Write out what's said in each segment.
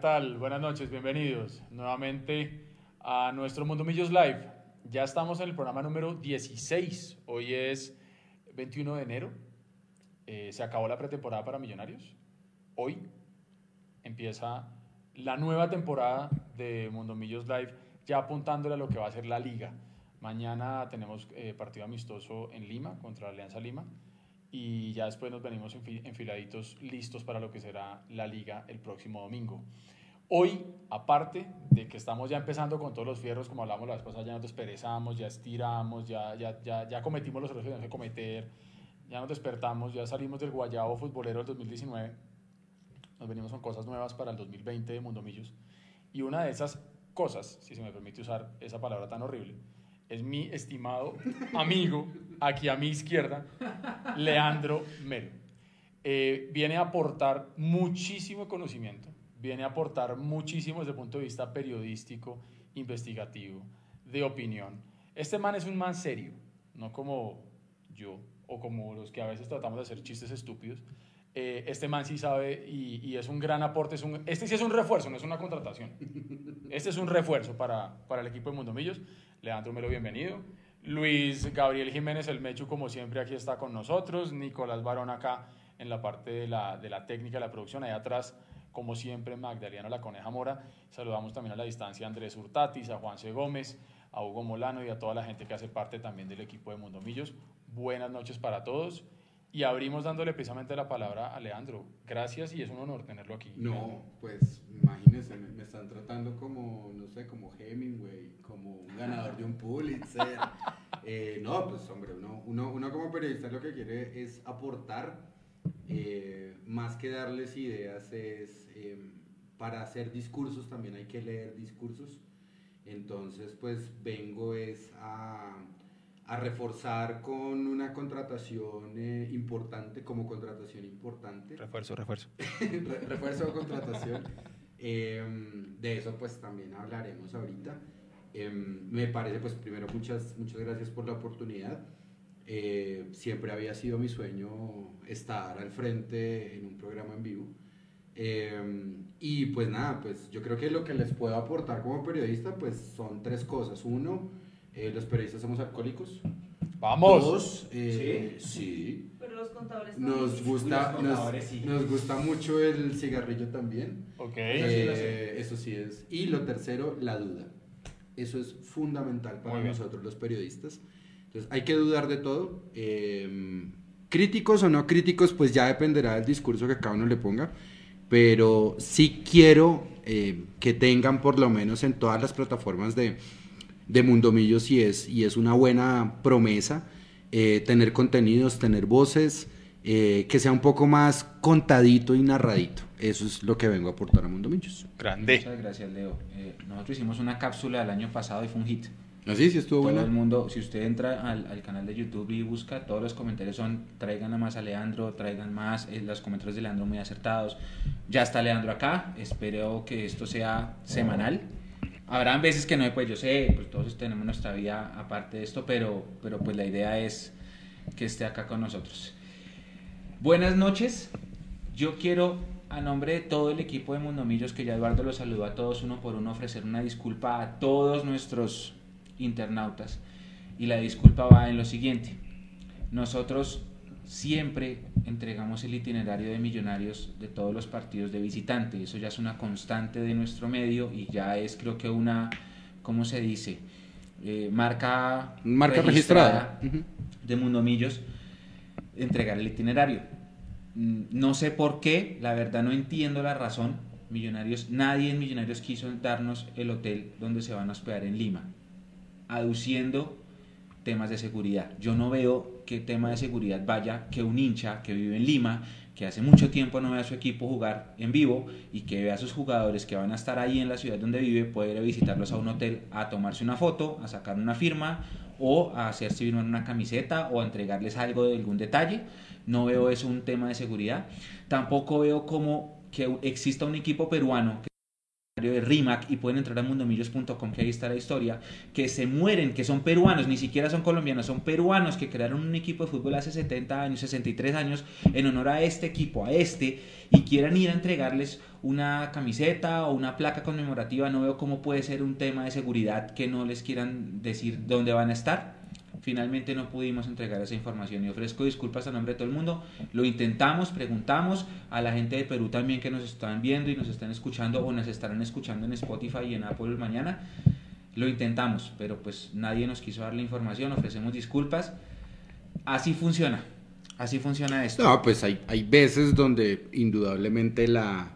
Hola, ¿qué tal? Buenas noches, bienvenidos nuevamente a nuestro Mundo Millos Live. Ya estamos en el programa número 16. Hoy es 21 de enero. Eh, se acabó la pretemporada para Millonarios. Hoy empieza la nueva temporada de Mundo Millos Live, ya apuntándole a lo que va a ser la liga. Mañana tenemos eh, partido amistoso en Lima contra Alianza Lima y ya después nos venimos enfiladitos listos para lo que será la liga el próximo domingo. Hoy, aparte de que estamos ya empezando con todos los fierros, como hablamos la vez pasada, ya nos desperezamos, ya estiramos, ya, ya, ya, ya cometimos los errores que tenemos que cometer, ya nos despertamos, ya salimos del guayabo futbolero del 2019, nos venimos con cosas nuevas para el 2020 de Mundo Millos. Y una de esas cosas, si se me permite usar esa palabra tan horrible, es mi estimado amigo, aquí a mi izquierda, Leandro Melo. Eh, viene a aportar muchísimo conocimiento, viene a aportar muchísimo desde el punto de vista periodístico, investigativo, de opinión. Este man es un man serio, no como yo o como los que a veces tratamos de hacer chistes estúpidos. Eh, este man sí sabe y, es un gran aporte. Es un, este sí es un refuerzo, no es una contratación. Este es un refuerzo para, para el equipo de Mundo Millos. Leandro Melo, bienvenido. Luis Gabriel Jiménez, el Mechu, como siempre, aquí está con nosotros. Nicolás Barón acá en la parte de la, de la técnica, de la producción. Ahí atrás, como siempre, Magdalena La Coneja Mora. Saludamos también a la distancia a Andrés Hurtatis, a Juan C. Gómez, a Hugo Molano y a toda la gente que hace parte también del equipo de Mundo Millos. Buenas noches para todos. Y abrimos dándole precisamente la palabra a Leandro. Gracias y es un honor tenerlo aquí. No, pues imagínense, me, están tratando como, no sé, como Hemingway, como un ganador de un Pulitzer. Eh, no, pues hombre, uno, uno, uno, como periodista lo que quiere es aportar, eh, más que darles ideas, es em, para hacer discursos también hay que leer discursos. Entonces, pues vengo es a a reforzar con una contratación eh, importante, como contratación importante. Refuerzo, refuerzo. refuerzo o contratación. Em, de eso pues también hablaremos ahorita. Em, me parece pues primero muchas, muchas gracias por la oportunidad. Eh, siempre había sido mi sueño estar al frente en un programa en vivo. Em, y pues nada, pues yo creo que lo que les puedo aportar como periodista pues son tres cosas. Uno, eh, los periodistas somos alcohólicos. Vamos. Dos, eh, ¿Sí? sí. Pero los contadores nos gusta, nos, gusta mucho el cigarrillo también. Ok. Eh, eso sí es. Y lo tercero, la duda. Eso es fundamental para nosotros los periodistas. Entonces hay que dudar de todo. Em, críticos o no críticos, pues ya dependerá del discurso que cada uno le ponga. Pero sí quiero que tengan por lo menos en todas las plataformas de, de Mundomillos y es, y es una buena promesa eh, tener contenidos, tener voces, eh, que sea un poco más contadito y narradito. Eso es lo que vengo a aportar a Mundomillos. Grande. Muchas gracias, Leo. Eh, nosotros hicimos una cápsula el año pasado y fue un hit. Así, ah, sí estuvo Todo bueno. el mundo, si usted entra al, al, canal de YouTube y busca, todos los comentarios son traigan a más a Leandro, traigan más, los comentarios de Leandro muy acertados. Ya está Leandro acá, espero que esto sea semanal. Habrán veces que no, pues yo sé, pues todos tenemos nuestra vida aparte de esto, pero, pero pues la idea es que esté acá con nosotros. Buenas noches, yo quiero a nombre de todo el equipo de Mundomillos, que ya Eduardo los saludó a todos uno por uno, ofrecer una disculpa a todos nuestros internautas. Y la disculpa va en lo siguiente. Nosotros siempre entregamos el itinerario de millonarios de todos los partidos de visitante. Eso ya es una constante de nuestro medio y ya es creo que una, ¿cómo se dice? Eh, marca, marca registrada, de Mundomillos entregar el itinerario. Mm, no sé por qué, la verdad no entiendo la razón. Millonarios, nadie en Millonarios quiso darnos el hotel donde se van a hospedar en Lima, aduciendo temas de seguridad. Yo no veo qué tema de seguridad vaya que un hincha que vive en Lima, que hace mucho tiempo no ve a su equipo jugar en vivo y que ve a sus jugadores que van a estar ahí en la ciudad donde vive, puede visitarlos a un hotel a tomarse una foto, a sacar una firma o a hacerse en una camiseta o a entregarles algo de algún detalle. No veo eso un tema de seguridad. Tampoco veo como que exista un equipo peruano de RIMAC y pueden entrar a mundomillos.com que ahí está la historia, que se mueren, que son peruanos, ni siquiera son colombianos, son peruanos que crearon un equipo de fútbol hace 70 años, 63 años, en honor a este equipo, a este, y quieran ir a entregarles una camiseta o una placa conmemorativa, no veo cómo puede ser un tema de seguridad que no les quieran decir dónde van a estar. Finalmente no pudimos entregar esa información y ofrezco disculpas a nombre de todo el mundo. Lo intentamos, preguntamos a la gente de Perú también que nos están viendo y nos están escuchando o nos estarán escuchando en Spotify y en Apple mañana. Lo intentamos, pero pues nadie nos quiso dar la información, ofrecemos disculpas. Así funciona, así funciona esto. No, pues hay, hay veces donde indudablemente la,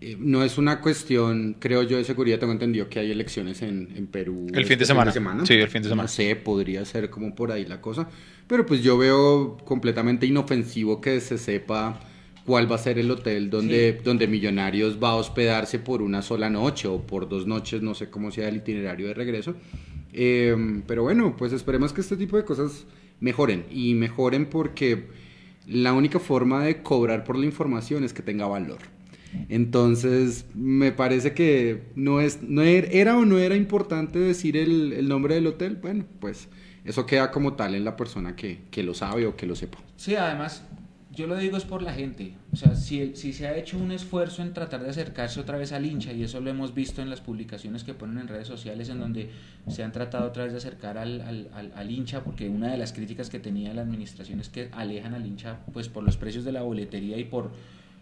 eh, no es una cuestión, creo yo, de seguridad. Tengo entendido que hay elecciones en, en Perú. El fin de, este semana. Sí, el fin de semana. No sé, podría ser como por ahí la cosa. Pero pues yo veo completamente inofensivo que se sepa cuál va a ser el hotel donde, donde Millonarios va a hospedarse por una sola noche o por dos noches, no sé cómo sea el itinerario de regreso. Eh, pero bueno, pues esperemos que este tipo de cosas mejoren. Y mejoren porque la única forma de cobrar por la información es que tenga valor. Entonces, me parece que no es, no er, era, o no era importante decir el, el, nombre del hotel. Bueno, pues eso queda como tal en la persona que, que, lo sabe o que lo sepa. Sí, además, yo lo digo es por la gente. O sea, si, si se ha hecho un esfuerzo en tratar de acercarse otra vez al hincha, y eso lo hemos visto en las publicaciones que ponen en redes sociales, en donde se han tratado otra vez de acercar al, al, al hincha, porque una de las críticas que tenía la administración es que alejan al hincha pues por los precios de la boletería y por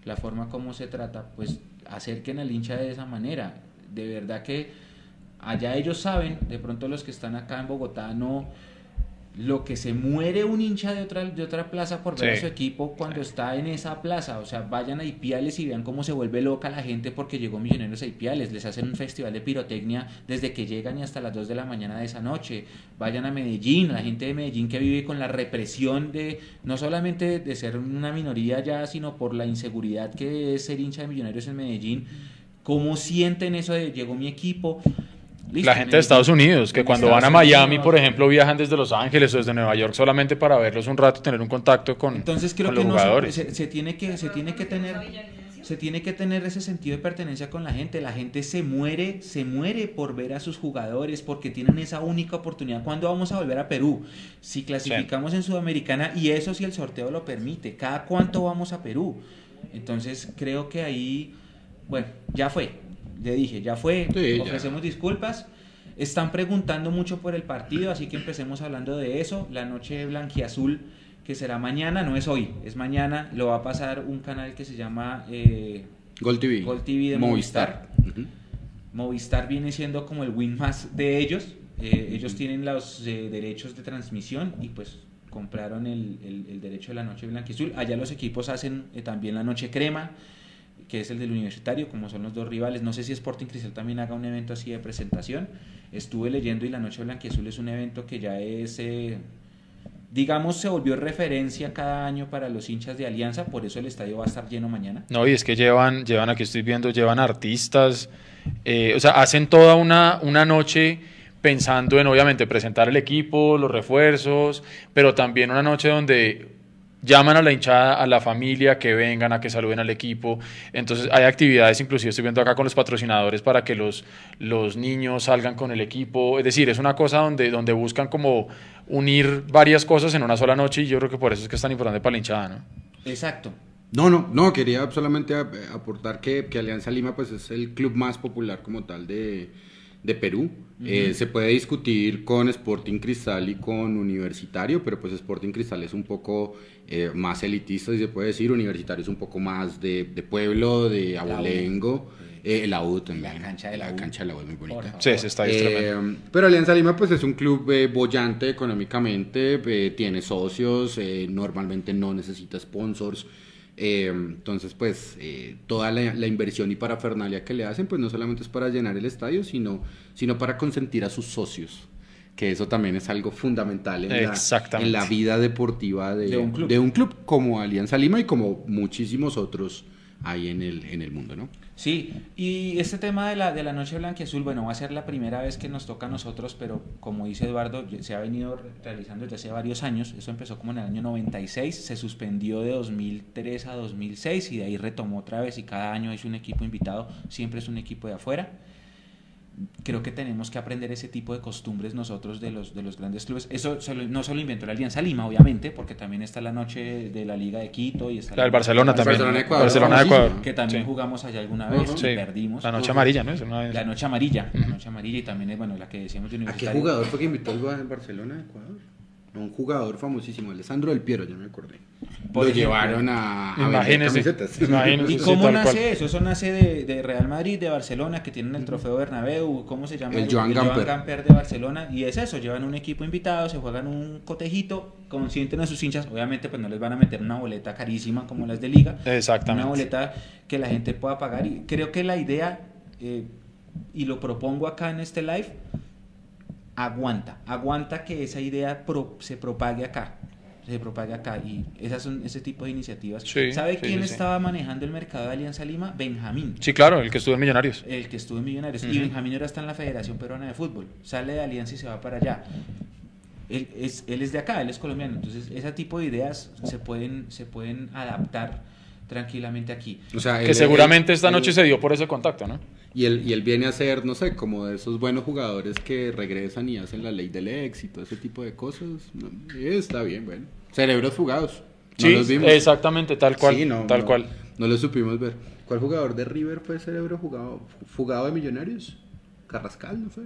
la forma como se trata, pues acerquen al hincha de esa manera. De verdad que allá ellos saben, de pronto los que están acá en Bogotá no lo que se muere un hincha de otra, de otra plaza por ver a su equipo cuando está en esa plaza. O sea, vayan a Ipiales y vean cómo se vuelve loca la gente porque llegó Millonarios a Ipiales. Les hacen un festival de pirotecnia desde que llegan y hasta las 2 de la mañana de esa noche. Vayan a Medellín, la gente de Medellín que vive con la represión de no solamente de ser una minoría ya, sino por la inseguridad que es ser hincha de Millonarios en Medellín. ¿Cómo sienten eso de llegó mi equipo? La gente de Estados Unidos, que cuando van a Miami, por ejemplo, viajan desde Los Ángeles o desde Nueva York solamente para verlos un rato, tener un contacto con, Entonces creo los que jugadores. se, se, tiene que, se tiene que tener se tiene que tener ese sentido de pertenencia con la gente. La gente se muere, se muere por ver a sus jugadores porque tienen esa única oportunidad. ¿Cuándo vamos a volver a Perú? Si clasificamos sí. en Sudamericana y eso si el sorteo lo permite. ¿Cada cuánto vamos a Perú? Entonces creo que ahí, bueno, ya fue le dije, ya fue, sí, ofrecemos ya. disculpas. Están preguntando mucho por el partido, así que empecemos hablando de eso. La noche blanquiazul, que será mañana, no es hoy, es mañana. Lo va a pasar un canal que se llama eh, Gol TV. Gol TV de Movistar. Movistar. Uh -huh. Movistar viene siendo como el win más de ellos. Eh, ellos tienen los eh, derechos de transmisión y pues compraron el, el, el, derecho de la noche blanquiazul. Allá los equipos hacen eh, también la noche crema que es el del universitario, como son los dos rivales. No sé si Sporting Cristal también haga un evento así de presentación. Estuve leyendo y la Noche Blanquiazul es un evento que ya es, eh, digamos, se volvió referencia cada año para los hinchas de Alianza, por eso el estadio va a estar lleno mañana. No, y es que llevan, llevan aquí estoy viendo, llevan artistas, eh, o sea, hacen toda una, una noche pensando en obviamente presentar el equipo, los refuerzos, pero también una noche donde llaman a la hinchada, a la familia, que vengan, a que saluden al equipo. Entonces hay actividades, inclusive estoy viendo acá con los patrocinadores para que los, los niños salgan con el equipo. Es decir, es una cosa donde, donde buscan como unir varias cosas en una sola noche y yo creo que por eso es que es tan importante para la hinchada, ¿no? Exacto. No, no, no, quería solamente aportar que, que Alianza Lima pues es el club más popular como tal de, de Perú. Uh -huh. eh, se puede discutir con Sporting Cristal y con Universitario, pero pues Sporting Cristal es un poco eh, más elitista, si se puede decir. Universitario es un poco más de, de pueblo, de abolengo. Eh, la U también. La cancha de la, la cancha de la U es muy bonita. Sí, se está eh, Pero Alianza Lima pues es un club eh, bollante económicamente, eh, tiene socios, eh, normalmente no necesita sponsors. Eh, entonces, pues, eh, toda la, la, inversión y parafernalia que le hacen, pues no solamente es para llenar el estadio, sino, sino para consentir a sus socios. Que eso también es algo fundamental en, la, en la, vida deportiva de, de, un club. de, un club. como Alianza Lima y como muchísimos otros hay en el, en el mundo, ¿no? Sí, y este tema de la, de la Noche Blanquiazul, bueno, va a ser la primera vez que nos toca a nosotros, pero como dice Eduardo, se ha venido realizando desde hace varios años, eso empezó como en el año 96, se suspendió de 2003 a 2006 y de ahí retomó otra vez y cada año es un equipo invitado, siempre es un equipo de afuera creo que tenemos que aprender ese tipo de costumbres nosotros de los, de los grandes clubes. Eso no solo inventó la Alianza Lima, obviamente, porque también está la noche de la Liga de Quito y está la, del Barcelona también. Barcelona, Ecuador. Barcelona, Ecuador. Que también jugamos allá alguna vez y perdimos. La noche amarilla, ¿no? La noche amarilla, la noche amarilla y también es, bueno, la que decíamos de ¿A qué jugador fue que invitó el Barcelona, Ecuador? Un jugador famosísimo, Alessandro del Piero, ya me acordé. Lo llevaron a, a imagínese, ¿Y cómo nace eso? Eso nace de, Real Madrid, de Barcelona, que tienen el trofeo Bernabéu, ¿cómo se llama? El, Joan, Gamper. de Barcelona. Y es eso, llevan un equipo invitado, se juegan un cotejito, consienten a sus hinchas. Obviamente, pues no les van a meter una boleta carísima como las de Liga. Exactamente. Una boleta que la gente pueda pagar. Y creo que la idea, eh, y lo propongo acá en este live, aguanta, aguanta que esa idea se propague acá, se propague acá y esas son ese tipo de iniciativas. ¿Sabe quién estaba manejando el mercado de Alianza Lima? Benjamín. Sí, claro, el que estuvo en Millonarios. El que estuvo en Millonarios. Y Benjamín ahora está en la Federación Peruana de Fútbol. Sale de Alianza y se va para allá. Él es, él es de acá, él es colombiano. Entonces, ese tipo de ideas se pueden, se pueden adaptar tranquilamente aquí. O sea, que seguramente esta noche se dio por ese contacto, ¿no? Y él, y él viene a ser, no sé, como de esos buenos jugadores que regresan y hacen la ley del éxito, ese tipo de cosas. está bien, bueno. Cerebros fugados. sí, exactamente, tal cual. tal cual. No lo supimos ver. ¿Cuál jugador de River fue cerebro jugado, fugado de Millonarios? Carrascal, ¿no fue?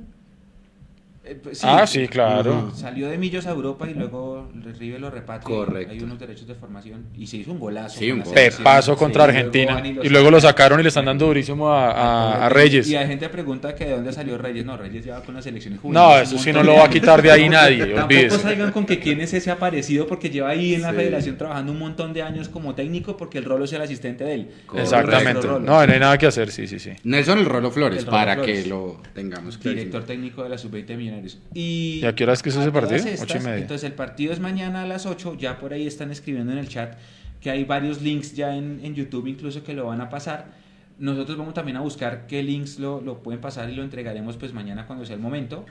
Eh, pues ah, sí, claro. Salió de Millos a Europa y luego River lo repatria. Correcto. Hay unos derechos de formación y se hizo un golazo. Sí, un Pepazo contra Argentina. Y luego, lo sacaron y le están dando durísimo a, Reyes. Y la gente pregunta que de dónde salió Reyes. No, Reyes lleva con las selecciones juveniles. No, eso sí no lo va a quitar de ahí nadie. Tampoco salgan con que quién es ese aparecido porque lleva ahí en la federación trabajando un montón de años como técnico porque el Rolo es el asistente de él. Exactamente. No, no hay nada que hacer, sí, sí, sí. Nelson el Rolo Flores, para que lo tengamos claro. Director técnico de la Sub-20 Millonarios. Y ¿Y, a qué hora es que es ese partido? Ocho y media. Entonces el partido es mañana a las 8, ya por ahí están escribiendo en el chat que hay varios links ya en, en YouTube incluso que lo van a pasar. Nosotros vamos también a buscar qué links lo, lo pueden pasar y lo entregaremos pues mañana cuando sea el momento.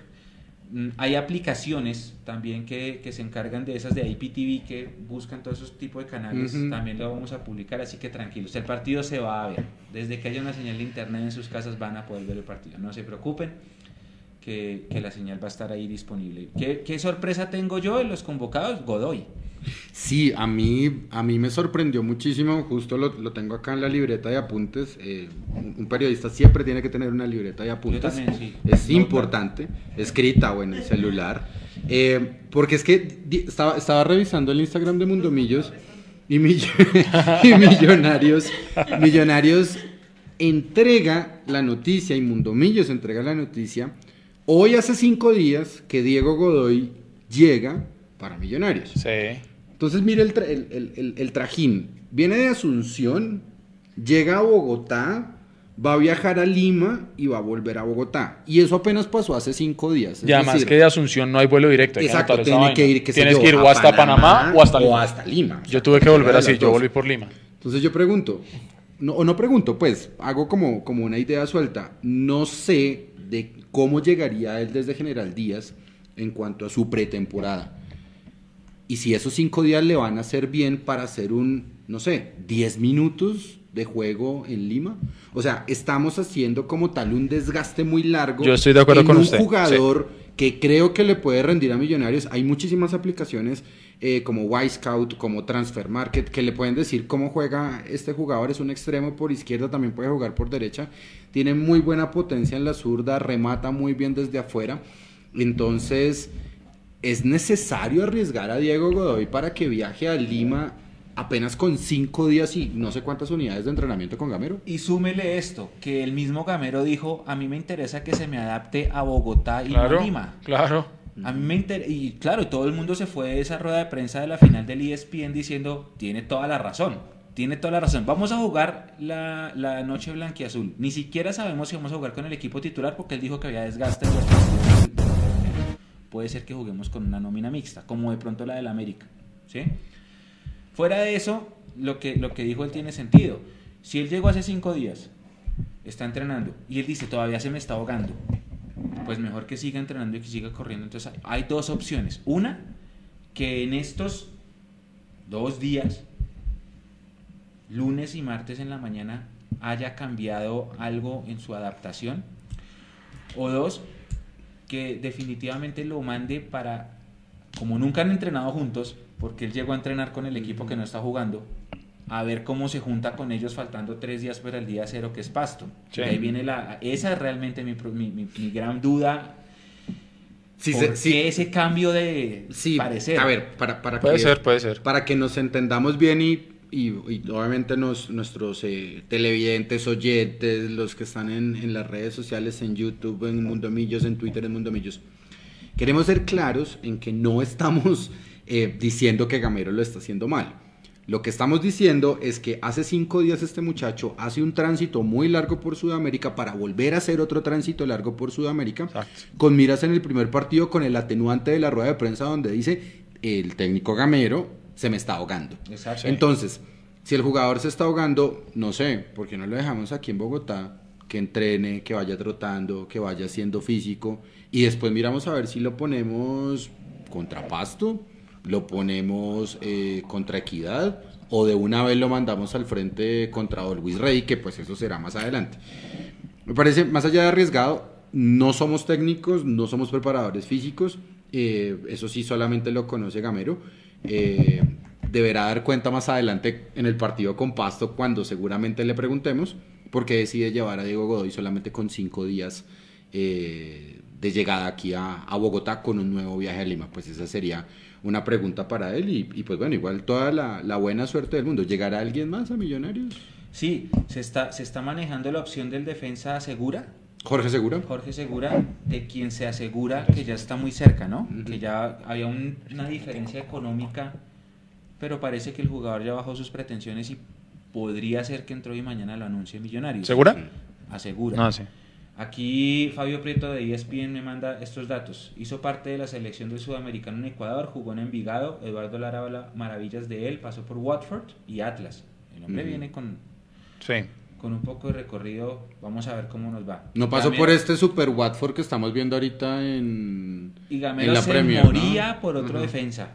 Mm, hay aplicaciones también que, que, se encargan de esas de IPTV que buscan todos esos tipos de canales. También lo vamos a publicar, así que tranquilos. El partido se va a ver. Desde que haya una señal de internet en sus casas van a poder ver el partido. No se preocupen que, la señal va a estar ahí disponible. ¿Qué, sorpresa tengo yo en los convocados? Godoy. Sí, a mí, a mí me sorprendió muchísimo, justo lo, lo tengo acá en la libreta de apuntes. Eh, un periodista siempre tiene que tener una libreta de apuntes. Es importante, escrita o en el celular. Eh, porque es que estaba, estaba revisando el Instagram de Mundomillos y, y Millonarios, Millonarios entrega la noticia y Mundomillos entrega la noticia Hoy hace cinco días que Diego Godoy llega para Millonarios. Sí. Entonces mire el, trajín. Viene de Asunción, llega a Bogotá, va a viajar a Lima y va a volver a Bogotá. Y eso apenas pasó hace cinco días. y además que de Asunción no hay vuelo directo. exacto, tiene que ir, Tienes que ir o hasta Panamá, o hasta Lima. O hasta Lima. yo tuve que volver así, yo volví por Lima. Entonces yo pregunto, no, o no pregunto, pues hago como, como una idea suelta. No sé de cómo llegaría él desde General Díaz en cuanto a su pretemporada. Y si esos cinco días le van a hacer bien para hacer un, no sé, 10 minutos de juego en Lima. O sea, estamos haciendo como tal un desgaste muy largo. Yo estoy de acuerdo con un usted. jugador que creo que le puede rendir a Millonarios. Hay muchísimas aplicaciones eh, como Y-Scout, como Transfer Market, que le pueden decir cómo juega este jugador. Es un extremo por izquierda, también puede jugar por derecha. Tiene muy buena potencia en la zurda, remata muy bien desde afuera. Entonces, es necesario arriesgar a Diego Godoy para que viaje a Lima apenas con cinco días y no sé cuántas unidades de entrenamiento con Gamero. Y súmele esto, que el mismo Gamero dijo, a mí me interesa que se me adapte a Bogotá y a Lima. Claro. A mí me interesa, y claro, todo el mundo se fue de esa rueda de prensa de la final del ESPN diciendo, tiene toda la razón, tiene toda la razón. Vamos a jugar la, la noche blanquiazul. Ni siquiera sabemos si vamos a jugar con el equipo titular porque él dijo que había desgaste en los Puede ser que juguemos con una nómina mixta, como de pronto la del América. ¿sí? Fuera de eso, lo que, lo que dijo él tiene sentido. Si él llegó hace cinco días está entrenando y él dice, todavía se me está ahogando, pues mejor que siga entrenando y que siga corriendo. Entonces hay dos opciones. Una, que en estos dos días, lunes y martes en la mañana, haya cambiado algo en su adaptación. O dos, que definitivamente lo mande para, como nunca han entrenado juntos, porque él llegó a entrenar con el equipo que no está jugando, a ver cómo se junta con ellos faltando tres días para el día cero, que es Pasto. Sí. Ahí viene la... Esa es realmente mi, pro- mi, mi- mi gran duda. Sí, ¿Por se- sí. qué ese cambio de Sí, parecer? a ver, para, para Puede que, ser, puede ser. Para que nos entendamos bien y, y, y obviamente nos- nuestros eh, televidentes, oyentes, los que están en, en las redes sociales, en YouTube, en Mundo Millos, en Twitter, en Mundo Millos, queremos ser claros en que no estamos eh, diciendo que Gamero lo está haciendo mal. Lo que estamos diciendo es que hace cinco días este muchacho hace un tránsito muy largo por Sudamérica para volver a hacer otro tránsito largo por Sudamérica Exacto. con miras en el primer partido con el atenuante de la rueda de prensa donde dice el técnico Gamero se me está ahogando. Exacto. Entonces, si el jugador se está ahogando, no sé, ¿por qué no lo dejamos aquí en Bogotá? Que entrene, que vaya trotando, que vaya haciendo físico y después miramos a ver si lo ponemos contra Pasto, lo ponemos eh, contra Equidad o de una vez lo mandamos al frente contra Luis Rey, que pues eso será más adelante. Me parece, más allá de arriesgado, no somos técnicos, no somos preparadores físicos, eh, eso sí solamente lo conoce Gamero. eh, deberá dar cuenta más adelante en el partido con Pasto cuando seguramente le preguntemos por qué decide llevar a Diego Godoy solamente con cinco días eh, de llegada aquí a Bogotá con un nuevo viaje a Lima. Pues esa sería una pregunta para él y, y pues bueno, igual toda la, la buena suerte del mundo. ¿Llegará alguien más a Millonarios? Sí, se está, se está manejando la opción del defensa segura, Jorge Segura. Jorge Segura, de quien se asegura que ya está muy cerca, ¿no? Que ya había un- una diferencia económica, pero parece que el jugador ya bajó sus pretensiones y podría ser que entró y mañana lo anuncie Millonarios. ¿Segura? Asegura. No, sí. Aquí Fabio Prieto de ESPN me manda estos datos. Hizo parte de la selección del sudamericano en Ecuador, jugó en Envigado, Eduardo Lara habla maravillas de él, pasó por Watford y Atlas. El hombre viene con, Sí. con un poco de recorrido, vamos a ver cómo nos va. No pasó Gamero- por este Super Watford que estamos viendo ahorita en, Y Gamero en la se Premier, ¿no? moría por otro defensa.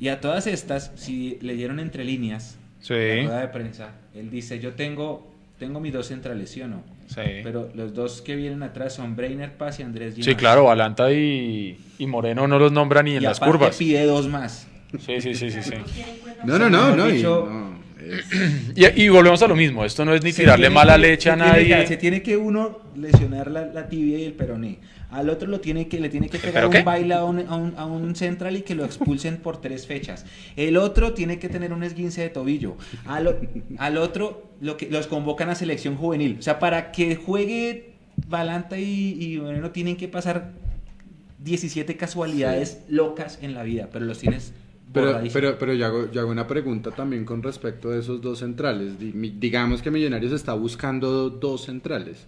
Y a todas estas, si leyeron entre líneas Sí. la rueda de prensa, él dice, yo tengo, tengo mis dos centrales, ¿sí o no? Sí. Pero los dos que vienen atrás son Breiner Paz y Andrés Sí, Ginás. claro, Balanta y, y Moreno no los nombra ni en Y las curvas. pide dos más. Sí, sí, sí, sí, sí. No, no, no, no. y- dicho- no, es- Y, y volvemos a lo mismo. Esto no es ni Se tirarle tiene mala leche a nadie. se tiene que uno lesionar la, la tibia y el peroné. Al otro lo tiene que, le tiene que pegar ¿Pero un qué? baile a un, a, un, a un central y que lo expulsen por tres fechas. El otro tiene que tener un esguince de tobillo. Al, otro lo que, los convocan a selección juvenil. O sea, para que juegue Balanta y, y Moreno tienen que pasar 17 casualidades locas en la vida, pero los tienes Pero, pero, pero yo, hago, yo hago una pregunta también con respecto a esos dos centrales. Digamos que Millonarios está buscando dos centrales.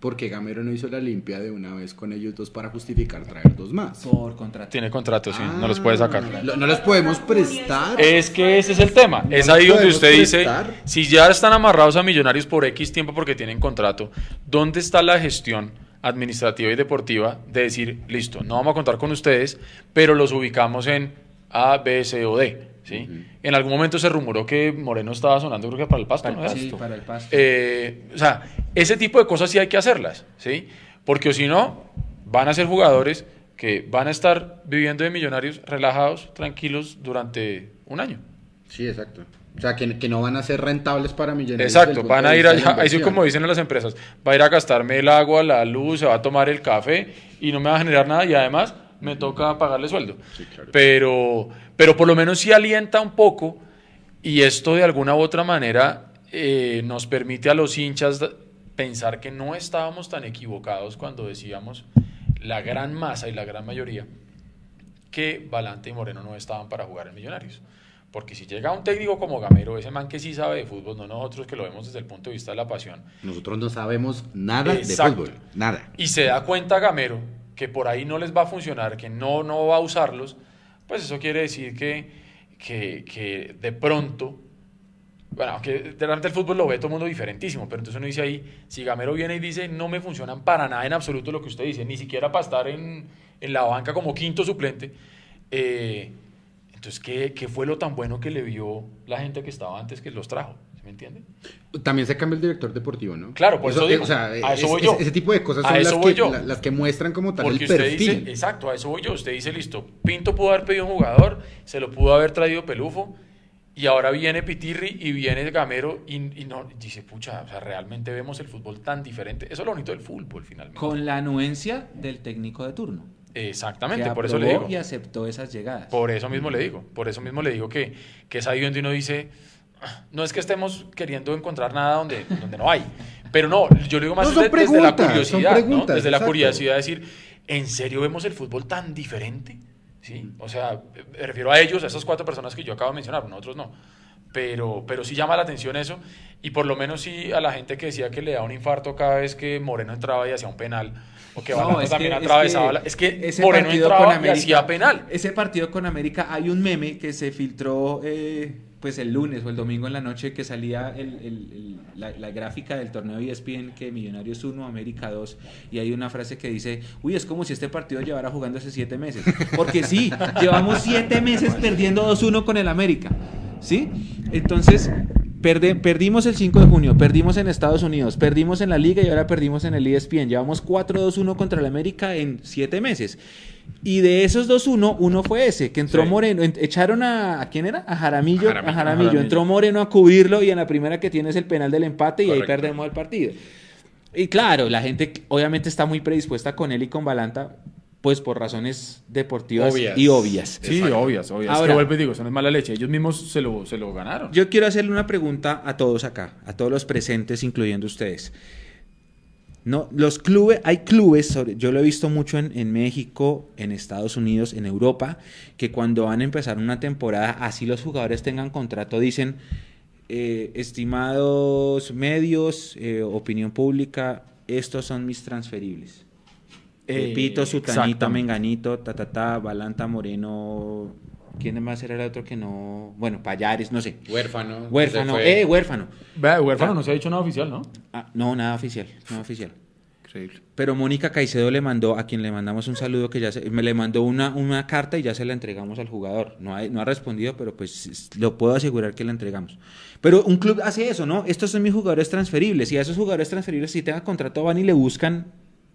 Porque Gamero no hizo la limpia de una vez con ellos dos para justificar traer dos más? Por contrato. Tiene contrato, sí, no los puede sacar. Ah, lo- no los podemos prestar. Es que ese es el tema. No es ahí donde usted dice, si ya están amarrados a millonarios por X tiempo porque tienen contrato, ¿dónde está la gestión administrativa y deportiva de decir, listo, no vamos a contar con ustedes, pero los ubicamos en A, B, C o D? ¿Sí? En algún momento se rumoró que Moreno estaba sonando, creo que para el pasto, pasto. para el pasto. Eh, o sea, ese tipo de cosas sí hay que hacerlas, ¿sí? Porque si no, van a ser jugadores que van a estar viviendo de millonarios relajados, tranquilos durante un año. Sí, exacto. O sea, que, que no van a ser rentables para millonarios. Exacto, van a ir allá, ahí sí inversión. como dicen las empresas, va a ir a gastarme el agua, la luz, se va a tomar el café y no me va a generar nada y además me toca pagarle sueldo. Sí, claro. Pero, pero por lo menos sí alienta un poco y esto de alguna u otra manera eh, nos permite a los hinchas pensar que no estábamos tan equivocados cuando decíamos la gran masa y la gran mayoría que Balante y Moreno no estaban para jugar en Millonarios. Porque si llega un técnico como Gamero, ese man que sí sabe de fútbol, no nosotros que lo vemos desde el punto de vista de la pasión, Nosotros no sabemos nada Exacto. de fútbol. Nada. y se da cuenta Gamero que por ahí no les va a funcionar, que no, no va a usarlos, pues eso quiere decir que, que, de pronto bueno, que delante del fútbol lo ve todo el mundo diferentísimo, pero entonces uno dice ahí, si Gamero viene y dice, no me funcionan para nada en absoluto lo que usted dice, ni siquiera para estar en, en la banca como quinto suplente, eh, entonces, ¿qué, ¿qué, fue lo tan bueno que le vio la gente que estaba antes que los trajo? ¿Me entiende? También se cambia el director deportivo, ¿no? Claro, por eso, digo, o sea, a eso es, voy yo. ese tipo de cosas son las que, la, las que, muestran como tal Porque el usted perfil. Dice, exacto, a eso voy yo. Usted dice, listo, Pinto pudo haber pedido un jugador, se lo pudo haber traído Pelufo, y ahora viene Pitirri y viene Gamero y, y no dice, pucha, o sea, realmente vemos el fútbol tan diferente. Eso es lo bonito del fútbol, finalmente. Con la anuencia del técnico de turno. Exactamente, que por eso le digo. Y aceptó esas llegadas. Por eso mismo le digo, por eso mismo le digo que, que es ahí donde uno dice, no es que estemos queriendo encontrar nada donde, donde no hay, pero no, yo le digo más no, desde, desde, la curiosidad, ¿no? desde la curiosidad de decir, ¿en serio vemos el fútbol tan diferente? ¿Sí? O sea, me refiero a ellos, a esas cuatro personas que yo acabo de mencionar, nosotros no. Pero, pero sí llama la atención eso, y por lo menos sí a la gente que decía que le da un infarto cada vez que Moreno entraba y hacía un penal, o que es también que- es atravesaba, que la- es que, ese Moreno entraba con y América- hacía penal. Ese partido con América hay un meme que se filtró eh, pues el lunes o el domingo en la noche que salía el- el- el- la, la gráfica del torneo E ESPN que Millonarios 1, América 2 y hay una frase que dice, uy, es como si este partido llevara jugando hace siete meses. Porque sí, llevamos siete meses perdiendo 2-1 con el América. ¿Sí? Entonces, perde- perdimos el 5 de junio, perdimos en Estados Unidos, perdimos en la liga y ahora perdimos en el E ESPN. Llevamos 4-2-1 contra el América en siete meses. Y de esos 2-1, uno fue ese, que entró Sí. Moreno. en- echaron a, ¿a quién era? A Jaramillo. Jaramillo. A Jaramillo. Jaramillo. Entró Moreno a cubrirlo y en la primera que tiene es el penal del empate y ahí perdemos el partido. Y claro, la gente obviamente está muy predispuesta con él y con Balanta, pues por razones deportivas Obvias. y obvias. Sí, Exacto. obvias, obvias. es Ahora- que vuelvo y digo, eso no es mala leche. Ellos mismos se lo, se lo ganaron. Yo quiero hacerle una pregunta a todos acá, a todos los presentes, incluyendo ustedes. No, los clubes, hay clubes, sobre- yo lo he visto mucho en, en México, en Estados Unidos, en Europa, que cuando van a empezar una temporada, así los jugadores tengan contrato, dicen, eh, estimados medios, eh, opinión pública, estos son mis transferibles. Eh, Pepito, Sutanito. Menganito, ta, ta, ta, Balanta, Moreno, ¿quién más era el otro que no? Bueno, Payares, no sé. Huérfano. Huérfano, eh, huérfano. Vea, huérfano Ah. no se ha dicho nada oficial, ¿no? Ah, no, nada oficial, nada oficial. Increíble. Pero Mónica Caicedo le mandó, a quien le mandamos un saludo, que ya se- me le mandó una, una carta y ya se la entregamos al jugador. No ha, no ha respondido, pero pues es- lo puedo asegurar que la entregamos. Pero un club hace eso, ¿no? Estos son mis jugadores transferibles y a esos jugadores transferibles, si tengan contrato, van y le buscan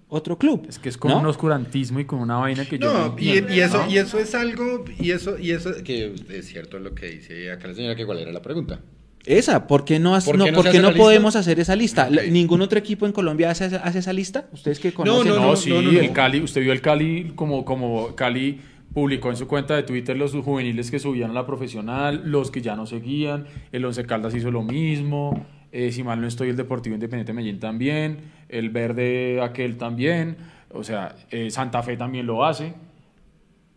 otro club. Es que es con ¿no? un oscurantismo y con una vaina que yo No, y, entiendo, y eso, ¿no? y eso es algo, y eso, y eso, que es cierto lo que dice acá la señora, que cuál era la pregunta. Esa, ¿por qué no, has- ¿Por no, qué no por se qué hace no la lista? podemos hacer esa lista? ¿Ningún otro equipo en Colombia hace, hace esa lista? ¿Ustedes que conocen? No, no, sí, no, no, no. el Cali, usted vio el Cali como, como Cali publicó en su cuenta de Twitter los juveniles que subían a la profesional, los que ya no seguían, el Once Caldas hizo lo mismo, eh, si mal no estoy, el Deportivo Independiente de Medellín también, el Verde aquel también, o sea, eh, Santa Fe también lo hace.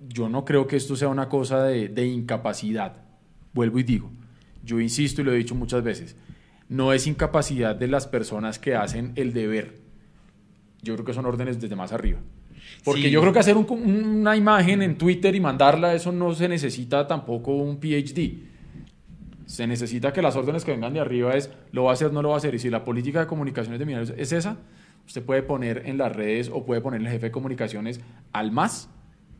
Yo no creo que esto sea una cosa de, de incapacidad. Vuelvo y digo, yo insisto y lo he dicho muchas veces, no es incapacidad de las personas que hacen el deber. Yo creo que son órdenes desde más arriba. Porque Sí. yo creo que hacer un- una imagen en Twitter y mandarla, eso no se necesita tampoco un PhD. Se necesita que las órdenes que vengan de arriba es lo va a hacer, no lo va a hacer. Y si la política de comunicaciones de Millonarios es esa, usted puede poner en las redes o puede poner el jefe de comunicaciones al más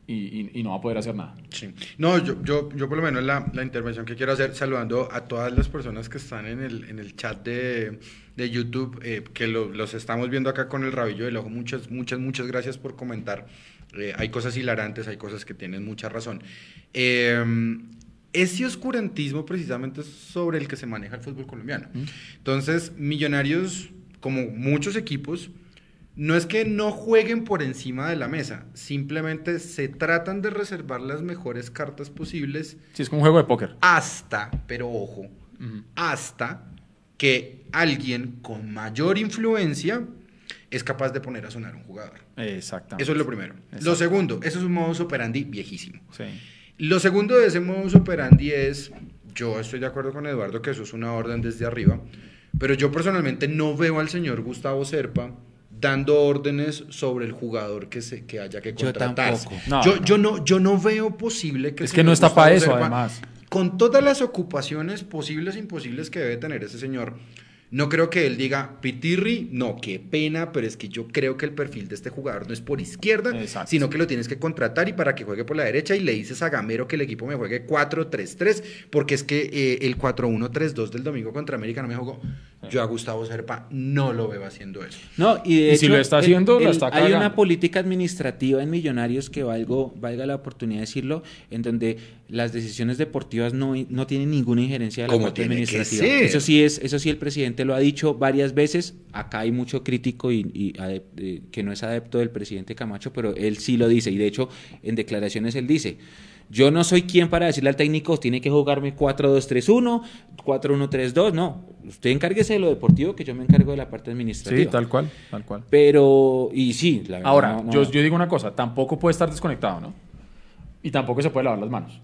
y- y no va a poder hacer nada. Sí. No, yo, yo, yo por lo menos la, la intervención que quiero hacer, saludando a todas las personas que están en el, en el chat de, de YouTube, eh, que lo- los estamos viendo acá con el rabillo del ojo. Muchas, muchas, muchas gracias por comentar. Eh, hay cosas hilarantes, hay cosas que tienen mucha razón. Eh, ese oscurantismo precisamente es sobre el que se maneja el fútbol colombiano. Entonces, Millonarios, como muchos equipos, no es que no jueguen por encima de la mesa, simplemente se tratan de reservar las mejores cartas posibles Sí, es como un juego de póker. hasta, pero ojo, hasta que alguien con mayor influencia es capaz de poner a sonar un jugador. Exactamente. Eso es lo primero. Lo segundo, eso es un modus operandi viejísimo. Sí. Lo segundo de ese modus operandi es, yo estoy de acuerdo con Eduardo que eso es una orden desde arriba, pero yo personalmente no veo al señor Gustavo Serpa dando órdenes sobre el jugador que, se, que haya que Yo contratar. tampoco. No, yo, no. yo no, yo no veo posible que Es que no está para Gustavo eso, Serpa- además. con todas las ocupaciones posibles e imposibles que debe tener ese señor, no creo que él diga, Pitirri, no, qué pena, pero es que yo creo que el perfil de este jugador no es por izquierda, Exacto. sino que lo tienes que contratar y para que juegue por la derecha y le dices a Gamero que el equipo me juegue 4-3-3, porque es que eh, el 4-1-3-2 del domingo contra América no me jugó. Yo a Gustavo Serpa no lo veo haciendo eso. No, y de Y si hecho, lo está haciendo, la está hay una política administrativa en Millonarios que valgo, valga la oportunidad de decirlo, en donde las decisiones deportivas no, no tienen ninguna injerencia de la parte administrativa. ser. Eso sí es, eso sí el presidente lo ha dicho varias veces. Acá hay mucho crítico y, y adep- eh, que no es adepto del presidente Camacho, pero él sí lo dice. Y de hecho, en declaraciones él dice. Yo no soy quien para decirle al técnico, tiene que jugarme 4-2-3-1, 4-1-3-2, no. Usted encárguese de lo deportivo, que yo me encargo de la parte administrativa. Sí, tal cual, tal cual. Pero, y sí, la verdad, Ahora, no- no- Yo, yo digo una cosa, tampoco puede estar desconectado, ¿no? Y tampoco se puede lavar las manos.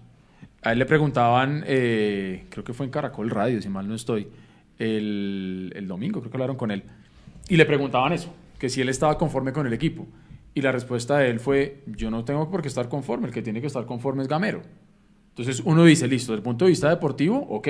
A él le preguntaban, eh, creo que fue en Caracol Radio, si mal no estoy, el, el domingo, creo que hablaron con él, y le preguntaban eso, que si él estaba conforme con el equipo. Y la respuesta de él fue, yo no tengo por qué estar conforme, el que tiene que estar conforme es Gamero. Entonces uno dice, listo, desde el punto de vista deportivo, ok,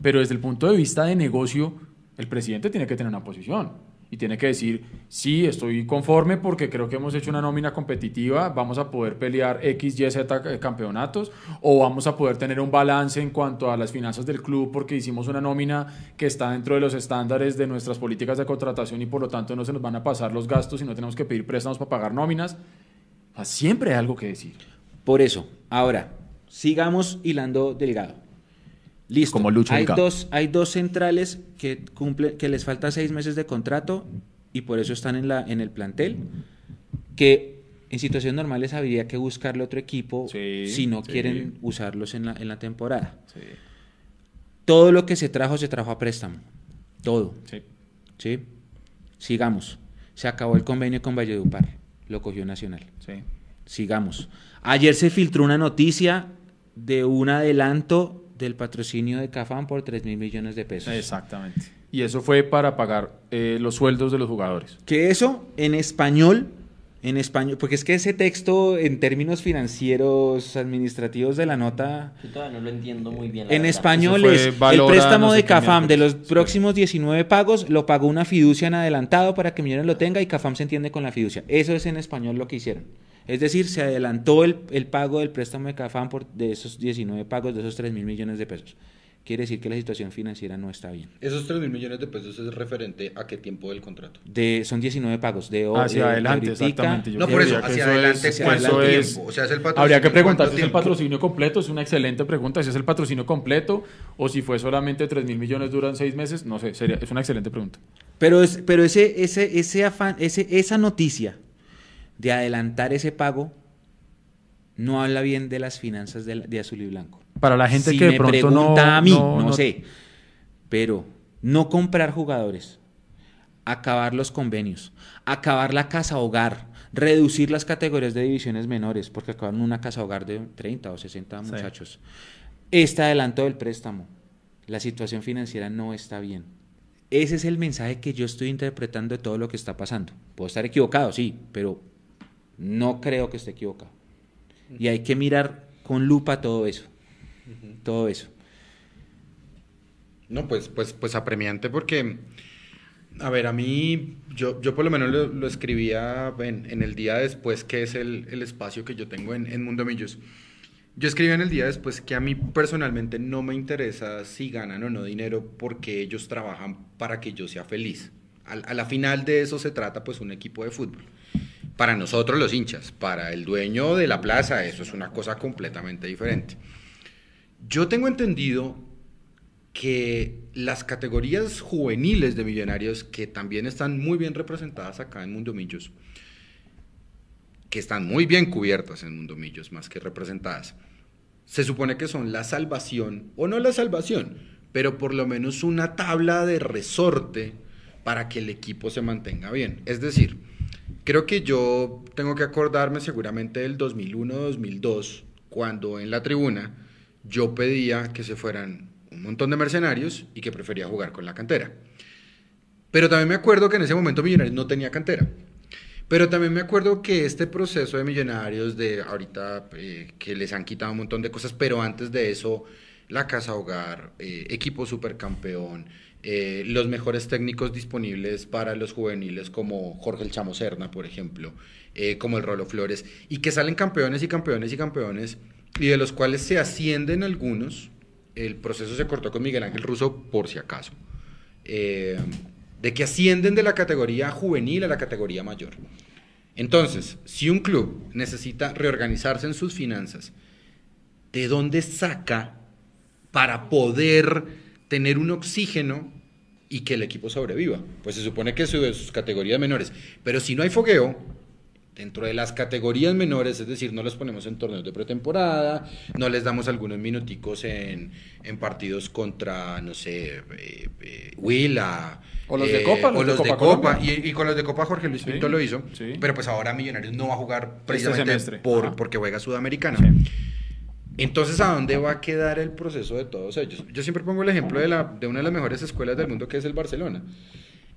pero desde el punto de vista de negocio, el presidente tiene que tener una posición y tiene que decir, sí, estoy conforme porque creo que hemos hecho una nómina competitiva, vamos a poder pelear X, Y, Z campeonatos o vamos a poder tener un balance en cuanto a las finanzas del club porque hicimos una nómina que está dentro de los estándares de nuestras políticas de contratación y por lo tanto no se nos van a pasar los gastos y no tenemos que pedir préstamos para pagar nóminas. Siempre hay algo que decir. Por eso, ahora, sigamos hilando delgado. Listo. Como Lucho hay dos, hay dos centrales que cumplen, que les falta seis meses de contrato y por eso están en, la, en el plantel. Que en situaciones normales habría que buscarle otro equipo Sí, si no sí. quieren usarlos en la, en la temporada. Todo lo que se trajo, se trajo a préstamo. Todo. sí. ¿sí? Sigamos. Se acabó el convenio con Valledupar. Lo cogió Nacional. sí. Sigamos. Ayer se filtró una noticia de un adelanto del patrocinio de Cafán por 3 mil millones de pesos. Exactamente. Y eso fue para pagar eh, los sueldos de los jugadores. Que eso en español, en español, porque es que ese texto en términos financieros, administrativos de la nota, Yo todavía no lo entiendo muy bien. la en verdad. español es el préstamo no sé de Cafam de los próximos 19 pagos lo pagó una fiducia en adelantado para que Millones lo tenga y Cafam se entiende con la fiducia. Eso es en español lo que hicieron. Es decir, se adelantó el, el pago del préstamo de Cafam por, de esos 19 pagos, de esos 3 mil millones de pesos. Quiere decir que la situación financiera no está bien. Esos 3 mil millones de pesos es referente a qué tiempo del contrato. De, son 19 pagos. De, Hacia de- de adelante, ahoritica. exactamente. Yo No, por eso, hacia eso adelante, es- ¿cuánto eso es- tiempo? O sea, es el patrocinio, Habría que preguntar ¿cuánto si es el patrocinio completo, es una excelente pregunta, si es el patrocinio completo o si fue solamente 3 mil millones duran seis meses, no sé, sería, es una excelente pregunta. Pero, es, pero ese, ese, ese afán, ese, esa noticia de adelantar ese pago no habla bien de las finanzas de, Azul y Blanco. Para la gente si que de me pronto pregunta no- a mí, no- no, no- sé. Pero no comprar jugadores, acabar los convenios, acabar la casa hogar, reducir las categorías de divisiones menores, porque acabaron una casa hogar de 30 o 60 Sí. muchachos. Este adelanto del préstamo, la situación financiera no está bien. Ese es el mensaje que yo estoy interpretando de todo lo que está pasando. Puedo estar equivocado, sí, pero no creo que esté equivocado. Y hay que mirar con lupa todo eso. Todo eso. No, pues, pues, pues apremiante porque, a ver, a mí, yo, yo por lo menos lo, lo escribía en, en el día después, que es el, el espacio que yo tengo en, en Mundo Millos. Yo escribí en el día después que a mí personalmente no me interesa si ganan o no dinero porque ellos trabajan para que yo sea feliz. A la final de eso se trata pues un equipo de fútbol. Para nosotros los hinchas, para el dueño de la plaza, eso es una cosa completamente diferente. Yo tengo entendido que las categorías juveniles de millonarios, que también están muy bien representadas acá en Mundo Millos, que están muy bien cubiertas en Mundo Millos, más que representadas, se supone que son la salvación, o no la salvación, pero por lo menos una tabla de resorte para que el equipo se mantenga bien. Es decir, creo que yo tengo que acordarme seguramente del 2001-2002, cuando en la tribuna yo pedía que se fueran un montón de mercenarios y que prefería jugar con la cantera. Pero también me acuerdo que en ese momento Millonarios no tenía cantera. Pero también me acuerdo que este proceso de Millonarios, de ahorita eh, que les han quitado un montón de cosas, pero antes de eso, la casa hogar, eh, equipo supercampeón, eh, los mejores técnicos disponibles para los juveniles como Jorge el Chamo Serna, por ejemplo, eh, como el Rolo Flores, y que salen campeones y campeones y campeones, y de los cuales se ascienden algunos. El proceso se cortó con Miguel Ángel Russo por si acaso. de que ascienden de la categoría juvenil a la categoría mayor. Entonces, si un club necesita reorganizarse en sus finanzas, ¿de dónde saca para poder tener un oxígeno y que el equipo sobreviva. Pues se supone que es de sus categorías menores. Pero si no hay fogueo, dentro de las categorías menores, es decir, no los ponemos en torneos de pretemporada, no les damos algunos minuticos en, partidos contra, no sé, eh, eh, Huila. O los de Copa. o los de Copa. Y, con los de Copa Jorge Luis Pinto lo hizo. Pero pues ahora Millonarios no va a jugar este precisamente por, porque juega Sudamericana. Entonces, ¿a dónde va a quedar el proceso de todos ellos? Yo siempre pongo el ejemplo de, la, de una de las mejores escuelas del mundo, que es el Barcelona.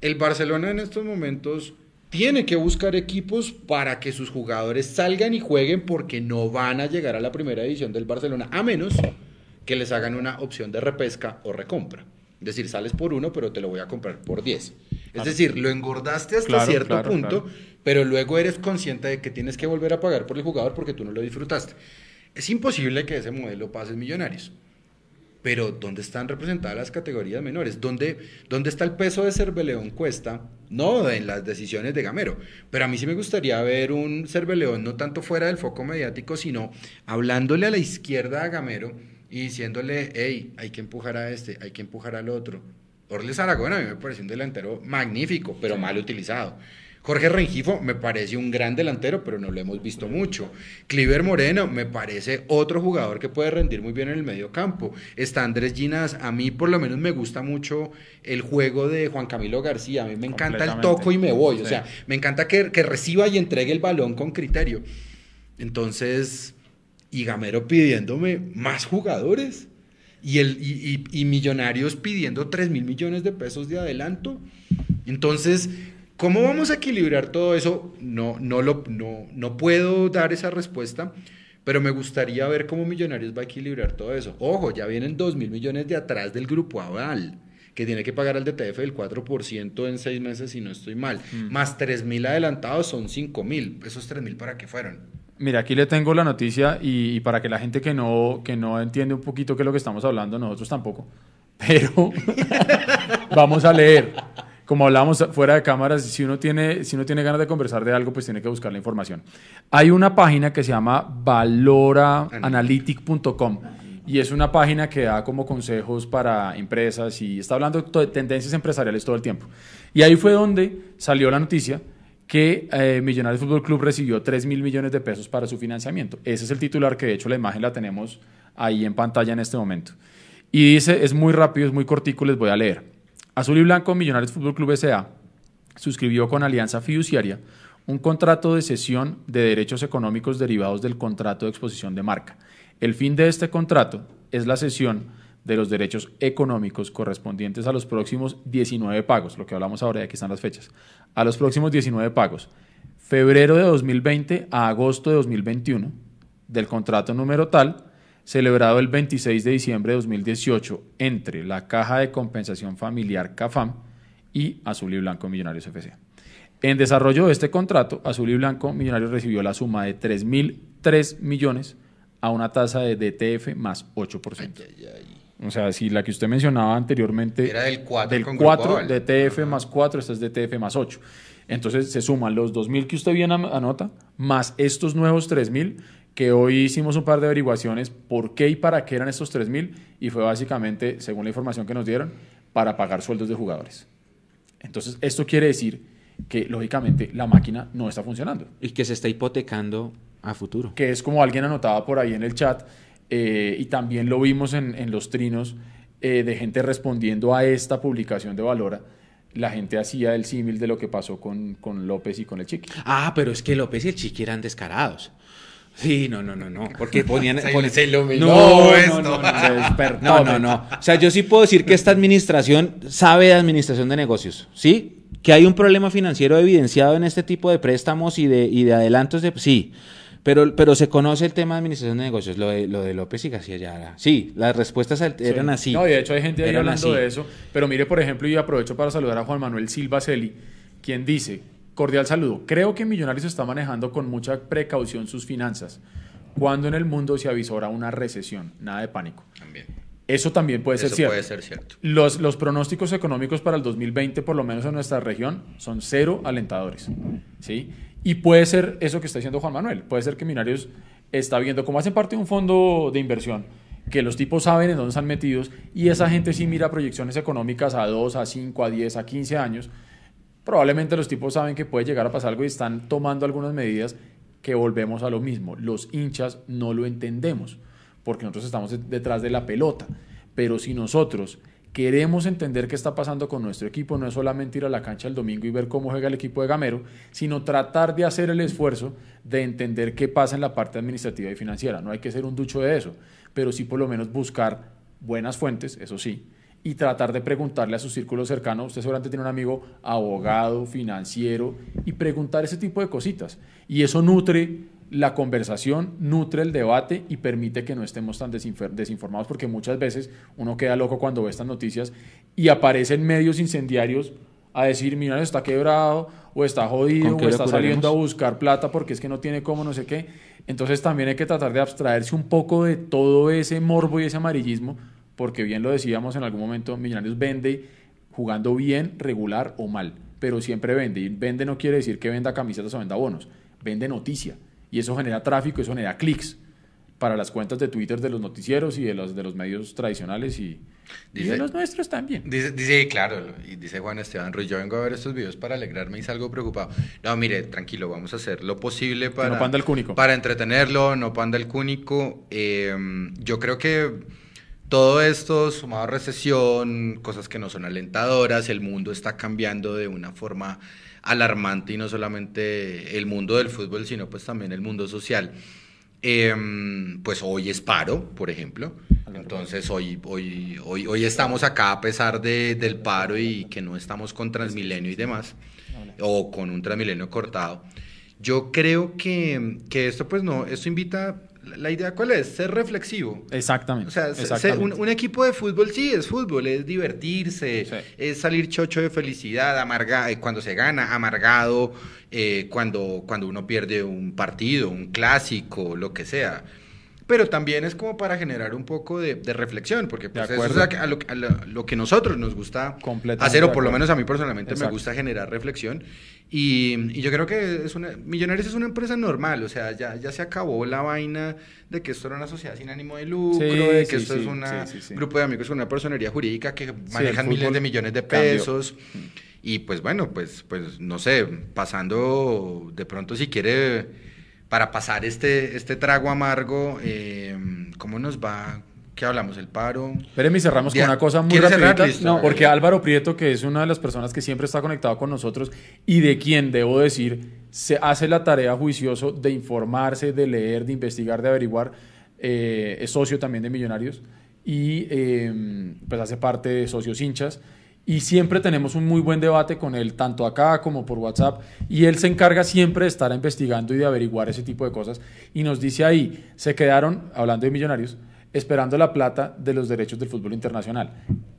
El Barcelona en estos momentos tiene que buscar equipos para que sus jugadores salgan y jueguen porque no van a llegar a la primera edición del Barcelona, a menos que les hagan una opción de repesca o recompra. Es decir, sales por uno, pero te lo voy a comprar por 10. Es decir, lo engordaste hasta cierto punto, pero luego eres consciente de que tienes que volver a pagar por el jugador porque tú no lo disfrutaste. Es imposible que ese modelo pase en millonarios. Pero ¿dónde están representadas las categorías menores? ¿Dónde, ¿Dónde está el peso de Cerveleón Cuesta? No en las decisiones de Gamero. Pero a mí sí me gustaría ver un Cerveleón no tanto fuera del foco mediático, sino hablándole a la izquierda a Gamero y diciéndole, hey, hay que empujar a este, hay que empujar al otro. Orles Aragón a mí me parece un delantero magnífico, pero mal utilizado. Jorge Rengifo me parece un gran delantero, pero no lo hemos visto mucho. Cliver Moreno me parece otro jugador que puede rendir muy bien en el medio campo. Está Andrés Ginas, a mí por lo menos me gusta mucho el juego de Juan Camilo García. A mí me encanta el toco y me voy. O sea, me encanta que, reciba y entregue el balón con criterio. Entonces, y Gamero pidiéndome más jugadores. Y, el, y, Millonarios pidiendo 3 mil millones de pesos de adelanto. Entonces, ¿Cómo vamos a equilibrar todo eso? No, no, lo, no, no puedo dar esa respuesta, pero me gustaría ver cómo Millonarios va a equilibrar todo eso. Ojo, ya vienen 2 mil millones de atrás del grupo Aval, que tiene que pagar al DTF del 4% en seis meses si no estoy mal. Mm. Más 3 mil adelantados son 5 mil. ¿Esos 3 mil para qué fueron? Mira, aquí le tengo la noticia y, para que la gente que no, que no entiende un poquito qué es lo que estamos hablando, nosotros tampoco, pero vamos a leer como hablábamos fuera de cámaras, si uno, tiene, si uno tiene ganas de conversar de algo, pues tiene que buscar la información. Hay una página que se llama valoraanalytic.com y es una página que da como consejos para empresas y está hablando de tendencias empresariales todo el tiempo. Y ahí fue donde salió la noticia que eh, Millonarios Fútbol Club recibió 3 mil millones de pesos para su financiamiento. Ese es el titular que de hecho la imagen la tenemos ahí en pantalla en este momento. Y dice, es muy rápido, es muy cortico, les voy a leer. Azul y Blanco Millonarios Fútbol Club S.A. suscribió con Alianza Fiduciaria un contrato de cesión de derechos económicos derivados del contrato de exposición de marca. El fin de este contrato es la cesión de los derechos económicos correspondientes a los próximos 19 pagos, lo que hablamos ahora, y aquí están las fechas, a los próximos 19 pagos, febrero de 2020 a agosto de 2021, del contrato número tal, celebrado el 26 de diciembre de 2018 entre la Caja de Compensación Familiar CAFAM y Azul y Blanco Millonarios FC. En desarrollo de este contrato, Azul y Blanco Millonarios recibió la suma de 3.003 millones a una tasa de DTF más 8%. O sea, si la que usted mencionaba anteriormente era del 4, del 4 DTF más 4, esta es DTF más 8. Entonces se suman los 2.000 que usted bien anota, más estos nuevos 3.000 que hoy hicimos un par de averiguaciones por qué y para qué eran estos 3 mil y fue básicamente, según la información que nos dieron, para pagar sueldos de jugadores. Entonces, esto quiere decir que, lógicamente, la máquina no está funcionando. Y que se está hipotecando a futuro. Que es como alguien anotaba por ahí en el chat, eh, y también lo vimos en, los trinos eh, de gente respondiendo a esta publicación de Valora. La gente hacía el símil de lo que pasó con, con López y con el Chiqui. Ah, pero es que López y el Chiqui eran descarados. Sí, no, no, no, no. Porque ponían. se, no, no, no, no, no, no, O sea, yo sí puedo decir que esta administración sabe de administración de negocios, ¿sí? Que hay un problema financiero evidenciado en este tipo de préstamos y de, y de adelantos de. Sí. Pero, pero se conoce el tema de administración de negocios, lo de, lo de López y García ya era. Sí, las respuestas eran Sí. así. No, y de hecho hay gente ahí hablando así. de eso. Pero mire, por ejemplo, y aprovecho para saludar a Juan Manuel Silva Celi, quien dice, cordial saludo, creo que Millonarios está manejando con mucha precaución sus finanzas, cuando en el mundo se avisora una recesión, nada de pánico. También. Eso también puede ser cierto. puede ser cierto. Los, los pronósticos económicos para el 2020, por lo menos en nuestra región, son cero alentadores. ¿sí? Y puede ser eso que está diciendo Juan Manuel. Puede ser que Minarios está viendo, como hacen parte de un fondo de inversión, que los tipos saben en dónde están metidos y esa gente sí mira proyecciones económicas a 2, a 5, a 10, a 15 años. Probablemente los tipos saben que puede llegar a pasar algo y están tomando algunas medidas que volvemos a lo mismo. Los hinchas no lo entendemos porque nosotros estamos de- detrás de la pelota. Pero si nosotros queremos entender qué está pasando con nuestro equipo, no es solamente ir a la cancha el domingo y ver cómo juega el equipo de Gamero, sino tratar de hacer el esfuerzo de entender qué pasa en la parte administrativa y financiera. No hay que ser un ducho de eso, pero sí por lo menos buscar buenas fuentes, eso sí, y tratar de preguntarle a su círculo cercano, usted seguramente tiene un amigo abogado, financiero, y preguntar ese tipo de cositas. Y eso nutre la conversación, nutre el debate y permite que no estemos tan desinformados, porque muchas veces uno queda loco cuando ve estas noticias y aparecen medios incendiarios a decir, mira, está quebrado, o está jodido, ¿Con qué o está saliendo a buscar plata porque es que no tiene cómo, no sé qué. Entonces también hay que tratar de abstraerse un poco de todo ese morbo y ese amarillismo, porque bien lo decíamos en algún momento, Millonarios vende jugando bien, regular o mal, pero siempre vende. Y vende no quiere decir que venda camisetas o venda bonos, vende noticia. Y eso genera tráfico, eso genera clics para las cuentas de Twitter de los noticieros y de los, de los medios tradicionales y, y de los nuestros también. Dice, dice, claro, y dice Juan Esteban Ruiz, yo vengo a ver estos videos para alegrarme y salgo preocupado. No, mire, tranquilo, vamos a hacer lo posible para... no panda el cúnico. Para entretenerlo, no panda el cúnico. Eh, yo creo que todo esto, sumado a recesión, cosas que no son alentadoras, el mundo está cambiando de una forma alarmante y no solamente el mundo del fútbol, sino pues también el mundo social. Eh, pues hoy es paro, por ejemplo. Entonces hoy, hoy, hoy, hoy estamos acá a pesar de, del paro y que no estamos con Transmilenio y demás, o con un Transmilenio cortado. Yo creo que, que esto pues no, esto invita, la idea cuál es, ser reflexivo. Exactamente. O sea, exactamente. un, un equipo de fútbol sí es fútbol, es divertirse, Sí. es salir chocho de felicidad, amarga, eh, cuando se gana, amargado, eh, cuando, cuando uno pierde un partido, un clásico, lo que sea. Pero también es como para generar un poco de, de reflexión, porque pues, eso es a, lo, a lo- que nosotros nos gusta hacer, o de por lo menos a mí personalmente me Exacto. gusta generar reflexión. Y, y yo creo que es una, Millonarios es una empresa normal, o sea, ya, ya se acabó la vaina de que esto era una sociedad sin ánimo de lucro, Sí, de que sí, esto sí, es un grupo de amigos con una personería jurídica que manejan miles de millones de cambió. pesos. Y pues bueno, pues, pues no sé, pasando de pronto si quiere, para pasar este, este trago amargo, eh, ¿cómo nos va? ¿Qué hablamos? ¿El paro? Espérenme y cerramos con una cosa muy. Listo. No, porque Álvaro Prieto, que es una de las personas que siempre está conectado con nosotros y de quien, debo decir, se hace la tarea juicioso de informarse, de leer, de investigar, de averiguar, eh, es socio también de Millonarios y eh, pues hace parte de Socios Hinchas. Y siempre tenemos un muy buen debate con él, tanto acá como por WhatsApp. Y él se encarga siempre de estar investigando y de averiguar ese tipo de cosas. Y nos dice ahí, se quedaron, hablando de millonarios, esperando la plata de los derechos del fútbol internacional.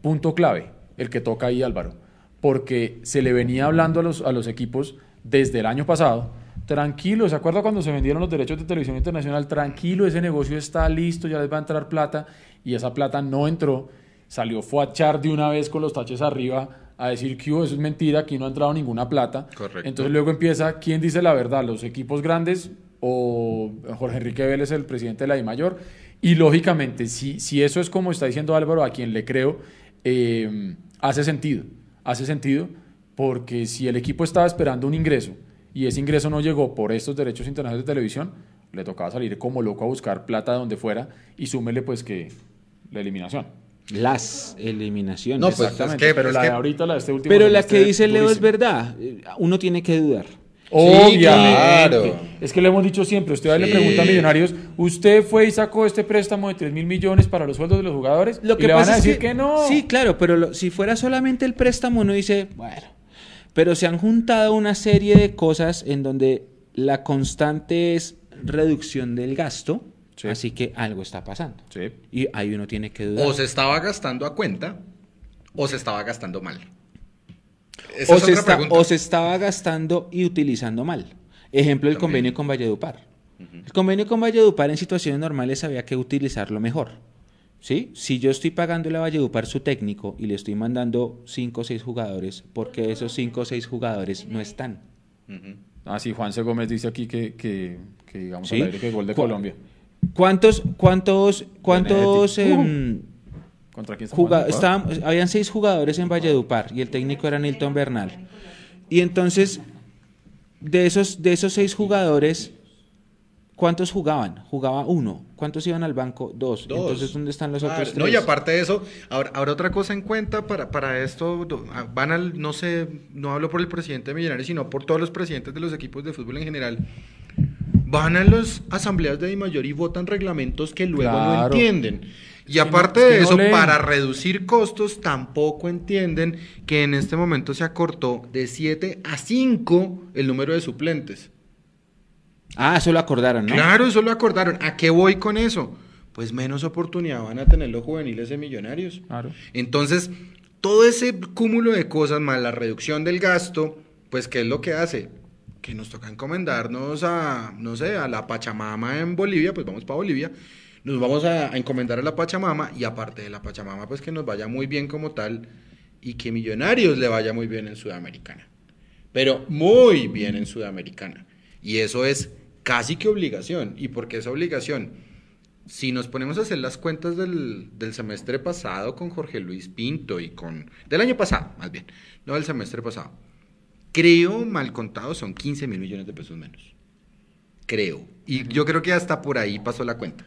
Punto clave, el que toca ahí Álvaro. Porque se le venía hablando a los, a los equipos desde el año pasado. Tranquilo, ¿se acuerda cuando se vendieron los derechos de televisión internacional? Tranquilo, ese negocio está listo, ya les va a entrar plata. Y esa plata no entró salió fue a echar de una vez con los taches arriba a decir que "Oh, eso es mentira, aquí no ha entrado ninguna plata. Correcto. Entonces luego empieza, ¿quién dice la verdad? ¿Los equipos grandes o Jorge Enrique Vélez, el presidente de la I Mayor? Y lógicamente, si, si eso es como está diciendo Álvaro, a quien le creo, eh, hace sentido. Hace sentido porque si el equipo estaba esperando un ingreso y ese ingreso no llegó por estos derechos internacionales de televisión, le tocaba salir como loco a buscar plata de donde fuera y súmele pues que la eliminación. Las eliminaciones. No, pues, Exactamente, es que- pero es la que- de ahorita, la de este último Pero la que dice Leo es verdad. Uno tiene que dudar. Obviamente. claro. Es que le hemos dicho siempre, usted le pregunta a Millonarios, ¿usted fue y sacó este préstamo de 3 mil millones para los sueldos de los jugadores? Lo y que le pasa van a es decir que, no. Sí, claro, pero lo- si fuera solamente el préstamo, uno dice, bueno. Pero se han juntado una serie de cosas en donde la constante es reducción del gasto, Sí. así que algo está pasando. Sí. Y ahí uno tiene que dudar. O se estaba gastando a cuenta o se estaba gastando mal. Esa o, es se otra está- pregunta. o se estaba gastando y utilizando mal. Ejemplo, el También. convenio con Valledupar. El convenio con Valledupar en situaciones normales había que utilizarlo mejor. ¿Sí? Si yo estoy pagando a Valledupar su técnico y le estoy mandando 5 o 6 jugadores, porque esos 5 o 6 jugadores no están? Ujú. Ah, sí, Juan C. Gómez dice aquí que, que, que digamos Sí. al aire que gol de Cu- Colombia. ¿Cuántos, cuántos, cuántos Benedetti. em, ¿Contra quién estaban- habían seis jugadores en Valledupar y el técnico era Nilton Bernal? Y entonces, de esos, de esos seis jugadores, ¿cuántos jugaban? Jugaba uno. ¿Cuántos iban al banco? Dos. Dos. Entonces, ¿dónde están los otros No, tres? y aparte de eso, ahora, ahora otra cosa en cuenta para, para esto, ah, van al, no sé, no hablo por el presidente de Millonarios, sino por todos los presidentes de los equipos de fútbol en general, van a las asambleas de Di Mayor y votan reglamentos que luego no entienden. Y aparte de no eso, para reducir costos, tampoco entienden que en este momento se acortó de 7 a 5 el número de suplentes. Ah, eso lo acordaron, ¿no? Claro, eso lo acordaron. ¿A qué voy con eso? Pues menos oportunidad van a tener los juveniles de millonarios. Claro. Entonces, todo ese cúmulo de cosas más la reducción del gasto, pues ¿qué es lo que hace? Que nos toca encomendarnos a, no sé, a la Pachamama en Bolivia, pues vamos para Bolivia. Nos vamos a, encomendar a la Pachamama y aparte de la Pachamama, pues que nos vaya muy bien como tal y que Millonarios le vaya muy bien en Sudamericana. Pero muy bien en Sudamericana. Y eso es casi que obligación. ¿Y por qué es obligación? Si nos ponemos a hacer las cuentas del, del semestre pasado con Jorge Luis Pinto y con... Del año pasado, más bien. No del semestre pasado. Creo, mal contado, son 15 mil millones de pesos menos. Creo. Y yo creo que hasta por ahí pasó la cuenta.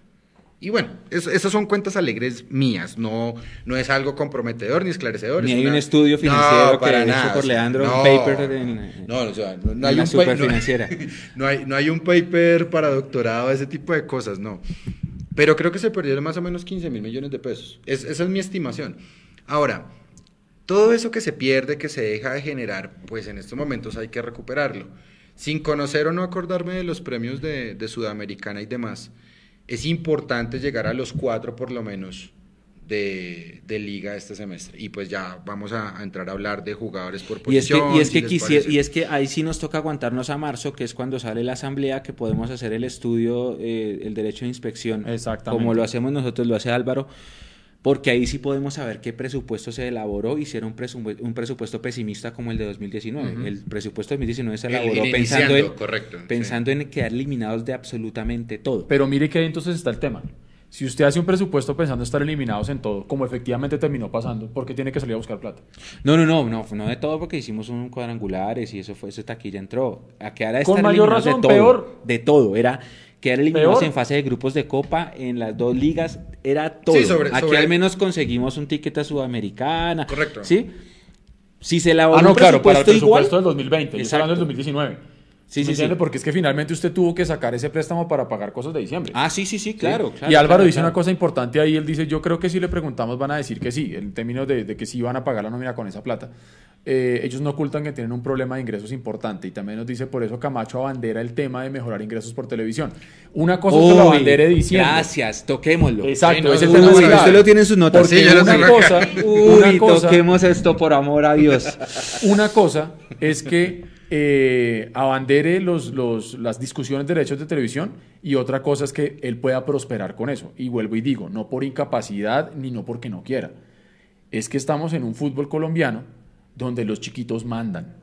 Y bueno, es- esas son cuentas alegres mías, no, no es algo comprometedor ni esclarecedor. Ni es hay una- un estudio financiero que para nada, por Leandro, un no, paper en- no, o sea, no, no hay un superfinanciera. no hay, no hay un paper para doctorado, ese tipo de cosas, no. Pero creo que se perdieron más o menos 15 mil millones de pesos. Es- esa es mi estimación. Ahora, todo eso que se pierde, que se deja de generar, pues en estos momentos hay que recuperarlo. Sin conocer o no acordarme de los premios de, de Sudamericana y demás, es importante llegar a los cuatro por lo menos de, de liga este semestre. Y pues ya vamos a, a entrar a hablar de jugadores por Y es que, posición. y es si que quisiera- y es que ahí sí nos toca aguantarnos a marzo, que es cuando sale la asamblea, que podemos hacer el estudio, eh, el derecho de inspección, Exactamente. como lo hacemos nosotros, lo hace Álvaro, porque ahí sí podemos saber qué presupuesto se elaboró y si era un, presu- un presupuesto pesimista como el de 2019. Ujú. El presupuesto de 2019 se El- elaboró el pensando, en, correcto, pensando en quedar eliminados de absolutamente todo. Pero mire que ahí entonces está el tema. Si usted hace un presupuesto pensando estar eliminados en todo, como efectivamente terminó pasando, ¿por qué tiene que salir a buscar plata? No, no, no, no, no de todo porque hicimos un cuadrangulares y eso fue, esa taquilla entró. A quedar a Con estar mayor eliminados razón, de todo, peor. De todo, era quedar eliminados Peor. en fase de grupos de copa, en las dos ligas, era todo. Sí, sobre- Aquí sobre- al menos conseguimos un ticket a Sudamericana. Correcto. ¿Sí? Si se elaboró Ah, no, un claro, para el presupuesto igual, del 2020, yo estoy hablando del Exacto. 2019. Sí, ¿Me sí, entiende? sí. Porque es que finalmente usted tuvo que sacar ese préstamo para pagar cosas de diciembre. Ah, sí, sí, sí, ¿sí? claro. y Álvaro claro, dice claro. una cosa importante ahí, él dice, yo creo que si le preguntamos van a decir que sí, en términos de, de que sí van a pagar la nómina con esa plata. Eh, ellos no ocultan que tienen un problema de ingresos importante y también nos dice por eso Camacho abandera el tema de mejorar ingresos por televisión. Una cosa es que lo abandere diciendo. Gracias, toquémoslo. Exacto, Sí, no, ese uy, tema usted lo tiene en sus notas. Porque Sí, yo lo una acá. cosa, una cosa, toquemos esto por amor a Dios. una cosa es que eh, abandere los, los, las discusiones de derechos de televisión y otra cosa es que él pueda prosperar con eso. Y vuelvo y digo, no por incapacidad ni no porque no quiera. Es que estamos en un fútbol colombiano donde los chiquitos mandan.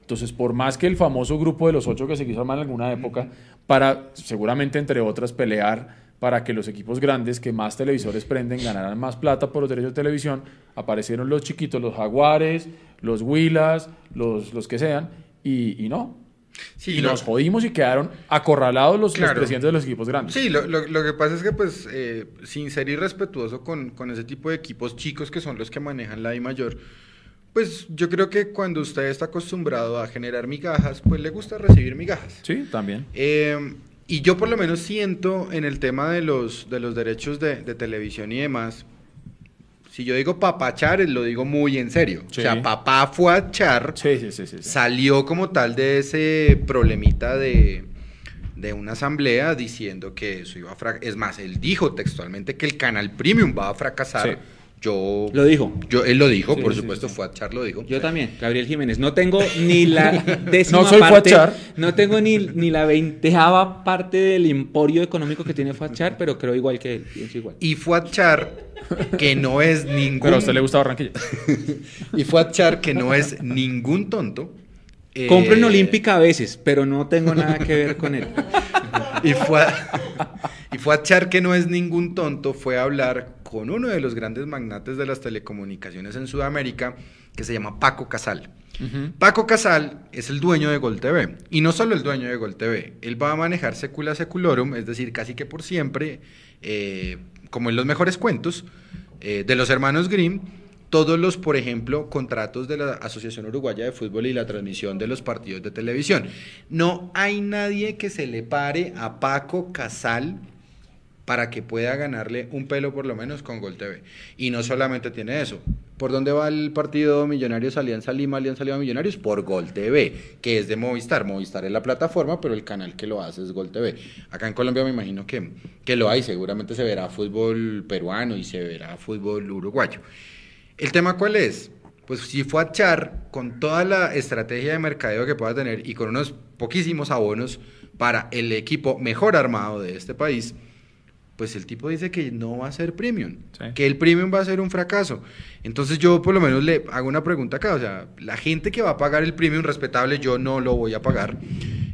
Entonces, por más que el famoso grupo de los ocho que se quiso armar en alguna época, para seguramente, entre otras, pelear para que los equipos grandes que más televisores prenden ganaran más plata por los derechos de televisión, aparecieron los chiquitos, los jaguares, los huilas, los, los que sean, y, y no. Sí, y lo- nos jodimos y quedaron acorralados los, presidentes de los equipos grandes. Sí, lo, lo- lo que pasa es que, pues, eh, sin ser irrespetuoso con, con ese tipo de equipos chicos que son los que manejan la I mayor, pues yo creo que cuando usted está acostumbrado a generar migajas, pues le gusta recibir migajas. Sí, también. Eh, y yo por lo menos siento en el tema de los, de los derechos de, de televisión y demás, si yo digo papachar, lo digo muy en serio. Sí. O sea, papá fue a char Sí, sí, sí. sí, sí. salió como tal de ese problemita de, de una asamblea diciendo que eso iba a fracasar. Es más, él dijo textualmente que el canal premium va a fracasar. Yo. Lo dijo. Yo, él lo dijo, Sí, por sí, supuesto, sí. Fuad lo dijo. Yo también, Gabriel Jiménez. No tengo ni la décima No soy parte, Fuachar. no tengo ni, ni la veinteava parte del emporio económico que tiene Fuachar, pero creo igual que él, pienso igual. Y Fuad que no es ningún. Pero a usted le gusta Barranquilla. Y Fuad que no es ningún tonto. eh, Compro en Olímpica a veces, pero no tengo nada que ver con él. Y fue, y fue a Char que no es ningún tonto, fue a hablar con uno de los grandes magnates de las telecomunicaciones en Sudamérica, que se llama Paco Casal. Paco Casal es el dueño de Gol TV, y no solo el dueño de Gol TV, él va a manejar secula seculorum, es decir, casi que por siempre, eh, como en los mejores cuentos eh, de los hermanos Grimm, todos los, por ejemplo, contratos de la Asociación Uruguaya de Fútbol y la transmisión de los partidos de televisión. No hay nadie que se le pare a Paco Casal para que pueda ganarle un pelo por lo menos con Gol TV. Y no solamente tiene eso. ¿Por dónde va el partido Millonarios Alianza Lima, Alianza Lima Millonarios? Por Gol TV, que es de Movistar. Movistar es la plataforma, pero el canal que lo hace es Gol TV. Acá en Colombia me imagino que, que lo hay. Seguramente se verá fútbol peruano y se verá fútbol uruguayo. ¿El tema cuál es? Pues si fue a Char con toda la estrategia de mercadeo que pueda tener y con unos poquísimos abonos para el equipo mejor armado de este país, pues el tipo dice que no va a ser premium, Sí. que el premium va a ser un fracaso. Entonces yo por lo menos le hago una pregunta acá, o sea, la gente que va a pagar el premium respetable, yo no lo voy a pagar,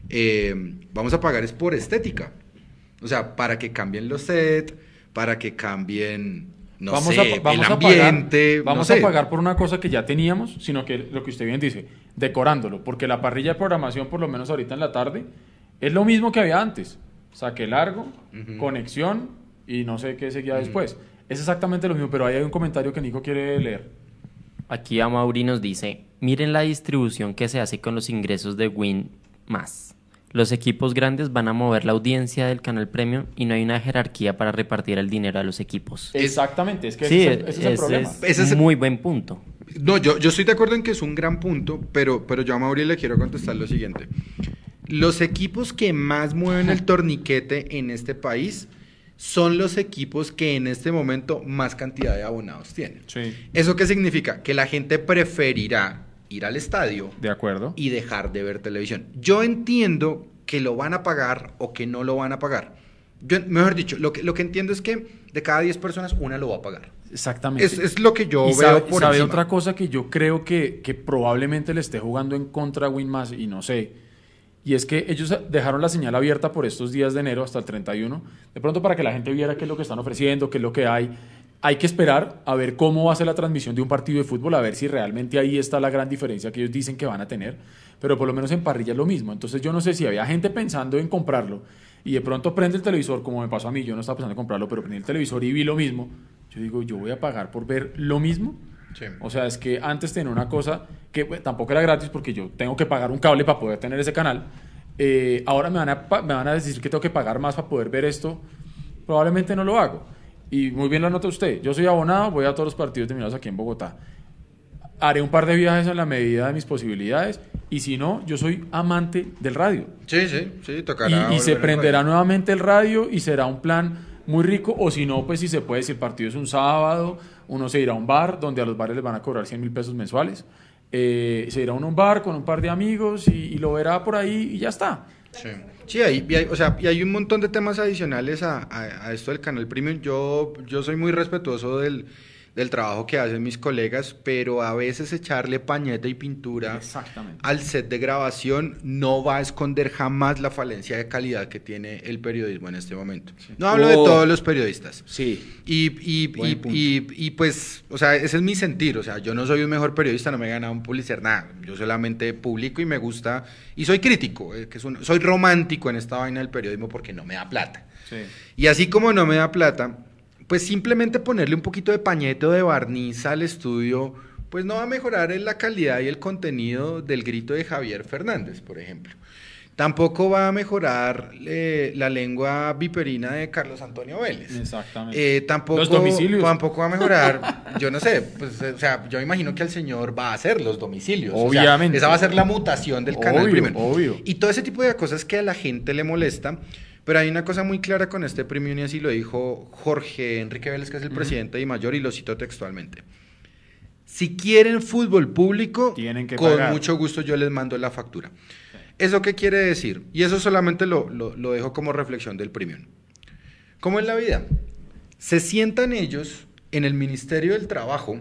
eh, vamos a pagar es por estética. O sea, para que cambien los sets, para que cambien, no vamos sé, a, vamos el a ambiente. pagar, vamos no a pagar por una cosa que ya teníamos, sino que lo que usted bien dice, decorándolo, porque la parrilla de programación, por lo menos ahorita en la tarde, es lo mismo que había antes. Saque largo, conexión y no sé qué seguía después. Es exactamente lo mismo, pero ahí hay un comentario que Nico quiere leer. Aquí a Mauri nos dice, miren la distribución que se hace con los ingresos de Win más. Los equipos grandes van a mover la audiencia del canal premium y no hay una jerarquía para repartir el dinero a los equipos. Exactamente, es que Sí, ese, es el, ese es el ese problema. es Ese es muy buen punto. No, yo, yo estoy de acuerdo en que es un gran punto, pero, pero yo a Mauri le quiero contestar lo siguiente. Los equipos que más mueven el torniquete en este país son los equipos que en este momento más cantidad de abonados tienen. Sí, ¿Eso qué significa? Que la gente preferirá ir al estadio de acuerdo. y dejar de ver televisión. Yo entiendo que lo van a pagar o que no lo van a pagar. Yo, mejor dicho, lo que, lo que entiendo es que de cada 10 personas, una lo va a pagar. Exactamente. Es, es lo que yo y veo sabe, por sabe encima. otra cosa que yo creo que, que probablemente le esté jugando en contra a Winmas y no sé. Y es que ellos dejaron la señal abierta por estos días de enero hasta el 31, de pronto para que la gente viera qué es lo que están ofreciendo, qué es lo que hay. Hay que esperar a ver cómo va a ser la transmisión de un partido de fútbol, a ver si realmente ahí está la gran diferencia que ellos dicen que van a tener. Pero por lo menos en parrilla es lo mismo. Entonces yo no sé si había gente pensando en comprarlo y de pronto prende el televisor, como me pasó a mí, yo no estaba pensando en comprarlo, pero prendí el televisor y vi lo mismo. Yo digo, yo voy a pagar por ver lo mismo. Sí. O sea, es que antes tenía una cosa que bueno, tampoco era gratis porque yo tengo que pagar un cable para poder tener ese canal. Eh, ahora me van, a, me van a decir que tengo que pagar más para poder ver esto. Probablemente no lo hago. Y muy bien lo nota usted. Yo soy abonado, voy a todos los partidos terminados aquí en Bogotá. Haré un par de viajes en la medida de mis posibilidades. Y si no, yo soy amante del radio. Sí, sí, sí, Y, tocará. y se volver a prenderá nuevamente el radio y será un plan muy rico. O si no, pues si se puede, si el partido es un sábado, uno se irá a un bar donde a los bares les van a cobrar 100 mil pesos mensuales. Eh, se irá a un bar con un par de amigos y, y lo verá por ahí y ya está. Sí, sí hay, y hay- o sea, y hay un montón de temas adicionales a, a- a esto del canal premium. Yo, yo soy muy respetuoso del, del trabajo que hacen mis colegas, pero a veces echarle pañeta y pintura al set de grabación no va a esconder jamás la falencia de calidad que tiene el periodismo en este momento. No hablo de Oh. todos los periodistas. Sí. Y, y, y, punto. y- y, pues, o sea, ese es mi sentir. O sea, yo no soy un mejor periodista, no me he ganado un publicar nada. Yo solamente publico y me gusta. Y soy crítico, eh, que es un- soy romántico en esta vaina del periodismo porque no me da plata. Sí. Y así como no me da plata, pues simplemente ponerle un poquito de pañete o de barniz al estudio, pues no va a mejorar en la calidad y el contenido del grito de Javier Fernández, por ejemplo. tampoco va a mejorar eh, la lengua viperina de Carlos Antonio Vélez. Exactamente. Eh, tampoco, Los domicilios. tampoco va a mejorar, yo no sé, pues, o sea, yo imagino que el señor va a hacer los domicilios. o sea, Obviamente. esa va a ser la mutación del canal Obvio, premium. obvio. Y todo ese tipo de cosas que a la gente le molesta. Pero hay una cosa muy clara con este premium y así lo dijo Jorge Enrique Vélez, que es el presidente de Mayor, y lo cito textualmente. Si quieren fútbol público, Tienen que con pagar. mucho gusto yo les mando la factura. ¿Eso qué quiere decir? Y eso solamente lo, lo, lo dejo como reflexión del premium. ¿Cómo es la vida? Se sientan ellos en el Ministerio del Trabajo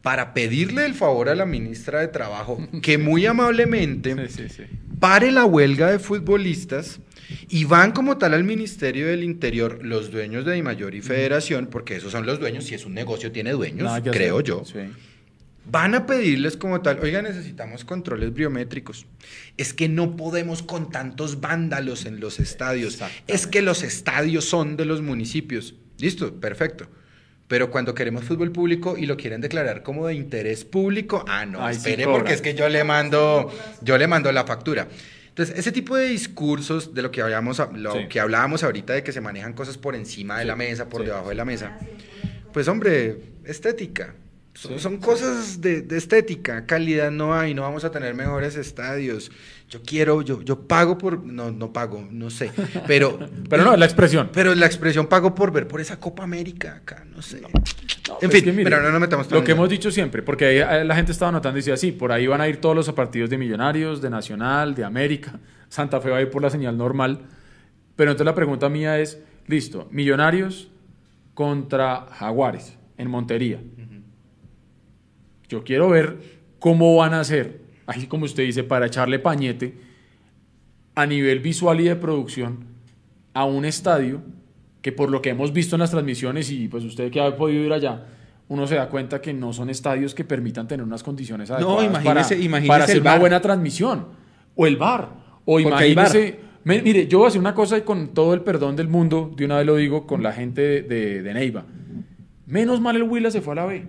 para pedirle el favor a la ministra de Trabajo que muy amablemente Sí, sí, sí. pare la huelga de futbolistas y van como tal al Ministerio del Interior los dueños de Dimayor y Federación, porque esos son los dueños, si es un negocio tiene dueños, creo yo. Sí. Van a pedirles como tal, oiga, necesitamos controles biométricos. Es que no podemos con tantos vándalos en los estadios. Es que los estadios son de los municipios. Listo, perfecto. Pero cuando queremos fútbol público y lo quieren declarar como de interés público, ah, no, sí espere, porque es que yo le mando, yo le mando la factura. Entonces, ese tipo de discursos de lo que hablábamos, lo Sí. que hablábamos ahorita de que se manejan cosas por encima de Sí, la mesa, por sí. debajo de la mesa, pues hombre, estética. Son, Sí. son cosas de, de estética, calidad no hay, no vamos a tener mejores estadios. Yo quiero, yo, yo pago por, no, no pago, no sé, pero... Pero no, es la expresión. Pero la expresión pago por ver por esa Copa América acá, no sé. No, en pues fin, que mire, pero no nos metamos Lo que hemos dicho siempre, porque ahí, la gente estaba notando y decía, sí, por ahí van a ir todos los partidos de Millonarios, de Nacional, de América. Santa Fe va a ir por la señal normal. Pero entonces la pregunta mía es, listo, Millonarios contra Jaguares en Montería. Yo quiero ver cómo van a hacer, así como usted dice, para echarle pañete a nivel visual y de producción a un estadio que por lo que hemos visto en las transmisiones y pues usted que ha podido ir allá, uno se da cuenta que no son estadios que permitan tener unas condiciones adecuadas imagínese- para, imagínese para hacer el una buena transmisión. O el bar. O imagínese... Me- mire, yo voy a decir una cosa y con todo el perdón del mundo, de una vez lo digo, con la gente de, de, de Neiva. Menos mal el Huila se fue a la B.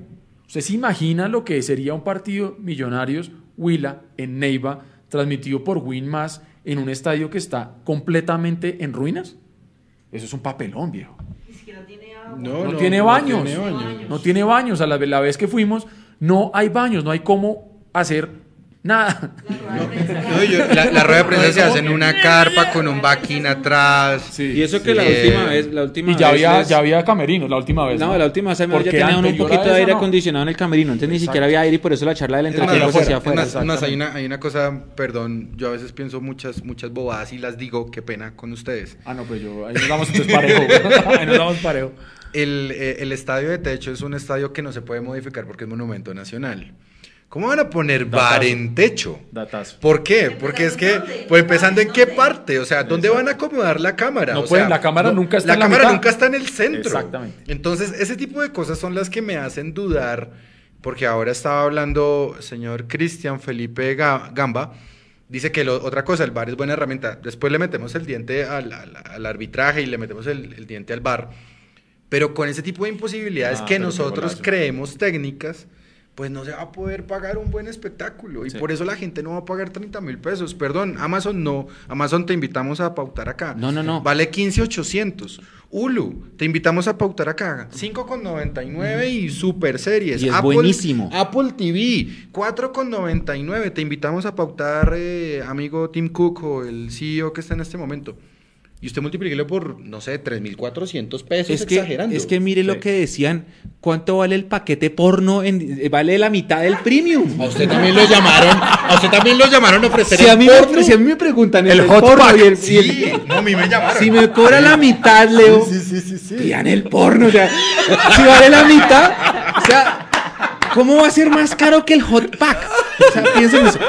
¿Usted se imagina lo que sería un partido Millonarios Huila en Neiva transmitido por Win Más en un estadio que está completamente en ruinas? Eso es un papelón, viejo. Ni siquiera tiene agua. No, tiene baños. tiene baños. baños. No tiene baños. A la, la vez que fuimos, no hay baños, no hay cómo hacer nada. La rueda de prensa. No, yo- la, la rueda de prensa se hace en una carpa con un baquín atrás. Y eso que Sí. la última vez, la última Y ya vez había, ya había camerinos la última vez. No, la última vez ya Porque tenían un poquito de aire no. acondicionado en el camerino, entonces ni siquiera había aire y por eso la charla del entretiempo se hacía afuera. más, hay, una, hay una cosa, perdón, yo a veces pienso muchas, muchas bobadas y las digo, qué pena con ustedes. Ah, no, pues yo, ahí nos damos entonces parejo. ahí nos damos parejo. El, eh, el estadio de techo es un estadio que no se puede modificar porque es monumento nacional. ¿Cómo van a poner bar Datazo. en techo? Datazo. ¿Por qué? Porque es que, pues empezando en qué parte, o sea, ¿dónde van a acomodar la cámara? No O pueden, sea, la cámara nunca está la en la cámara mitad. nunca está en el centro. Exactamente. Entonces, ese tipo de cosas son las que me hacen dudar, porque ahora estaba hablando señor Cristian Felipe Ga- Gamba, dice que lo- otra cosa, el bar es buena herramienta. Después le metemos el diente al, al- al arbitraje y le metemos el, el diente al bar. Pero con ese tipo de imposibilidades Ah, que nosotros creemos técnicas, pues no se va a poder pagar un buen espectáculo. Y Sí. por eso la gente no va a pagar 30 mil pesos. Perdón, Amazon no. Amazon te invitamos a pautar acá. No, no, no. Vale 15,800. Hulu, te invitamos a pautar acá. 5,99 y super series. Y es buenísimo. Apple TV, 4,99. Te invitamos a pautar, eh, amigo Tim Cook o el CEO que está en este momento. Y usted multiplíquelo por, no sé, 3.400 pesos, Es que, exagerando. es que mire Sí. lo que decían, ¿cuánto vale el paquete porno? En, eh, vale la mitad del premium. A usted también lo llamaron, a usted también lo llamaron a ofrecer Si a, el mí me, si a mí me preguntan El el, hot porno pack. y el, y Sí, el- no, a mí me llamaron. si me cobra la mitad, Leo, Sí, sí, sí, sí. pidan el porno. O sea, si vale la mitad, o sea, ¿cómo va a ser más caro que el hot pack? O sea, piensen eso.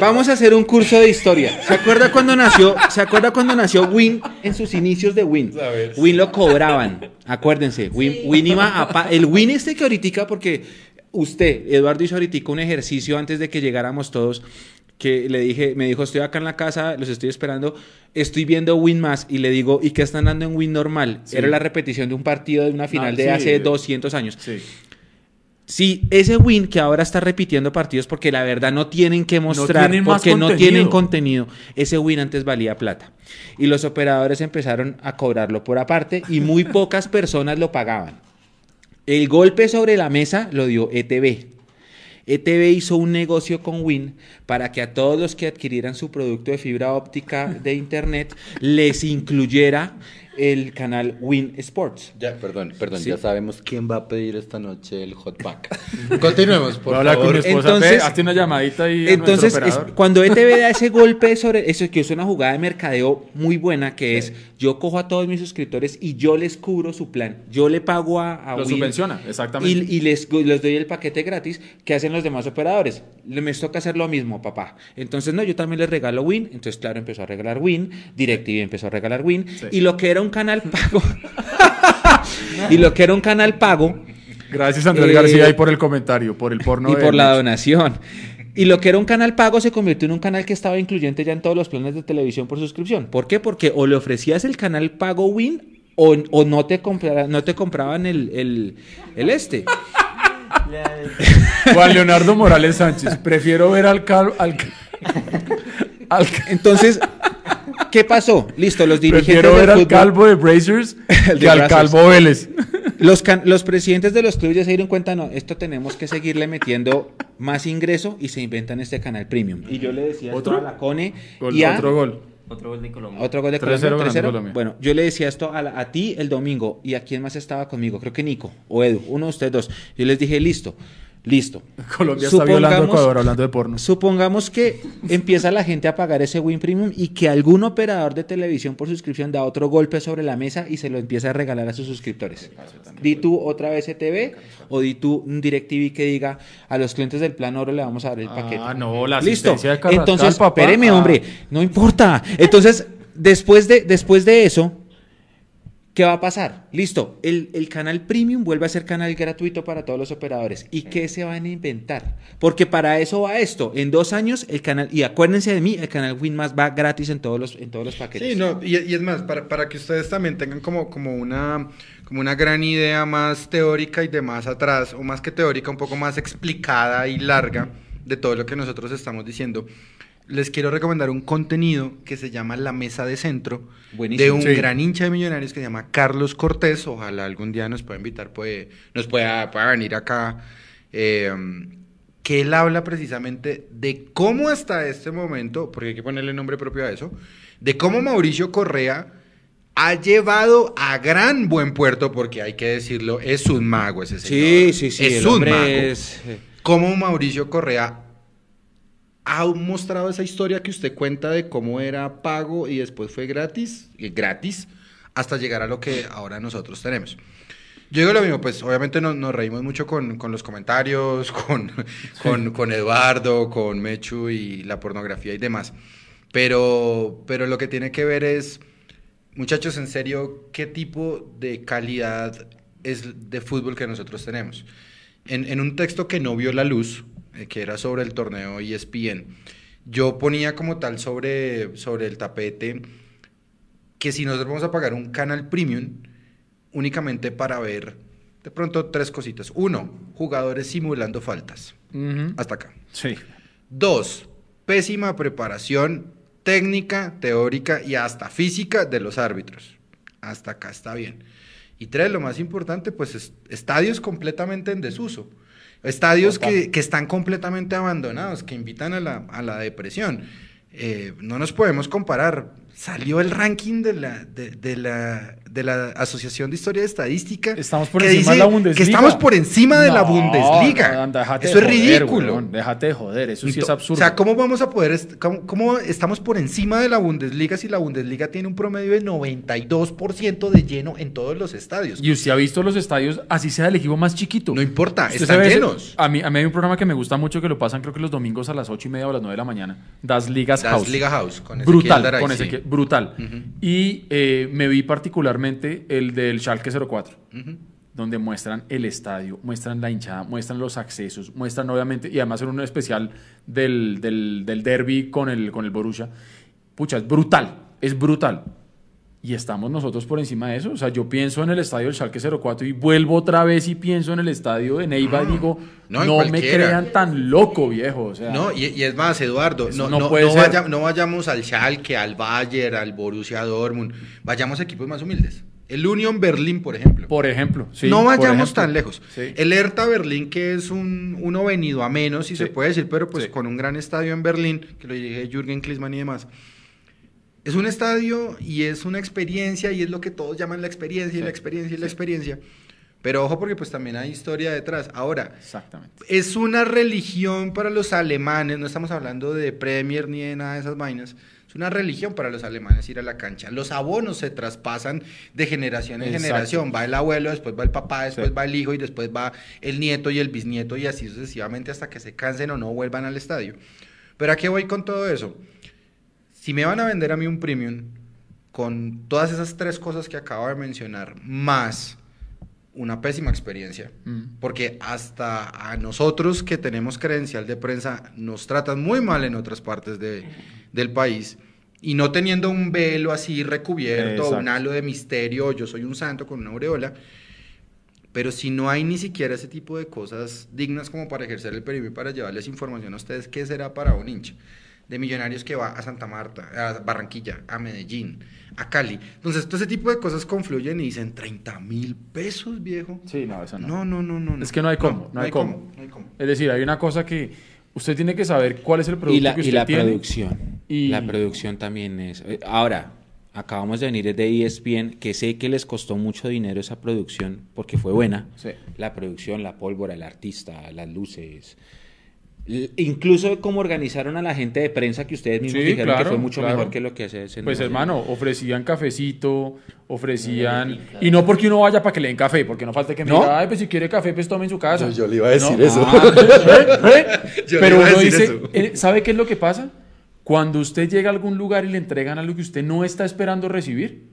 Vamos a hacer un curso de historia. ¿Se acuerda cuando nació, se acuerda cuando nació Win en sus inicios de Win? Win lo cobraban. Acuérdense, Win, Win iba a pa- el Win este que ahorita porque usted, Eduardo hizo ahorita un ejercicio antes de que llegáramos todos que le dije, me dijo, estoy acá en la casa, los estoy esperando, estoy viendo Win más y le digo, ¿y qué están dando en Win normal? Sí. Era la repetición de un partido de una final Ah, de sí. hace 200 años. Sí. Sí, ese Win que ahora está repitiendo partidos porque la verdad no tienen que mostrar, tienen porque no tienen contenido. Ese Win antes valía plata. Y los operadores empezaron a cobrarlo por aparte y muy pocas personas lo pagaban. El golpe sobre la mesa lo dio ETV. ETV hizo un negocio con Win para que a todos los que adquirieran su producto de fibra óptica de internet les incluyera el canal Win Sports. Ya, perdón, perdón, Sí. ya sabemos quién va a pedir esta noche el hot pack. Continuemos, por Voy a hablar con favor. mi esposa. Entonces- hazte una llamadita ahí a Entonces, es- cuando ETV da ese golpe sobre eso, que es una jugada de mercadeo muy buena, que es yo cojo a todos mis suscriptores y yo les cubro su plan. Yo le pago a, a Lo Win subvenciona, exactamente. Y, y les, les doy el paquete gratis que hacen los demás operadores. Le- Me toca hacer lo mismo, papá. Entonces, no, yo también les regalo Win. Entonces, claro, empezó a regalar Win. DirecTV empezó a regalar Win. Sí. Y lo que era un canal pago. y lo que era un canal pago Gracias, Andrés Eh, García, y por el comentario, por el porno. y de por la donación. Y lo que era un canal pago se convirtió en un canal que estaba incluyente ya en todos los planes de televisión por suscripción. ¿Por qué? Porque o le ofrecías el canal pago Win o, o no, te comprara- no te compraban el, el, el este. Juan Leonardo Morales Sánchez. Prefiero ver al calvo. Al, al- Entonces, ¿qué pasó? Listo, los dirigentes prefiero ver del al fútbol- calvo de Brazers El de que al calvo Vélez. Los, can- los presidentes de los clubes ya se dieron cuenta, no, esto tenemos que seguirle metiendo más ingreso y se inventan este canal premium. Y yo le decía esto ¿Otro? a la CONE Gol- y a- otro gol. Otro gol de Colombia. Otro gol de 3-0 Colombia. ganando 3-0. Colombia. Bueno, yo le decía esto a, la- a ti el domingo y a quién más estaba conmigo, creo que Nico o Edu, uno de ustedes dos. Yo les dije, listo, listo. Colombia está violando Ecuador hablando de porno. Supongamos que empieza la gente a pagar ese Win Premium y que algún operador de televisión por suscripción da otro golpe sobre la mesa y se lo empieza a regalar a sus suscriptores. Di tú otra vez ETV o di tú un DirecTV que diga a los clientes del plan oro le vamos a dar el Ah, paquete. no, la Listo. de Entonces, espéreme, Ah. hombre, no importa. Entonces, después de, después de eso, ¿qué va a pasar? Listo, el, el canal premium vuelve a ser canal gratuito para todos los operadores. ¿Y qué se van a inventar? Porque para eso va esto. En dos años, el canal, y acuérdense de mí, el canal Win Más va gratis en todos los, en todos los paquetes. Sí, no, y, y es más, para, para que ustedes también tengan como, como, una, como una gran idea más teórica y de más atrás, o más que teórica, un poco más explicada y larga de todo lo que nosotros estamos diciendo, les quiero recomendar un contenido que se llama La Mesa de Centro, Buenísimo. de un Sí. gran hincha de millonarios que se llama Carlos Cortés, ojalá algún día nos pueda invitar, puede, nos pueda, pueda venir acá. eh, que él habla precisamente de cómo hasta este momento, porque hay que ponerle nombre propio a eso, de cómo Mauricio Correa ha llevado a gran buen puerto, porque hay que decirlo, es un mago ese señor. Sí, sí, sí. Es el un mago. es- eh, Cómo Mauricio Correa ha mostrado esa historia que usted cuenta de cómo era pago y después fue gratis, eh, gratis, hasta llegar a lo que ahora nosotros tenemos. Yo digo lo mismo, pues obviamente nos, nos reímos mucho con, con los comentarios, con, con, con Eduardo, con Mechu y la pornografía y demás. Pero, pero lo que tiene que ver es, muchachos, en serio, ¿qué tipo de calidad es de fútbol que nosotros tenemos? En, en un texto que no vio la luz, que era sobre el torneo E ESPN, yo ponía como tal sobre, sobre el tapete que si nosotros vamos a pagar un canal premium únicamente para ver de pronto tres cositas. Uno, jugadores simulando faltas. Hasta acá. Sí. Dos, pésima preparación técnica, teórica y hasta física de los árbitros. Hasta acá está bien. Y tres, lo más importante, pues es- estadios completamente en desuso. Estadios que, que están completamente abandonados, que invitan a la, a la depresión. Eh, no nos podemos comparar. Salió el ranking de la, de, de la, de la Asociación de Historia de Estadística. Estamos por que encima de la Bundesliga. Que estamos por encima de la Bundesliga. no, Eso es ridículo. weón, déjate de joder, eso sí es absurdo. O sea, ¿cómo vamos a poder, est- cómo, cómo estamos por encima de la Bundesliga si la Bundesliga tiene un promedio de 92% de lleno en todos los estadios? Y usted ha visto los estadios, así sea el equipo más chiquito. No importa, están ese- llenos. A mí, a mí hay un programa que me gusta mucho que lo pasan creo que los domingos a las ocho y media o a las 9 de la mañana. Das Ligas Das House. Liga House, con brutal, Daray, con sí. Ezequiel, brutal. Y eh, me vi particularmente el del Schalke 04, Ujú. donde muestran el estadio, muestran la hinchada, muestran los accesos, muestran obviamente, y además en un especial del, del, del derby con el, con el Borussia. Pucha, es brutal, es brutal. Y estamos nosotros por encima de eso. O sea, yo pienso en el estadio del Schalke 04 y vuelvo otra vez y pienso en el estadio de Neiva y digo, no, no, me crean tan loco, viejo. O sea, No, y, y es más, Eduardo, no, no no, puede no ser. vaya- no vayamos al Schalke, al Bayern, al Borussia Dortmund, vayamos a equipos más humildes. El Union Berlin, por ejemplo. por ejemplo. sí, no vayamos ejemplo. tan lejos. Sí. El Hertha Berlín, que es un, uno venido a menos, si Sí. se puede decir, pero pues Sí. con un gran estadio en Berlín, que lo dirige Jürgen Klinsmann y demás. Es un estadio y es una experiencia y es lo que todos llaman la experiencia y la experiencia y la experiencia. Pero ojo porque pues también hay historia detrás. Ahora, Exactamente. es una religión para los alemanes, no estamos hablando de Premier ni de nada de esas vainas. Es una religión para los alemanes ir a la cancha. Los abonos se traspasan de generación en Exacto. generación. Va el abuelo, después va el papá, después Sí. va el hijo y después va el nieto y el bisnieto y así sucesivamente hasta que se cansen o no vuelvan al estadio. Pero ¿a qué voy con todo eso? Si me van a vender a mí un premium con todas esas tres cosas que acabo de mencionar, más una pésima experiencia, Mm. porque hasta a nosotros que tenemos credencial de prensa nos tratan muy mal en otras partes de- del país y no teniendo un velo así recubierto, Exacto. un halo de misterio, yo soy un santo con una aureola, pero si no hay ni siquiera ese tipo de cosas dignas como para ejercer el periodismo y para llevarles información a ustedes, ¿qué será para un hincha? De millonarios que va a Santa Marta, a Barranquilla, a Medellín, a Cali. Entonces, todo ese tipo de cosas confluyen y dicen 30 mil pesos, viejo. Sí, no, eso no. No, no, no, no. Es que no hay cómo, no hay cómo. no hay cómo. Es decir, hay una cosa que usted tiene que saber cuál es el producto Y la, que y usted la tiene. producción. Y- La producción también es. eh, Ahora, acabamos de venir de ESPN, que sé que les costó mucho dinero esa producción porque fue buena. Sí. La producción, la pólvora, el artista, las luces. Incluso cómo organizaron a la gente de prensa que ustedes mismos Sí, dijeron que claro, fue mucho claro. mejor que lo que hace ese Pues hermano, ofrecían cafecito, ofrecían... Galletitas. Y no porque uno vaya para que le den café, porque no falta que me ¿No? diga, ay, pues si quiere café, pues tome en su casa. Yo- yo le iba a decir No. eso. Ah, ¿eh? Yo Pero uno dice, eso. eh, ¿sabe qué es lo que pasa? Cuando usted llega a algún lugar y le entregan algo que usted no está esperando recibir,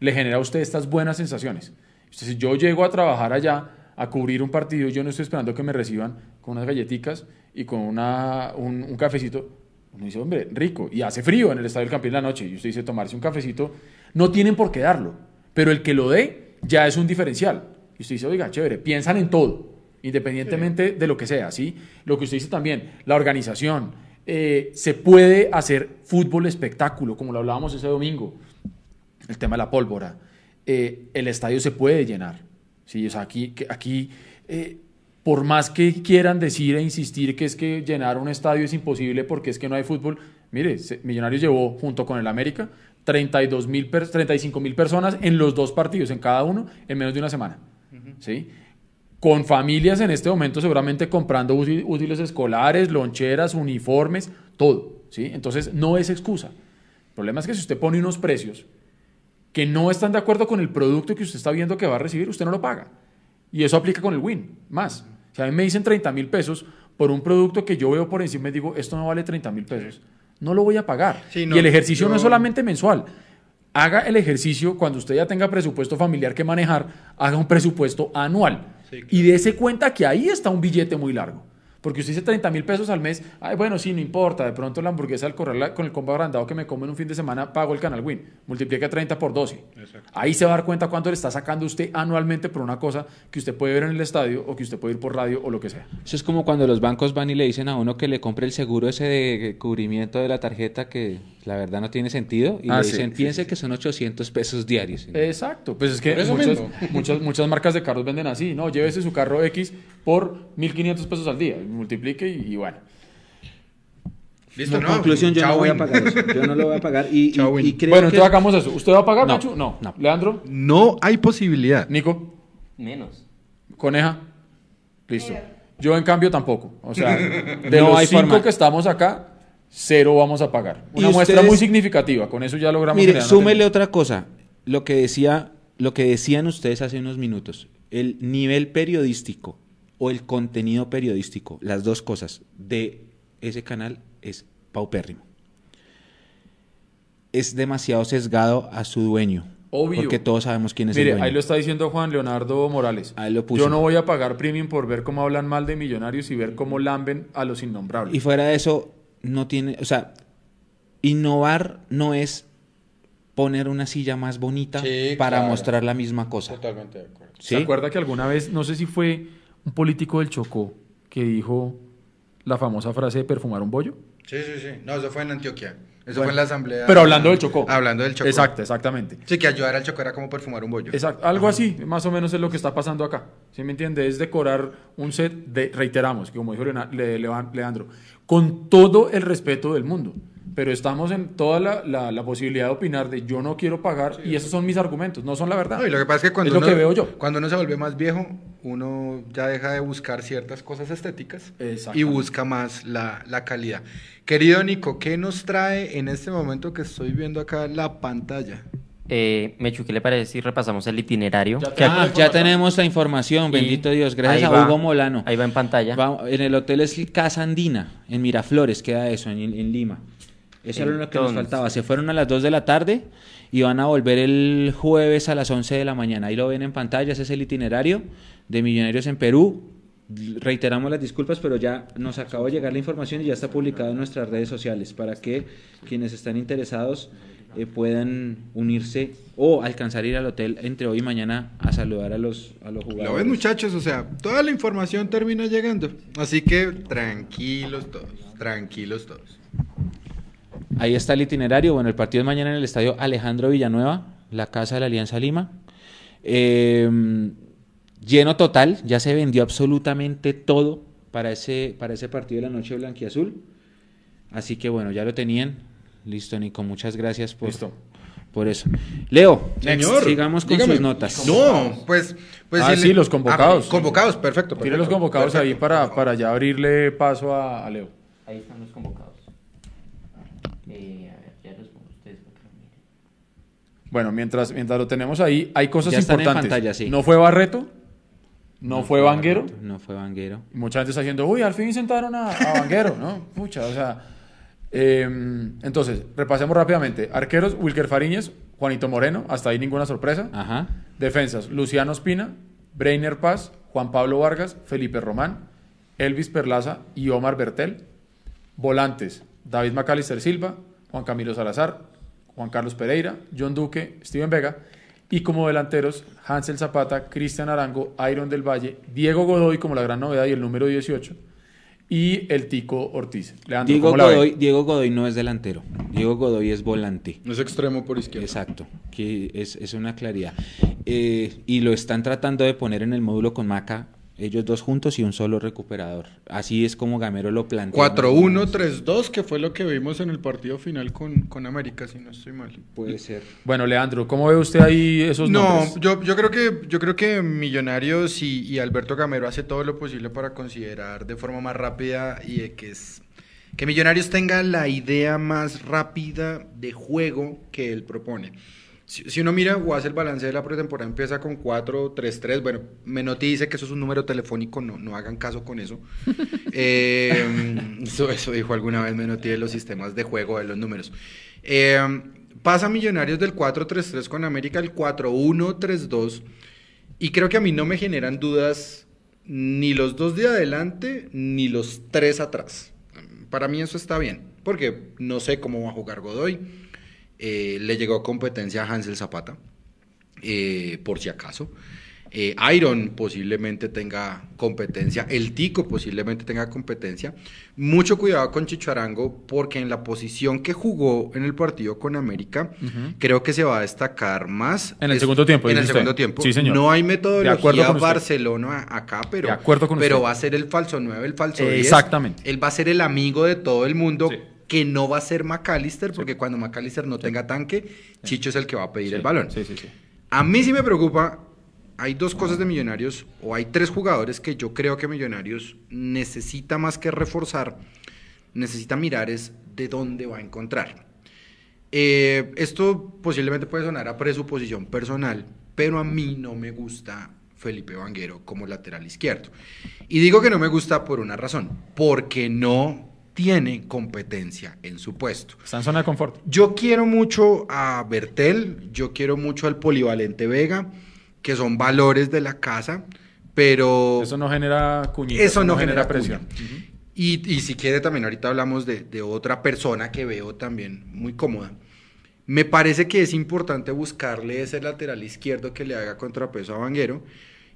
le genera a usted estas buenas sensaciones. Usted, si yo llego a trabajar allá, a cubrir un partido, yo no estoy esperando que me reciban con unas galletitas y con una, un, un cafecito. Uno dice, hombre, rico. Y hace frío en el Estadio del Campín en la noche. Y usted dice, tomarse un cafecito. No tienen por qué darlo. Pero el que lo dé ya es un diferencial. Y usted dice, oiga, chévere, piensan en todo. Independientemente de lo que sea, ¿sí? Lo que usted dice también, la organización. eh, se puede hacer fútbol espectáculo, como lo hablábamos ese domingo el tema de la pólvora, eh, el estadio se puede llenar. ¿sí? O sea, aquí, aquí eh, por más que quieran decir e insistir que es que llenar un estadio es imposible porque es que no hay fútbol, mire, Millonarios llevó junto con el América 32 mil, 35 mil personas en los dos partidos, en cada uno, en menos de una semana. ¿sí? Con familias en este momento seguramente comprando útil- útiles escolares, loncheras, uniformes, todo. ¿sí? Entonces no es excusa. El problema es que si usted pone unos precios que no están de acuerdo con el producto que usted está viendo que va a recibir, usted no lo paga. Y eso aplica con el win, más. Si a mí me dicen 30 mil pesos por un producto que yo veo por encima y digo, esto no vale 30 mil pesos, no lo voy a pagar. Sí, no, y el ejercicio no es solamente mensual. Haga el ejercicio cuando usted ya tenga presupuesto familiar que manejar, haga un presupuesto anual. Sí, claro. Y dése cuenta que ahí está un billete muy largo. Porque usted dice 30 mil pesos al mes, ay, bueno, sí, no importa, de pronto la hamburguesa al correr con el combo agrandado que me como en un fin de semana, pago el canal Win, multiplica 30 por 12. Ahí se va a dar cuenta cuánto le está sacando usted anualmente por una cosa que usted puede ver en el estadio o que usted puede ir por radio o lo que sea. Eso es como cuando los bancos van y le dicen a uno que le compre el seguro ese de cubrimiento de la tarjeta que la verdad no tiene sentido y Ah, le dicen, sí, piense sí, que son 800 pesos diarios. Exacto, pues es que muchas, muchas, muchas marcas de carros venden así, ¿no? Llévese su carro X por 1.500 pesos al día, multiplique y, y bueno. Listo, En no. conclusión, yo chao, no voy a pagar eso. Yo no lo voy a pagar y, y- Chao, win. y creo bueno, que... entonces hagamos eso. ¿Usted va a pagar, No, Nacho? No. no. ¿Leandro? No hay posibilidad. ¿Nico? Menos. ¿Coneja? Listo. Yo, en cambio, tampoco. O sea, de No los hay cinco forma. que estamos acá, cero vamos a pagar. ¿Y Una muestra ustedes? muy significativa. Con eso ya logramos... Mire, súmele otra cosa. Lo que decía, lo que decían ustedes hace unos minutos. El nivel periodístico o el contenido periodístico, las dos cosas de ese canal es paupérrimo. Es demasiado sesgado a su dueño. Obvio. Porque todos sabemos quién es Mire, el dueño. ahí lo está diciendo Juan Leonardo Morales. Ahí lo puso. Yo no voy a pagar premium por ver cómo hablan mal de millonarios y ver cómo lamben a los innombrables. Y fuera de eso, no tiene, o sea, innovar no es poner una silla más bonita Sí, para claro. mostrar la misma cosa. Totalmente de acuerdo. ¿Sí? ¿Se acuerda que alguna vez, no sé si fue un político del Chocó que dijo la famosa frase de perfumar un bollo? Sí, sí, sí. No, eso fue en Antioquia. Eso Bueno, fue en la asamblea. Pero hablando del Chocó. Hablando del Chocó. Exacto, exactamente. Sí, que ayudar al Chocó era como perfumar un bollo. Exacto, algo así, más o menos es lo que está pasando acá. ¿Sí me entiende? Es decorar un set de, reiteramos, que como dijo Leandro, con todo el respeto del mundo. Pero estamos en toda la, la- la posibilidad de opinar de yo no quiero pagar y esos son mis argumentos, no son la verdad. No, y lo que pasa es que cuando, Es lo uno, que veo yo. cuando uno se vuelve más viejo, uno ya deja de buscar ciertas cosas estéticas y busca más la, la calidad. Querido Nico, ¿qué nos trae en este momento que estoy viendo acá la pantalla? Eh, Mechu, ¿qué le parece si repasamos el itinerario? Ya Ah, ya tenemos la información, Y bendito Dios. Gracias ahí a va. Hugo Molano. Ahí va en pantalla. Va- en el hotel es Casa Andina, en Miraflores, queda eso, en, en Lima. Eso era lo que nos faltaba. Se fueron a las 2 de la tarde y van a volver el jueves a las 11 de la mañana. Ahí lo ven en pantalla, ese es el itinerario de Millonarios en Perú. Reiteramos las disculpas, pero ya nos acaba de llegar la información y ya está publicado en nuestras redes sociales para que quienes están interesados eh, puedan unirse o alcanzar a ir al hotel entre hoy y mañana a saludar a los, a los jugadores. Lo ven muchachos, o sea, toda la información termina llegando. Así que tranquilos todos, tranquilos todos. Ahí está el itinerario. Bueno, el partido es mañana en el estadio Alejandro Villanueva, la casa de la Alianza Lima. Eh, lleno total, ya se vendió absolutamente todo para ese, para ese partido de la noche blanquiazul. Así que bueno, ya lo tenían. Listo, Nico, muchas gracias por, Listo. por eso. Leo, Señor, sigamos con dígame. sus notas. No, pues... pues Ah, sí, los convocados. Ah, convocados, perfecto. Tire los perfecto, convocados ahí perfecto. para, para ya abrirle paso a, a Leo. Ahí están los convocados. Eh, a ver, ya los pongo ustedes para que lo miren. Bueno, mientras, mientras lo tenemos ahí, hay cosas Ya están en importantes. pantalla, sí. No fue Barreto, no, fue Vanguero. No fue Vanguero. Mucha gente está diciendo, uy, al fin sentaron a, a Vanguero, ¿no? Pucha, o sea. eh, entonces, repasemos rápidamente. Arqueros, Wilker Fariñez, Juanito Moreno, hasta ahí ninguna sorpresa. Ajá. Defensas, Luciano Espina, Breiner Paz, Juan Pablo Vargas, Felipe Román, Elvis Perlaza y Omar Bertel. Volantes, David Macalister Silva, Juan Camilo Salazar, Juan Carlos Pereira, John Duque, Steven Vega. Y como delanteros, Hansel Zapata, Cristian Arango, Iron del Valle, Diego Godoy como la gran novedad y el número 18. Y el Tico Ortiz. Leandro, Diego ¿cómo la ve? Godoy, Diego Godoy no es delantero. Diego Godoy es volante. No es extremo por izquierda. Exacto, que es, es una claridad. Eh, y lo están tratando de poner en el módulo con Maca, ellos dos juntos y un solo recuperador. Así es como Gamero lo plantea. 4-1-3-2, que fue lo que vimos en el partido final con, con América, si no estoy mal. Puede ser. Bueno, Leandro, ¿cómo ve usted ahí esos No, nombres? yo, yo creo que yo creo que Millonarios y, y Alberto Gamero hace todo lo posible para considerar de forma más rápida y de que es que Millonarios tenga la idea más rápida de juego que él propone. Si, si uno mira o hace el balance de la pretemporada, empieza con 4-3-3. Bueno, Menotti dice que eso es un número telefónico, no, no hagan caso con eso. Eh, eso, eso dijo alguna vez Menotti de los sistemas de juego de los números. Eh, pasa Millonarios del 4-3-3 con América al 4-1-3-2. Y creo que a mí no me generan dudas ni los dos de adelante ni los tres atrás. Para mí eso está bien, porque no sé cómo va a jugar Godoy. Eh, le llegó competencia a Hansel Zapata, eh, por si acaso. Eh, Iron posiblemente tenga competencia, el Tico posiblemente tenga competencia. Mucho cuidado con Chicharango porque en la posición que jugó en el partido con América, creo que se va a destacar más. En el segundo tiempo, En el usted. segundo tiempo. Sí, señor. No hay De acuerdo metodología. Barcelona acá, pero, De acuerdo con pero usted. va a ser el falso 9, el falso 10. Exactamente. Él va a ser el amigo de todo el mundo. Sí. Que no va a ser McAllister, porque cuando McAllister no tenga tanque, Chicho es el que va a pedir el balón. A mí sí me preocupa. Hay dos cosas de Millonarios, o hay tres jugadores que yo creo que Millonarios necesita más que reforzar, necesita mirar es de dónde va a encontrar. Eh, esto posiblemente puede sonar a presuposición personal, pero a mí no me gusta Felipe Vanguero como lateral izquierdo. Y digo que no me gusta por una razón, porque no tiene competencia en su puesto. Está en zona de confort. Yo quiero mucho a Bertel, yo quiero mucho al polivalente Vega, que son valores de la casa, pero Eso no genera cuñita. Eso no genera presión. y, y si quiere también ahorita hablamos de, de otra persona que veo también muy cómoda. Me parece que es importante buscarle ese lateral izquierdo que le haga contrapeso a Vanguero.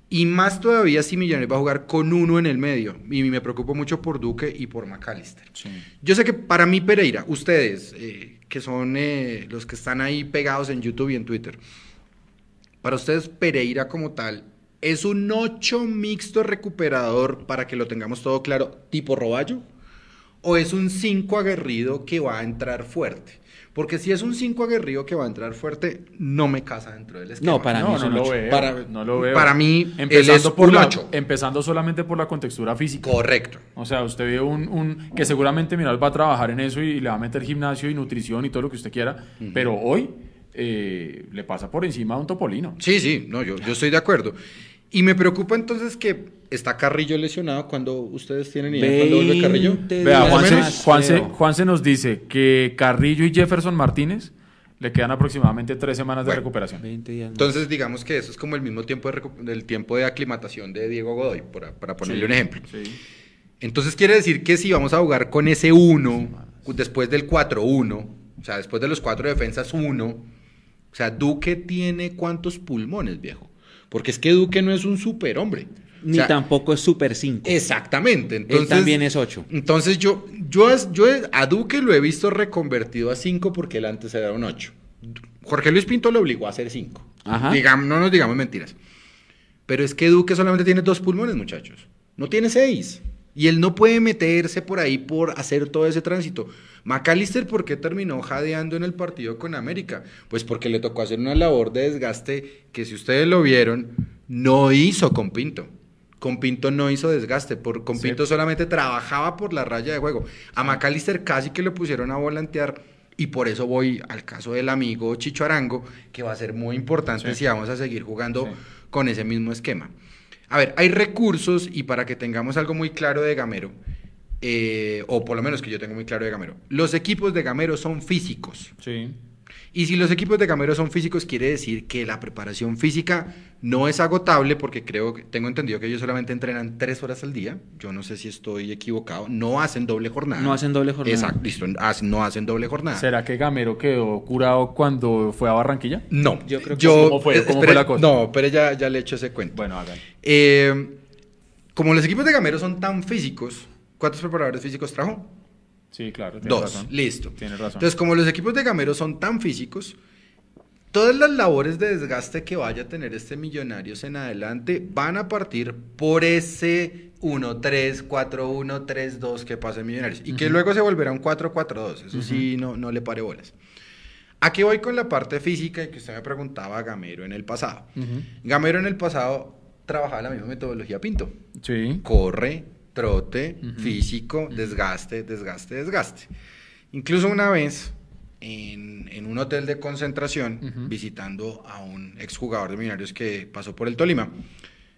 Y más todavía si Millonarios va a jugar con uno en el medio. Y me preocupo mucho por Duque y por McAllister. Sí. Yo sé que para mí Pereira, ustedes, eh, que son eh, los que están ahí pegados en YouTube y en Twitter, para ustedes Pereira como tal es un 8 mixto recuperador para que lo tengamos todo claro, tipo Roballo, o es un 5 aguerrido que va a entrar fuerte. Porque si es un 5 aguerrido que va a entrar fuerte, no me casa dentro del esquema. No, para mí no, lo veo. Para- no lo veo. para mí, él empezando es por un la, ocho. empezando solamente por la contextura física. Correcto. O sea, usted ve un, un que seguramente Miral va a trabajar en eso y le va a meter gimnasio y nutrición y todo lo que usted quiera, pero hoy eh, le pasa por encima a un topolino. Sí, sí, no, yo, yo estoy de acuerdo. Y me preocupa entonces que está Carrillo lesionado cuando ustedes tienen idea cuándo vuelve Carrillo. 20 Vea, Juanse, nos dice que Carrillo y Jefferson Martínez le quedan aproximadamente tres semanas de Bueno. recuperación. 20 días. Entonces, digamos que eso es como el mismo tiempo de del tiempo de aclimatación de Diego Godoy, para, para ponerle Sí, un ejemplo. sí. Entonces quiere decir que si vamos a jugar con ese 1, después del 4-1, o sea, después de los cuatro defensas 1, o sea, Duque tiene cuántos pulmones, viejo. Porque es que Duque no es un superhombre. O Ni sea, tampoco es Super 5. Exactamente. Entonces, Él también es 8. Entonces yo, yo, es- yo a Duque lo he visto reconvertido a 5 porque él antes era un 8. Jorge Luis Pinto lo obligó a hacer 5. Ajá. Digamos, no nos digamos mentiras. Pero es que Duque solamente tiene dos pulmones, muchachos. No tiene seis. Y él no puede meterse por ahí por hacer todo ese tránsito. McAllister, ¿por qué terminó jadeando en el partido con América? Pues porque le tocó hacer una labor de desgaste que si ustedes lo vieron, no hizo con Pinto. Con Pinto no hizo desgaste, por, con Sí. Pinto solamente trabajaba por la raya de juego. A McAllister casi que lo pusieron a volantear y por eso voy al caso del amigo Chicho Arango, que va a ser muy importante Sí. si vamos a seguir jugando Sí. con ese mismo esquema. A ver, hay recursos y para que tengamos algo muy claro de Gamero, eh, o por lo menos que yo tengo muy claro de Gamero, los equipos de Gamero son físicos. Sí. Y si los equipos de Gamero son físicos, quiere decir que la preparación física no es agotable, porque creo que tengo entendido que ellos solamente entrenan tres horas al día. Yo no sé si estoy equivocado. No hacen doble jornada. No hacen doble jornada. Exacto, listo. no hacen doble jornada. ¿Será que Gamero quedó curado cuando fue a Barranquilla? No, Yo creo que- ¿Cómo fue? eh, ¿Cómo fue la cosa? No, pero ya, ya le echo ese cuento. Bueno, hagan. Eh, como los equipos de Gamero son tan físicos, ¿cuántos preparadores físicos trajo? Sí, claro. Dos, razón. listo. Tienes razón. Entonces, como los equipos de Gamero son tan físicos, todas las labores de desgaste que vaya a tener este Millonarios en adelante van a partir por ese 1-3, 4-1, 3-2 que pasa en Millonarios. Y que luego se volverá un 4-4-2. Eso sí, no, no le pare bolas. Aquí voy con la parte física y que usted me preguntaba a Gamero en el pasado. Ujú. Gamero en el pasado trabajaba la misma metodología Pinto Sí. corre, trote, Ujú. físico, desgaste, desgaste, desgaste. Incluso una vez en, en un hotel de concentración, Ujú. visitando a un exjugador de Millonarios que pasó por el Tolima,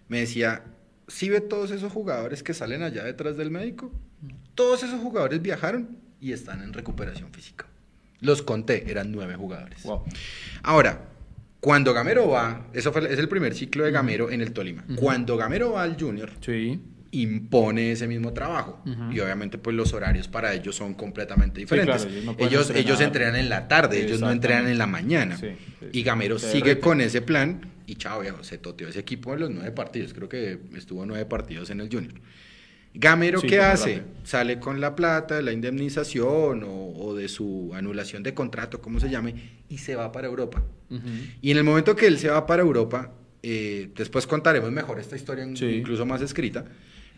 me decía, ¿sí ve todos esos jugadores que salen allá detrás del médico? Todos esos jugadores viajaron y están en recuperación física. Los conté, eran nueve jugadores. Wow. Ahora, cuando Gamero va, eso fue, es el primer ciclo de Gamero en el Tolima. Cuando Gamero va al Junior, Sí. Impone ese mismo trabajo. Ujú. Y obviamente pues los horarios para ellos son completamente diferentes. claro, ellos no ellos, ellos entrenan en la tarde, ellos no entrenan en la mañana. Sí, sí, y sí. Gamero sigue con ese plan y chao viejo, se toteó ese equipo en los nueve partidos. Creo que estuvo nueve partidos en el Junior. Gamero, Sí, ¿qué hace? rápido. Sale con la plata la indemnización o, o de su anulación de contrato, como se llame, y se va para Europa. Ujú. Y en el momento que él se va para Europa, eh, después contaremos mejor esta historia, Sí. incluso más escrita,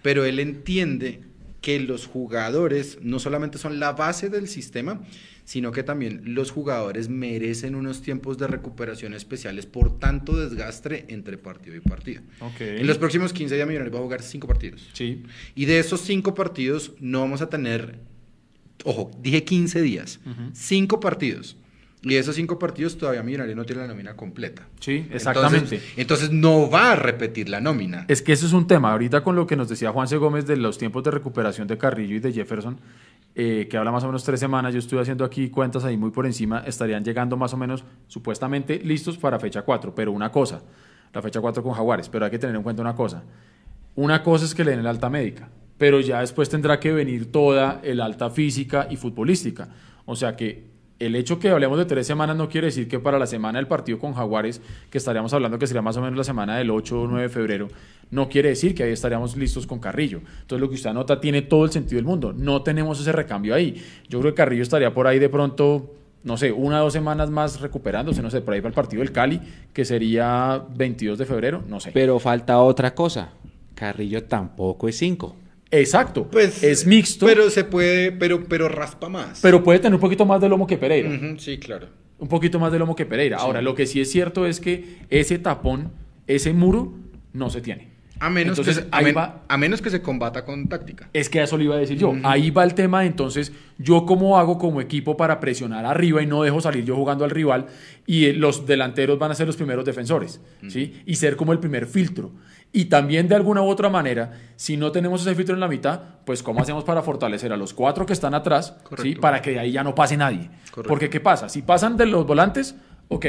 pero él entiende que los jugadores no solamente son la base del sistema, sino que también los jugadores merecen unos tiempos de recuperación especiales por tanto desgaste entre partido y partido. Ok. En los próximos 15 días Millonarios va a jugar 5 partidos. Sí. Y de esos 5 partidos no vamos a tener, ojo, dije 15 días, Ujú. 5 partidos. Y esos 5 partidos todavía Millonarios no tiene la nómina completa. Sí, exactamente. Entonces, entonces no va a repetir la nómina. Es que eso es un tema. Ahorita con lo que nos decía Juanse Gómez de los tiempos de recuperación de Carrillo y de Jefferson, eh, que habla más o menos tres semanas, yo estuve haciendo aquí cuentas ahí muy por encima, estarían llegando más o menos supuestamente listos para fecha 4. Pero una cosa, la fecha 4 con Jaguares, pero hay que tener en cuenta una cosa. Una cosa es que le den el alta médica, pero ya después tendrá que venir toda el alta física y futbolística. O sea que el hecho que hablemos de tres semanas no quiere decir que para la semana del partido con Jaguares, que estaríamos hablando que sería más o menos la semana del 8 o 9 de febrero, no quiere decir que ahí estaríamos listos con Carrillo. Entonces lo que usted anota tiene todo el sentido del mundo. No tenemos ese recambio ahí. Yo creo que Carrillo estaría por ahí de pronto, no sé, una o dos semanas más recuperándose, no sé, por ahí para el partido del Cali, que sería 22 de febrero, no sé. Pero falta otra cosa. Carrillo tampoco es 5. Exacto. Pues es mixto, pero, Pero se puede, pero, pero raspa más. puede tener un poquito más de lomo que Pereira. Sí, claro. Un poquito más de lomo que Pereira. Ahora, lo que sí es cierto es que ese tapón, ese muro, no se tiene. A menos, Entonces, que, se, a, ahí men- va- a menos que se combata con táctica. Es que eso lo iba a decir yo. Ahí va el tema. Entonces, yo cómo hago como equipo para presionar arriba y no dejo salir yo jugando al rival y eh, los delanteros van a ser los primeros defensores, ¿sí? Y ser como el primer filtro. Y también de alguna u otra manera, si no tenemos ese filtro en la mitad, pues cómo hacemos para fortalecer a los cuatro que están atrás, ¿sí? Para que de ahí ya no pase nadie. Correcto. Porque ¿qué pasa? Si pasan de los volantes, ok,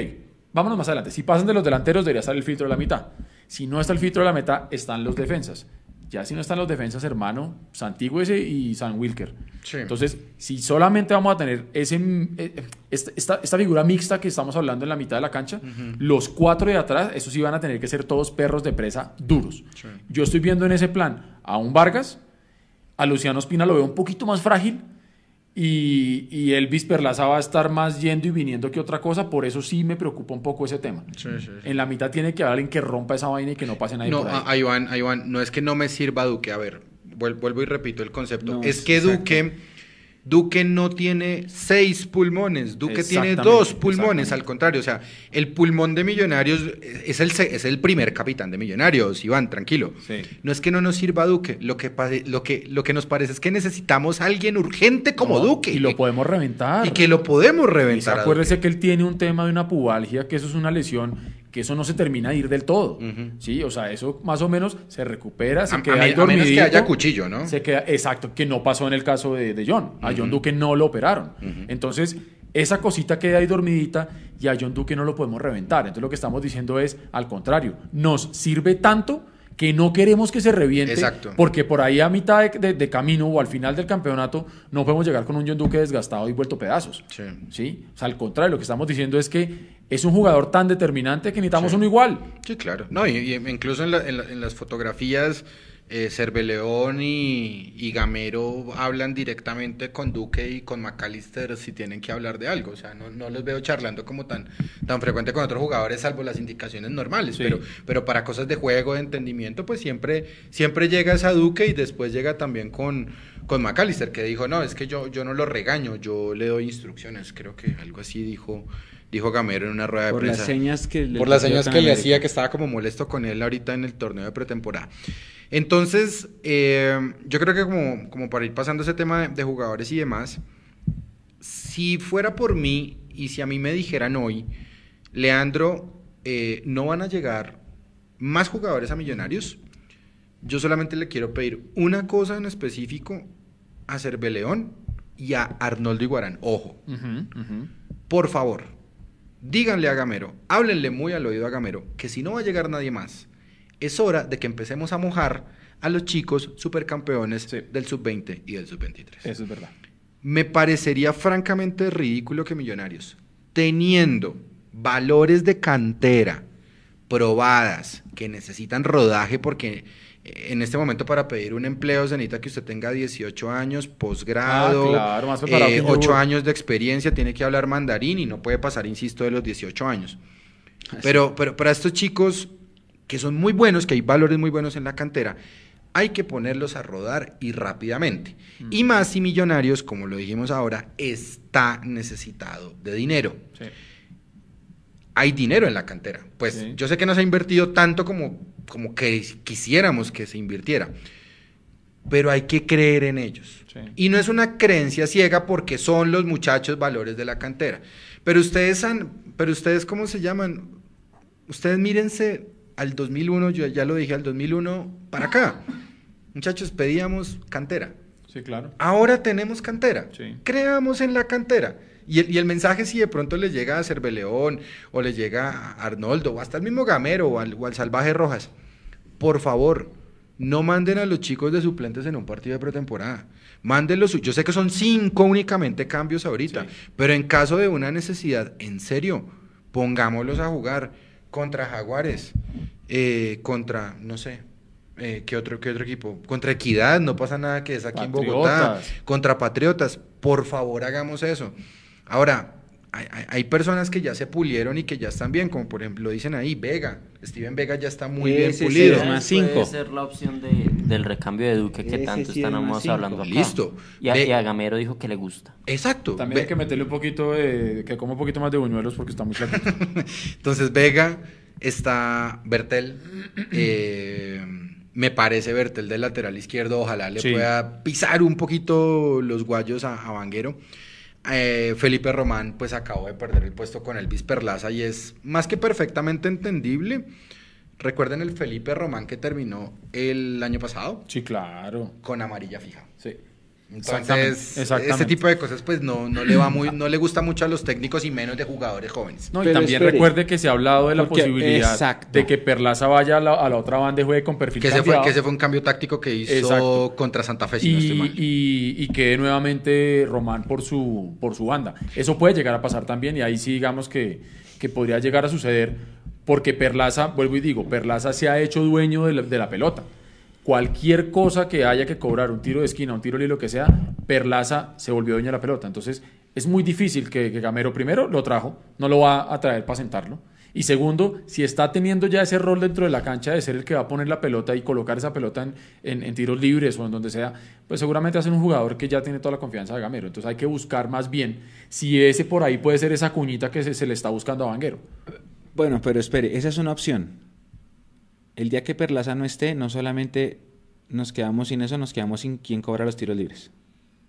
vámonos más adelante. Si pasan de los delanteros, debería estar el filtro de la mitad. Si no está el filtro de la mitad, están los defensas. Ya si no están los defensas, hermano, Santigüese y San Wilker. Sí. Entonces, si solamente vamos a tener ese, eh, esta, esta- figura mixta que estamos hablando en la mitad de la cancha, los cuatro de atrás, esos sí van a tener que ser todos perros de presa duros. Sí. Yo estoy viendo en ese plan a un Vargas, a Luciano Espina lo veo un poquito más frágil y, y Elvis Perlaza va a estar más yendo y viniendo que otra cosa, por eso sí me preocupa un poco ese tema. Sí, sí, sí. En la mitad tiene que haber alguien que rompa esa vaina y que no pase nadie No, por ahí. a- ahí van. No es que no me sirva Duque. A ver, vuel- vuelvo y repito el concepto. No, es que exacto. Duque, Duque no tiene seis pulmones. Duque tiene dos pulmones. Al contrario, o sea, el pulmón de Millonarios es el, es el primer capitán de Millonarios. Iván, tranquilo. Sí. No es que no nos sirva Duque. Lo que, lo que, lo que nos parece es que necesitamos a alguien urgente como No, Duque. Y lo podemos reventar. Y que lo podemos reventar. acuérdese que él tiene un tema de una pubalgia, que eso es una lesión, que eso no se termina de ir del todo. Sí, o sea, eso más o menos se recupera, se A- queda ahí a menos que haya cuchillo, ¿no? Se queda, exacto, que no pasó en el caso de, de John. A John. Duque no lo operaron. Entonces, esa cosita queda ahí dormidita y a John Duque no lo podemos reventar. Entonces, lo que estamos diciendo es, al contrario, nos sirve tanto que no queremos que se reviente, Exacto. porque por ahí a mitad de, de- de camino o al final del campeonato no podemos llegar con un John Duque desgastado y vuelto pedazos. Sí. ¿sí? O sea, al contrario, lo que estamos diciendo es que es un jugador tan determinante que necesitamos Sí. uno igual. Sí, claro. No, y, y incluso en, la- en la- en las fotografías, eh, Cerveleón y, y Gamero hablan directamente con Duque y con McAllister si tienen que hablar de algo. O sea, no, no los veo charlando como tan, tan frecuente con otros jugadores, salvo las indicaciones normales. Sí. Pero, pero para cosas de juego, de entendimiento, pues siempre, siempre llegas a Duque y después llega también con, con McAllister, que dijo, no, es que yo, yo no lo regaño, yo le doy instrucciones. Creo que algo así dijo, dijo Gamero en una rueda de Por prensa las señas que le por las señas que le hacía que estaba como molesto con él ahorita en el torneo de pretemporada. Entonces, eh, yo creo que como, como para ir pasando ese tema de, de jugadores y demás, si fuera por mí y si a mí me dijeran hoy, Leandro, eh, no van a llegar más jugadores a Millonarios, yo solamente le quiero pedir una cosa en específico a Cerveleón y a Arnoldo Iguarán. Ojo, por favor, díganle a Gamero, háblenle muy al oído a Gamero, que si no va a llegar nadie más, es hora de que empecemos a mojar a los chicos supercampeones Sí. del sub-20 y del sub-23. Eso es verdad. Me parecería francamente ridículo que Millonarios, teniendo valores de cantera probadas, que necesitan rodaje porque eh, en este momento para pedir un empleo se necesita que usted tenga 18 años, posgrado, Ah, claro, más preparado eh, que yo. 8 años de experiencia, tiene que hablar mandarín y no puede pasar, insisto, de los 18 años. Pero, pero para estos chicos que son muy buenos, que hay valores muy buenos en la cantera, hay que ponerlos a rodar y rápidamente. Mm. Y más si Millonarios, como lo dijimos ahora, está necesitado de dinero. Sí. Hay dinero en la cantera. Pues Sí. yo sé que no se ha invertido tanto como, como que quisiéramos que se invirtiera, pero hay que creer en ellos. Sí. Y no es una creencia ciega porque son los muchachos valores de la cantera. Pero ustedes han, pero ustedes ¿cómo se llaman? Ustedes mírense al 2001, yo ya lo dije, al 2001 para acá. Muchachos, pedíamos cantera. Sí, claro. Ahora tenemos cantera. Sí. Creamos en la cantera. Y el, y el mensaje, si de pronto les llega a Cerveleón, o les llega a Arnoldo, o hasta el mismo Gamero, o al, o al Salvaje Rojas, por favor, no manden a los chicos de suplentes en un partido de pretemporada. Mándenlos. Yo sé que son cinco únicamente cambios ahorita, Sí. pero en caso de una necesidad, en serio, pongámoslos a jugar contra Jaguares, eh, contra, no sé, eh, ¿qué, otro, ¿qué otro equipo? Contra Equidad, no pasa nada que es aquí en Bogotá. Contra Patriotas, por favor hagamos eso. Ahora, hay, hay- hay personas que ya se pulieron y que ya están bien, como por ejemplo dicen ahí, Vega. Steven Vega ya está muy bien Ese pulido. es más Puede cinco. ser la opción de- del recambio de Duque que Ese tanto estamos hablando acá. Listo. Y a, Ve- y a Gamero dijo que le gusta. Exacto. También hay que meterle un poquito de. que coma un poquito más de buñuelos porque está muy flaquito. Entonces Vega está Bertel. eh, me parece Bertel del lateral izquierdo. Ojalá le Sí. pueda pisar un poquito los guayos a, a Vanguero. Eh, Felipe Román pues acabó de perder el puesto con Elvis Perlaza y es más que perfectamente entendible. Recuerden el Felipe Román que terminó el año pasado sí, claro. con amarilla fija. Entonces, Exactamente, ese tipo de cosas pues no, no le va muy, no le gusta mucho a los técnicos y menos de jugadores jóvenes. No, y Pero también espere. recuerde que se ha hablado de la Porque- posibilidad exacto. de que Perlaza vaya a la, a la otra banda y juegue con perfil Que ese, fue, cambiado que ese fue un cambio táctico que hizo Exacto. contra Santa Fe, si no estoy y, mal. y, y quede nuevamente Román por su, por su banda. Eso puede llegar a pasar también y ahí sí digamos que, que podría llegar a suceder porque Perlaza, vuelvo y digo, Perlaza se ha hecho dueño de la, de la pelota. Cualquier cosa que haya que cobrar, un tiro de esquina, un tiro libre, lo que sea, Perlaza se volvió dueño de la pelota. Entonces es muy difícil que, Gamero primero lo trajo, no lo va a traer para sentarlo. Y segundo, si está teniendo ya ese rol dentro de la cancha de ser el que va a poner la pelota y colocar esa pelota en, en- en tiros libres o en donde sea, pues seguramente ser un jugador que ya tiene toda la confianza de Gamero. Entonces hay que buscar más bien si ese por ahí puede ser esa cuñita que se, se le está buscando a Vanguero. Bueno, pero espere, esa es una opción. El día que Perlaza no esté, no solamente nos quedamos sin eso, nos quedamos sin quien cobra los tiros libres.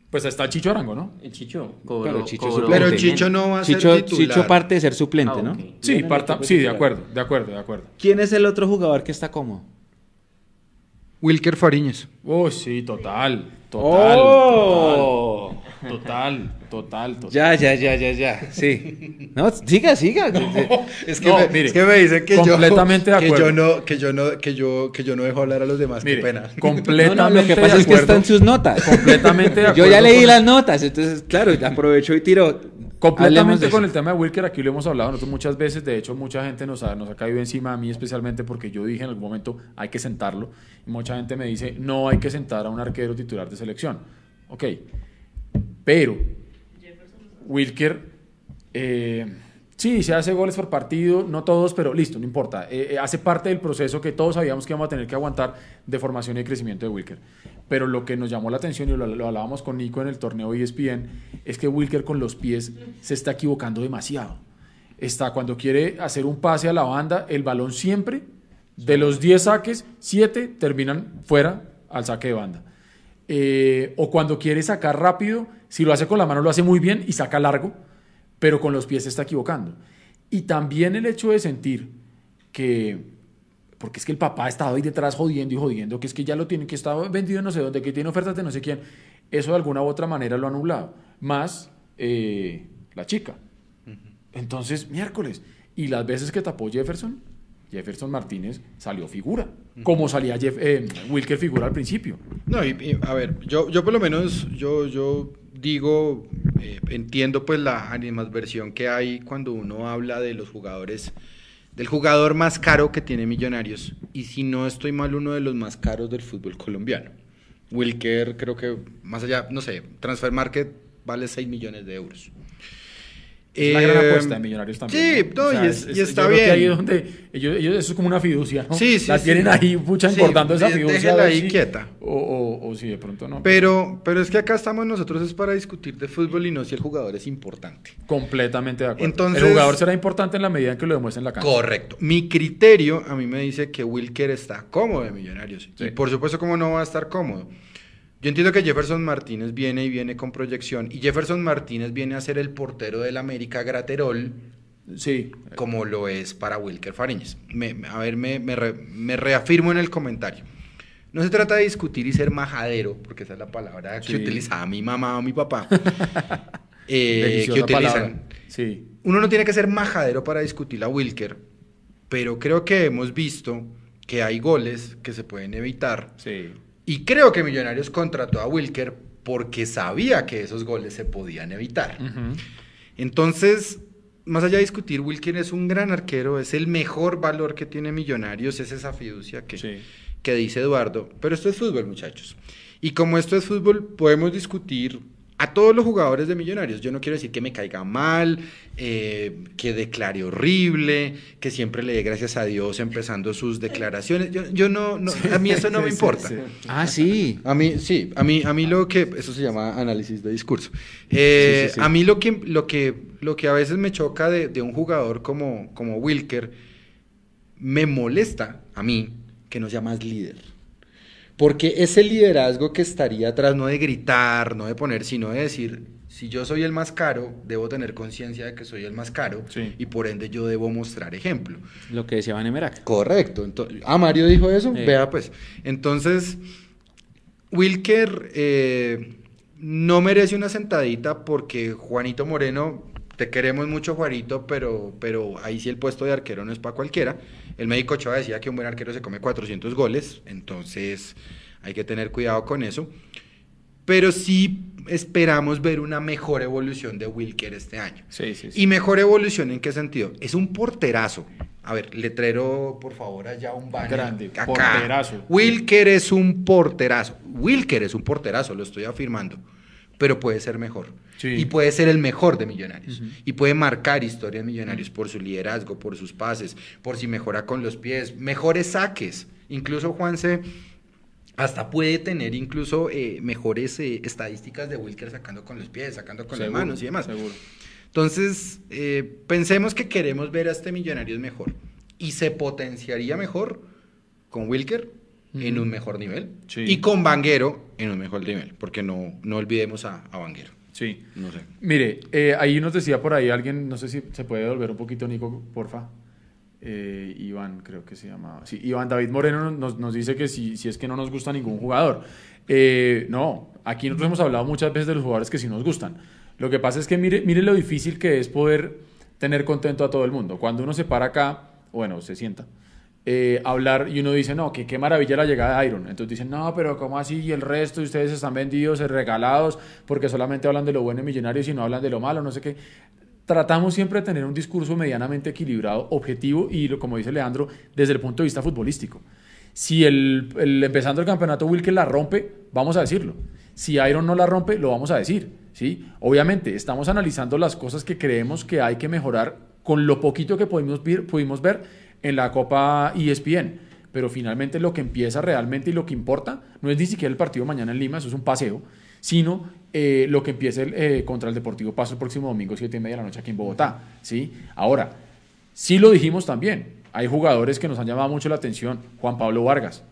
Pues está Chicho Arango, ¿no? El Chicho cobró. Claro, Chicho cobró. Pero. Chicho no va a ser Chicho, titular. Chicho parte de ser suplente, Ah, ¿no? Sí, parta- sí, de acuerdo, de acuerdo, de acuerdo. ¿Quién es el otro jugador que está cómodo? Wilker Fariñez. Uy, sí, total, total, ¡Oh! total, total, total. Ya, ya, ya, ya, ya. Sí. No, siga, siga. Es que, No, me, mire, es que me dicen que yo, completamente de que acuerdo. yo no que yo no que yo que yo no dejo hablar a los demás, Mire, qué pena. completamente No, no, lo que de pasa es que acuerdo. está en sus notas. Completamente de Yo ya acuerdo leí con- las notas, entonces, claro, aprovecho y tiro. Completamente de con el tema de Wilker, aquí lo hemos hablado nosotros muchas veces, de hecho mucha gente nos ha, nos ha caído encima, a mí especialmente porque yo dije en algún momento hay que sentarlo, y mucha gente me dice no hay que sentar a un arquero titular de selección. Ok, pero Wilker, eh, sí, se hace goles por partido, no todos, pero listo, no importa. Eh, eh, hace parte del proceso que todos sabíamos que íbamos a tener que aguantar de formación y crecimiento de Wilker. Pero lo que nos llamó la atención, y lo, lo hablábamos con Nico en el torneo E ESPN, es que Wilker con los pies se está equivocando demasiado. Está cuando quiere hacer un pase a la banda, el balón siempre, de los 10 saques, 7 terminan fuera al saque de banda. Eh, o cuando quiere sacar rápido, si lo hace con la mano lo hace muy bien y saca largo, pero con los pies se está equivocando. Y también el hecho de sentir que, porque es que el papá ha estado ahí detrás jodiendo y jodiendo, que es que ya lo tienen, que está vendido en no sé dónde, que tiene ofertas de no sé quién, eso de alguna u otra manera lo ha anulado. Más eh, la chica. Entonces, miércoles. Y las veces que tapó Jefferson, Jefferson Martínez salió figura, como salía Jeff- eh, Wilker figura al principio. No, a ver, yo, yo por lo menos, yo, yo digo, eh, entiendo pues la animadversión que hay cuando uno habla de los jugadores, del jugador más caro que tiene Millonarios, y si no estoy mal, uno de los más caros del fútbol colombiano. Wilker, creo que más allá, no sé, Transfer Market vale 6 millones de euros. Es una gran Eh, apuesta de Millonarios también. Sí, no, O sea, y, es- y yo está bien. ahí donde ellos, ellos- eso es como una fiducia, ¿no? Sí, sí, La sí. tienen ahí, pucha, Sí, engordando esa fiducia. ahí si- quieta. O, o, o si de pronto no. Pero, pero es que acá estamos nosotros es para discutir de fútbol y no si el jugador es importante. Completamente de acuerdo. Entonces- el jugador será importante en la medida en que lo demuestre en la cancha. Correcto. Mi criterio a mí me dice que Wilker está cómodo de Millonarios. Sí. Y por supuesto, ¿cómo no va a estar cómodo? Yo entiendo que Jefferson Martínez viene y viene con proyección. Y Jefferson Martínez viene a ser el portero del América Graterol, Sí. como lo es para Wilker Fariñez. Me- a ver, me, me re- me reafirmo en el comentario. No se trata de discutir y ser majadero, porque esa es la palabra Sí. que utilizaba mi mamá o mi papá. eh, que utilizan. Sí. Uno no tiene que ser majadero para discutir a Wilker, pero creo que hemos visto que hay goles que se pueden evitar. Sí. Y creo que Millonarios contrató a Wilker porque sabía que esos goles se podían evitar. Entonces, más allá de discutir, Wilker es un gran arquero, es el mejor valor que tiene Millonarios, es esa fiducia que, Sí. que dice Eduardo. Pero esto es fútbol, muchachos. Y como esto es fútbol, podemos discutir a todos los jugadores de Millonarios. Yo no quiero decir que me caiga mal, eh, que declare horrible, que siempre le dé gracias a Dios empezando sus declaraciones. Yo, yo no, no- a mí eso no me Sí, importa. sí. Ah, sí. A mí, sí, a mí, a mí lo que, eso se llama análisis de discurso. Eh, Sí, sí, sí. A mí lo que, lo que, lo que a veces me choca de, de un jugador como, como Wilker, me molesta a mí que no sea más líder. Porque ese liderazgo que estaría atrás, no de gritar, no de poner, sino de decir, si yo soy el más caro, debo tener conciencia de que soy el más caro Sí. y por ende yo debo mostrar ejemplo. Lo que decía Van Emerac. Correcto. Entonces, ah, Mario dijo eso. Vea, pues. Entonces, Wilker eh, no merece una sentadita porque Juanito Moreno, te queremos mucho, Juanito, pero, pero ahí sí el puesto de arquero no es para cualquiera. El médico Ochoa decía que un buen arquero se come 400 goles, entonces hay que tener cuidado con eso. Pero sí esperamos ver una mejor evolución de Wilker este año. Sí, sí, sí. ¿Y mejor evolución en qué sentido? Es un porterazo. A ver, letrero, por favor, allá un banner. Grande, Acá. porterazo. Wilker es un porterazo. Wilker es un porterazo, lo estoy afirmando. Pero puede ser mejor. Sí. Y puede ser el mejor de Millonarios. Y puede marcar historia de Millonarios por su liderazgo, por sus pases, por si mejora con los pies, mejores saques. Incluso Juanse hasta puede tener incluso eh, mejores eh, estadísticas de Wilker sacando con los pies, sacando con Seguro, las manos y demás. Seguro. Entonces, eh, pensemos que queremos ver a este Millonarios mejor. Y se potenciaría mejor con Wilker en un mejor nivel. Sí. Y con Vanguero en un mejor nivel. Porque no, no olvidemos a, a Vanguero. Sí. No sé. Mire, eh, ahí nos decía por ahí alguien, no sé si se puede volver un poquito, Nico, porfa. Eh, Iván, creo que se llamaba. Sí, Iván David Moreno nos, nos dice que si, si es que no nos gusta ningún jugador. Eh, no, aquí nosotros hemos hablado muchas veces de los jugadores que sí nos gustan. Lo que pasa es que mire, mire lo difícil que es poder tener contento a todo el mundo. Cuando uno se para acá, bueno, se sienta, eh, hablar y uno dice, no, que qué maravilla la llegada de Iron. Entonces dicen, no, pero ¿cómo así? Y el resto de ustedes están vendidos, eh, regalados, porque solamente hablan de lo bueno de millonarios y no hablan de lo malo, no sé qué. Tratamos siempre de tener un discurso medianamente equilibrado, objetivo y, lo- como dice Leandro, desde el punto de vista futbolístico. Si el, el- empezando el campeonato Wilker la rompe, vamos a decirlo. Si Iron no la rompe, lo vamos a decir. ¿sí? Obviamente, estamos analizando las cosas que creemos que hay que mejorar con lo poquito que pudimos ver, pudimos ver en la Copa ESPN. Pero finalmente lo que empieza realmente y lo que importa no es ni siquiera el partido mañana en Lima, eso es un paseo, sino eh, lo que empiece el, eh, contra el Deportivo Paso el próximo domingo, 7 y media de la noche aquí en Bogotá. ¿sí? Ahora, sí lo dijimos también, hay jugadores que nos han llamado mucho la atención, Juan Pablo Vargas,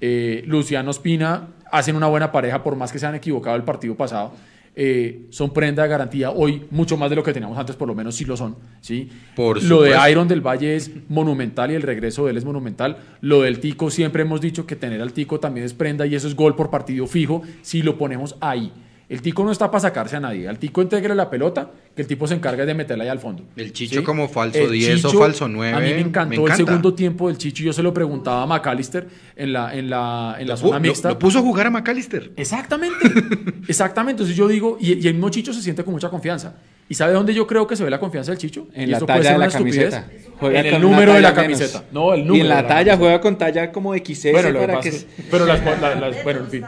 eh, Luciano Espina, hacen una buena pareja por más que se han equivocado el partido pasado. Eh, son prenda de garantía hoy mucho más de lo que teníamos antes, por lo menos sí lo son. ¿sí? Por lo de. Iron del Valle es monumental y el regreso de él es monumental. Lo del Tico, siempre hemos dicho que tener al Tico también es prenda y eso es gol por partido fijo si lo ponemos ahí. El Tico no está para sacarse a nadie. Al Tico integre la pelota, que el tipo se encarga de meterla ahí al fondo. El Chicho como falso El 10 o falso 9, A mí me encantó me el segundo tiempo del Chicho. Yo se lo preguntaba a McAllister en la, en la, en la Lo, zona mixta. lo- puso a jugar a McAllister. Exactamente, exactamente. Entonces yo digo, y, y el mismo Chicho se siente con mucha confianza. ¿Y sabe dónde yo creo que se ve la confianza del Chicho? En Y la talla ser de la una estupidez. camiseta. Juega En el número de la menos. camiseta. No, el número. Y en la de talla camiseta. juega con talla como XS Bueno, para que... es- pero las, la- las- bueno, en fin.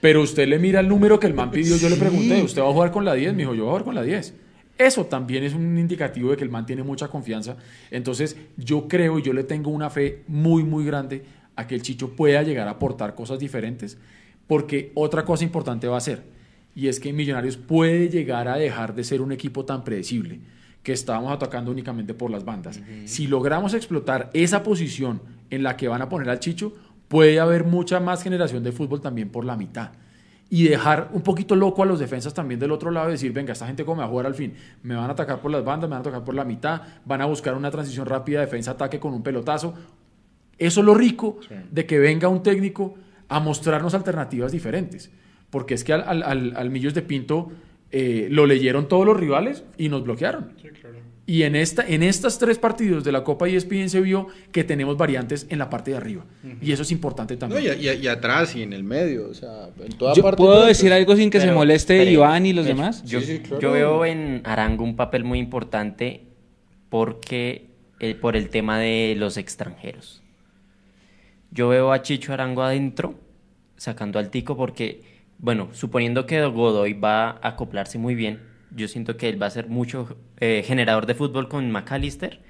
Pero usted le mira el número que el man pidió, yo le pregunté, ¿usted va a jugar con la 10? Me dijo, yo voy a jugar con la 10. Eso también es un indicativo de que el man tiene mucha confianza. Entonces, yo creo y yo le tengo una fe muy, muy grande a que el Chicho pueda llegar a aportar cosas diferentes. Porque otra cosa importante va a ser, y es que Millonarios puede llegar a dejar de ser un equipo tan predecible que estábamos atacando únicamente por las bandas. Si logramos explotar esa posición en la que van a poner al Chicho, puede haber mucha más generación de fútbol también por la mitad. Y dejar un poquito loco a los defensas también del otro lado y decir, venga, esta gente cómo va a jugar al fin. Me van a atacar por las bandas, me van a atacar por la mitad, van a buscar una transición rápida defensa-ataque con un pelotazo. Eso es lo rico de que venga un técnico a mostrarnos alternativas diferentes. Porque es que al, al, al- al Millos de Pinto eh, lo leyeron todos los rivales y nos bloquearon. Y en, esta, en estas tres partidos de la Copa ESPN se vio que tenemos variantes en la parte de arriba. Y eso es importante No, también. y, y- y atrás y en el medio, o sea, en toda Yo- parte. ¿Puedo pero- decir algo sin que se Pero, moleste espere, Iván y los demás? Yo, Sí, sí, claro. yo veo en Arango un papel muy importante porque eh, por el tema de los extranjeros. Yo veo a Chicho Arango adentro sacando al Tico porque, bueno, suponiendo que Godoy va a acoplarse muy bien, yo siento que él va a ser mucho eh, generador de fútbol con McAllister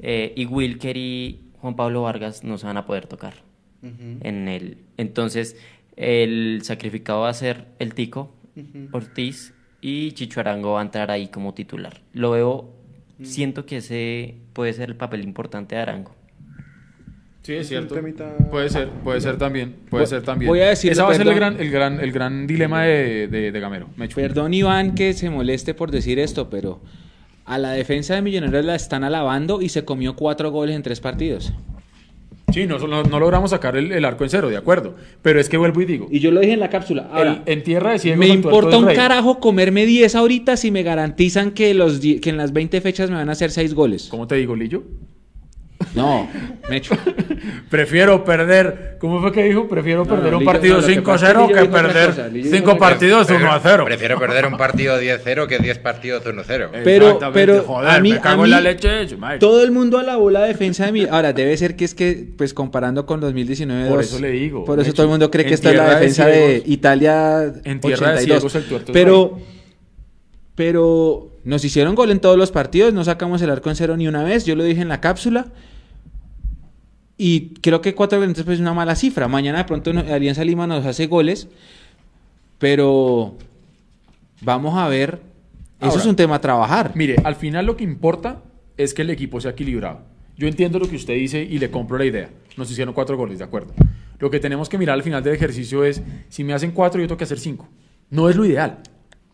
eh, y Wilker y Juan Pablo Vargas no se van a poder tocar en el entonces el sacrificado va a ser el Tico Ortiz y Chicho Arango va a entrar ahí como titular. Lo veo siento que ese puede ser el papel importante de Arango Sí, es cierto. temita- Puede ser, puede ser también. Puede Voy- ser también. voy a decirlo, Ese va a ser el gran, el gran, el gran dilema de, de, de Gamero. Mechu. Perdón Iván que se moleste por decir esto, pero a la defensa de Millonarios la están alabando y se comió cuatro goles en tres partidos. Sí, no, no, no logramos sacar el, el arco en cero, de acuerdo. Pero es que vuelvo y digo. Y yo lo dije en la cápsula. Ahora, el- en tierra de ciegos me importa un rey. carajo comerme 10 ahorita si me garantizan que, los que en las 20 fechas me van a hacer 6 goles. ¿Cómo te digo, Lillo? No, Mecho. Prefiero perder. ¿Cómo fue que dijo? Prefiero No, perder no, un Lillo- partido no, lo que pasa es que 5-0 Lillo que otra perder cosa, Lillo dijo 5 otra cosa. partidos 1-0. Prefiero perder un partido 10-0 que 10 partidos 1-0. Pero- Exactamente, pero joder, a mí- me cago a en la mí- leche de. Todo el mundo alabó la defensa de Millonarios. Ahora, debe ser que es que, pues comparando con 2019. Por dos- eso le digo, Por eso Mecho, todo el mundo cree que esta es la de defensa de, ciegos- Italia en tierra de 82. ciegos el tuerto es pero, pero nos hicieron gol en todos los partidos, no sacamos el arco en cero ni una vez. Yo lo dije en la cápsula. Y creo que cuatro goles pues, es una mala cifra. Mañana de pronto Alianza Lima nos hace goles. Pero vamos a ver. Eso Ahora, es un tema a trabajar. Mire, al final lo que importa es que el equipo sea equilibrado. Yo entiendo lo que usted dice y le compro la idea. Nos hicieron cuatro goles, de acuerdo. Lo que tenemos que mirar al final del ejercicio es, si me hacen cuatro, yo tengo que hacer cinco. No es lo ideal,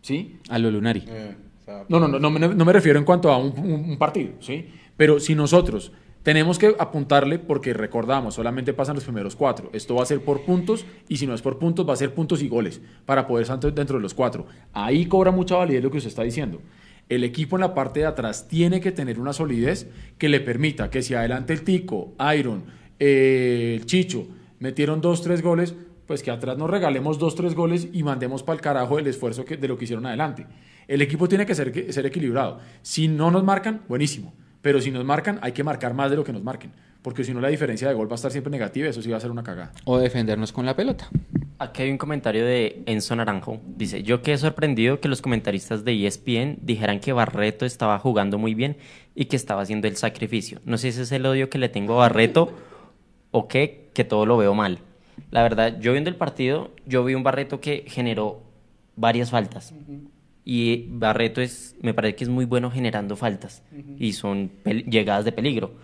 ¿sí? A lo Lunari. Eh, o sea, No, no, no, no, me- no me refiero en cuanto a un, un- un partido, ¿sí? Pero si nosotros tenemos que apuntarle, porque recordamos, solamente pasan los primeros cuatro. Esto va a ser por puntos, y si no es por puntos, va a ser puntos y goles, para poder estar dentro de los cuatro. Ahí cobra mucha validez lo que usted está diciendo. El equipo en la parte de atrás tiene que tener una solidez que le permita que si adelante el Tico, Iron, eh, el Chicho metieron dos, tres goles, pues que atrás nos regalemos dos, tres goles y mandemos para el carajo el esfuerzo de lo que hicieron adelante. El equipo tiene que- ser equilibrado. Si no nos marcan, buenísimo. Pero si nos marcan, hay que marcar más de lo que nos marquen. Porque si no, la diferencia de gol va a estar siempre negativa eso sí va a ser una cagada. O defendernos con la pelota. Aquí hay un comentario de Enzo Naranjo. Dice, yo quedé sorprendido que los comentaristas de ESPN dijeran que Barreto estaba jugando muy bien y que estaba haciendo el sacrificio. No sé si ese es el odio que le tengo a Barreto o qué, que todo lo veo mal. La verdad, yo viendo el partido, yo vi un Barreto que generó varias faltas. Y Barreto es, me parece que es muy bueno generando faltas y son llegadas de peligro.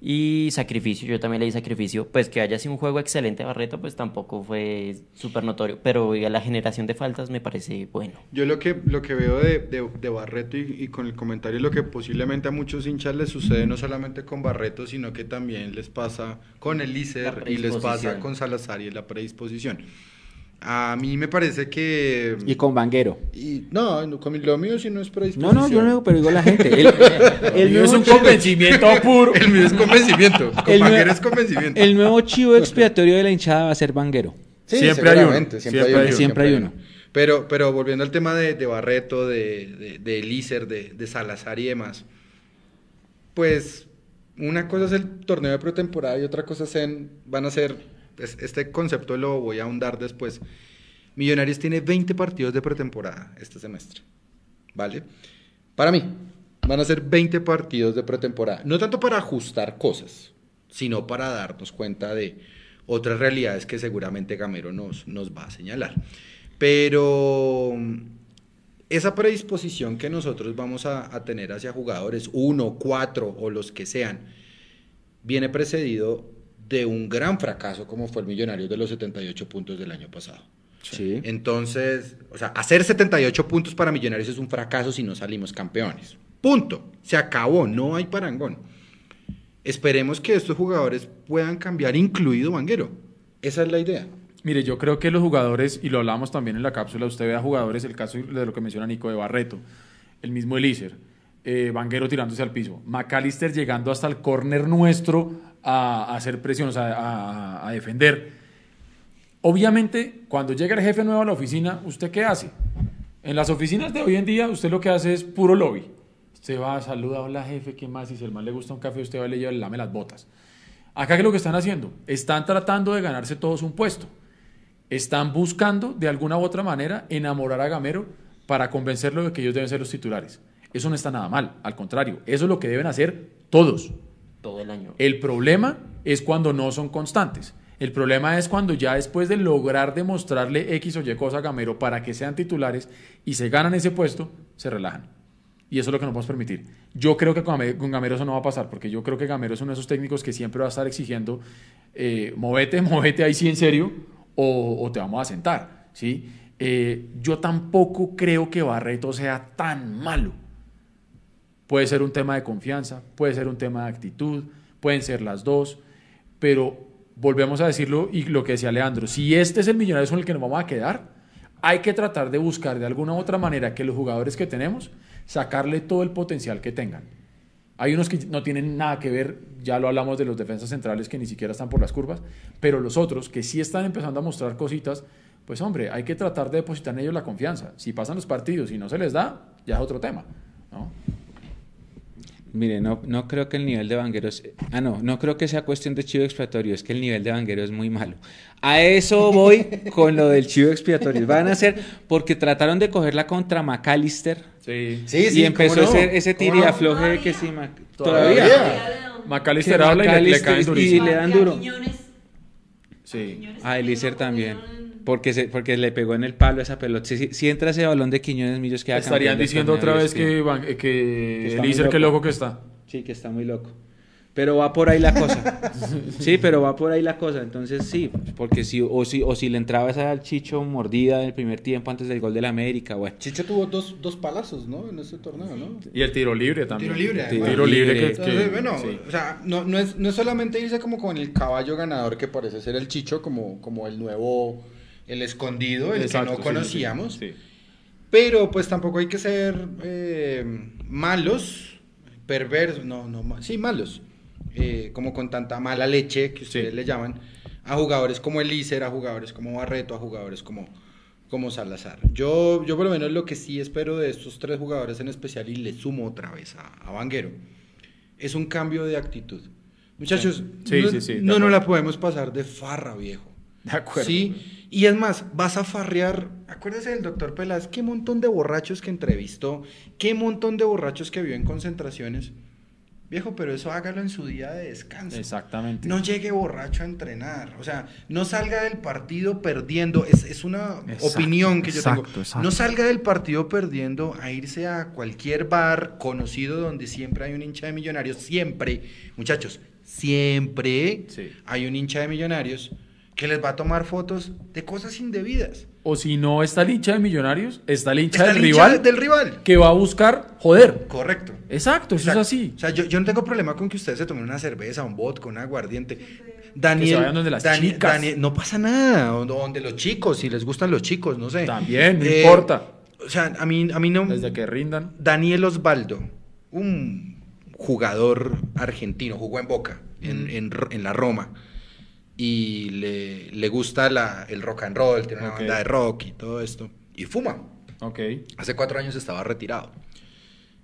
Y sacrificio, yo también le di sacrificio. Pues que haya sido un juego excelente Barreto, pues tampoco fue súper notorio. Pero oiga, la generación de faltas me parece bueno. Yo lo que, lo que veo de, de- de Barreto y, y con el comentario, lo que posiblemente a muchos hinchas les sucede no solamente con Barreto, sino que también les pasa con el y les pasa con Salazar y es la predisposición. A mí me parece que... Y con Vanguero. y- no, no, con lo mío sí no es No, predisposición. no, yo no digo, pero digo la gente. El, el es un chivo- convencimiento puro. El mío es convencimiento. Con El Vanguero nuevo- es convencimiento. el nuevo chivo expiatorio de la hinchada va a ser Vanguero. Sí, Siempre hay uno, siempre Siempre, hay uno. Siempre hay uno. Pero, pero volviendo al tema de, de Barreto, de, de, de Elícer, de, de Salazar y demás, pues una cosa es el torneo de pretemporada y otra cosa es en, van a ser, es- este concepto lo voy a ahondar después. Millonarios tiene 20 partidos de pretemporada este semestre, ¿vale? Para mí, van a ser 20 partidos de pretemporada, no tanto para ajustar cosas, sino para darnos cuenta de otras realidades que seguramente Gamero nos, nos va a señalar. Pero esa predisposición que nosotros vamos a, a tener hacia jugadores, uno, cuatro o los que sean, viene precedido de un gran fracaso como fue el Millonario de los 78 puntos del año pasado. Sí. Entonces, o sea, hacer 78 puntos para Millonarios es un fracaso si no salimos campeones. Punto. Se acabó, no hay parangón. Esperemos que estos jugadores puedan cambiar, incluido Vanguero. Esa es la idea. Mire, yo creo que los jugadores, y lo hablamos también en la cápsula, usted ve a jugadores, el caso de lo que menciona Nico de Barreto, el mismo Elícer, eh, Vanguero tirándose al piso, McAllister llegando hasta el córner nuestro a, hacer presión, a, defender. Obviamente, cuando llega el jefe nuevo a la oficina, ¿usted qué hace? En las oficinas de hoy en día, usted lo que hace es puro lobby. Usted va, saluda, hola jefe, ¿qué más? Y si el man le gusta un café, usted va y le lleva, le lame las botas. Acá, ¿qué es lo que están haciendo? Están tratando de ganarse todos un puesto. Están buscando, de alguna u otra manera, enamorar a Gamero para convencerlo de que ellos deben ser los titulares. Eso no está nada mal, al contrario, eso es lo que deben hacer todos. Todo el año. El problema es cuando no son constantes. El problema es cuando ya después de lograr demostrarle X o Y cosa a Gamero para que sean titulares y se ganan ese puesto, se relajan. Y eso es lo que no podemos permitir. Yo creo que con Gamero, eso no va a pasar, porque yo creo que Gamero es uno de esos técnicos que siempre va a estar exigiendo, eh, movete, movete ahí sí en serio, o, o te vamos a sentar. ¿sí? Eh, yo tampoco creo que Barreto sea tan malo. Puede ser un tema de confianza, puede ser un tema de actitud, pueden ser las dos, pero volvemos a decirlo y lo que decía Leandro, si este es el millonario con el que nos vamos a quedar, hay que tratar de buscar de alguna u otra manera que los jugadores que tenemos, sacarle todo el potencial que tengan. Hay unos que no tienen nada que ver, ya lo hablamos de los defensas centrales que ni siquiera están por las curvas, pero los otros que sí están empezando a mostrar cositas, pues hombre, hay que tratar de depositar en ellos la confianza. Si pasan los partidos y no se les da, ya es otro tema. ¿no? Mire, no, no creo que el nivel de Vangueros... Ah, no, no creo que sea cuestión de chivo expiatorio, es que el nivel de Vanguero es muy malo. A eso voy con lo del chivo expiatorio. Van a ser porque trataron de cogerla contra McAllister Sí. Sí, sí, y empezó ¿cómo no? ese, ese y afloje de que sí, Mac- Todavía. todavía. Macalister Que habla y le, le McAllister caen y- durísimo. le dan duro. Sí. A Eliezer también. Porque, se, porque le pegó en el palo esa pelota. Si, si- si entra ese balón de Quiñones Millos queda Estarían diciendo otra vez que, Van- eh, que Eliezer, qué loco. que está. Sí, que está muy loco. Pero va por ahí la cosa. Sí, pero va por ahí la cosa. Entonces sí, porque si o si o si le entraba esa al Chicho mordida en el primer tiempo antes del gol del América, bueno. Chicho tuvo dos, dos palazos, ¿no? En ese torneo, ¿no? Y el tiro libre también. Tiro libre. Tiro libre que, Entonces, que- bueno, sí. o sea, no, no, es, no es solamente irse como con el caballo ganador que parece ser el Chicho, como, como el nuevo, el escondido, el Exacto, que no conocíamos. sí, sí. Pero pues tampoco hay que ser eh, malos, perversos, no, no, sí, malos, eh, como con tanta mala leche que ustedes le llaman, a jugadores como Elícer, a jugadores como Barreto, a jugadores como, como Salazar. Yo, yo por lo menos lo que sí espero de estos tres jugadores en especial, y le sumo otra vez a, a Vanguero, es un cambio de actitud. Muchachos, no, no nos acuerdo. la podemos pasar de farra, viejo. De acuerdo. Sí, y es más, vas a farrear. Acuérdese del doctor Peláez, qué montón de borrachos que entrevistó, qué montón de borrachos que vio en concentraciones. Viejo, pero eso hágalo en su día de descanso. Exactamente. No llegue borracho a entrenar. O sea, no salga del partido perdiendo. Es, es una Exacto, opinión que yo exacto, tengo. exacto. No salga del partido perdiendo a irse a cualquier bar conocido donde siempre hay un hincha de millonarios. Siempre, muchachos, siempre Sí. hay un hincha de millonarios que les va a tomar fotos de cosas indebidas. O si no está el hincha de Millonarios, está el hincha Está del el hincha rival del rival. que va a buscar joder. Correcto. Exacto, eso Exacto. es así. O sea, yo, yo no tengo problema con que ustedes se tomen una cerveza, un vodka, un aguardiente. Que Daniel, se vayan donde las Dani- chicas. Daniel- no pasa nada. O donde los chicos, si les gustan los chicos, no sé. También, no Eh, importa. O sea, a mí, a mí no. Desde que rindan. Daniel Osvaldo, un jugador argentino, jugó en Boca, en, Mm. en la Roma. Y le, le gusta la- el rock and roll, tiene una Ok. banda de rock y todo esto. Y fuma. Ok. Hace cuatro años estaba retirado.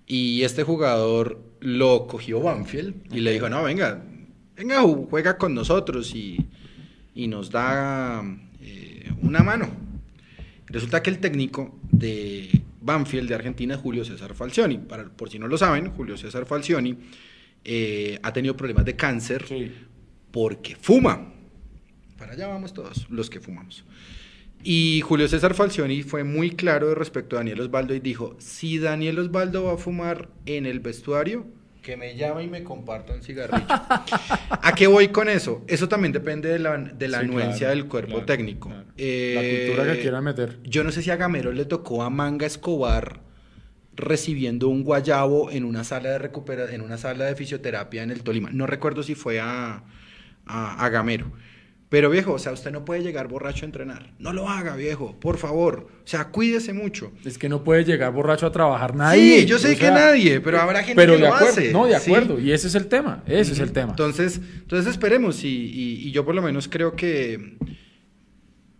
Y este jugador lo cogió Banfield y le dijo, no, venga, venga, ju- juega con nosotros y, y nos da eh, una mano. Resulta que el técnico de Banfield de Argentina es Julio César Falcioni. Para, por si no lo saben, Julio César Falcioni eh, ha tenido problemas de cáncer Sí. porque fuma. Para allá vamos todos, los que fumamos. Y Julio César Falcioni fue muy claro respecto a Daniel Osvaldo y dijo, si Daniel Osvaldo va a fumar en el vestuario, que me llame y me comparta un cigarrillo. ¿A qué voy con eso? Eso también depende de la, de la Sí, anuencia claro, del cuerpo claro, técnico. claro. Eh, La cultura que quieran meter. Yo no sé si a Gamero le tocó a Manga Escobar recibiendo un guayabo en una sala de recupera en una sala de fisioterapia en el Tolima. No recuerdo si fue a, a, a Gamero. Pero viejo, o sea, usted no puede llegar borracho a entrenar. No lo haga, viejo, por favor. O sea, cuídese mucho. Es que no puede llegar borracho a trabajar nadie. Sí, yo sé O que sea, nadie, pero habrá gente pero que de lo acuerdo, hace. No, de ¿sí? acuerdo. Y ese es el tema. Ese es el tema. Entonces, entonces esperemos y, y- y yo por lo menos creo que,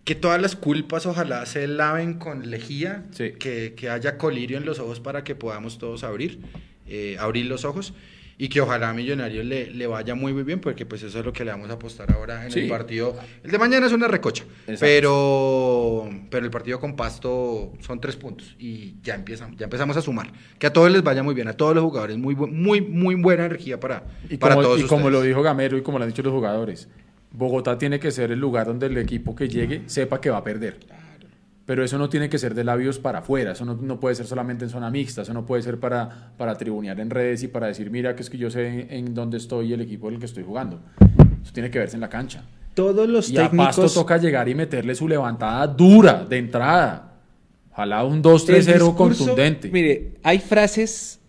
que todas las culpas ojalá se laven con lejía, Sí. que, que haya colirio en los ojos para que podamos todos abrir, eh, abrir los ojos y que ojalá a Millonarios le, le vaya muy muy bien porque pues eso es lo que le vamos a apostar ahora en Sí. el partido. El de mañana es una recocha, Exacto. pero, pero el partido con Pasto son tres puntos y ya, empiezan, ya empezamos a sumar. Que a todos les vaya muy bien, a todos los jugadores, muy, muy, muy buena energía para, Y para como, todos y como lo dijo Gamero y como lo han dicho los jugadores, Bogotá tiene que ser el lugar donde el equipo que llegue sepa que va a perder. Pero eso no tiene que ser de labios para afuera, eso no, no puede ser solamente en zona mixta, eso no puede ser para, para tribunear en redes y para decir, mira, que es que yo sé en, en dónde estoy y el equipo en el que estoy jugando. Eso tiene que verse en la cancha. Todos los y a Pasto técnicos... toca llegar y meterle su levantada dura de entrada. Ojalá un 2-3-0 El discurso, contundente. Mire, hay frases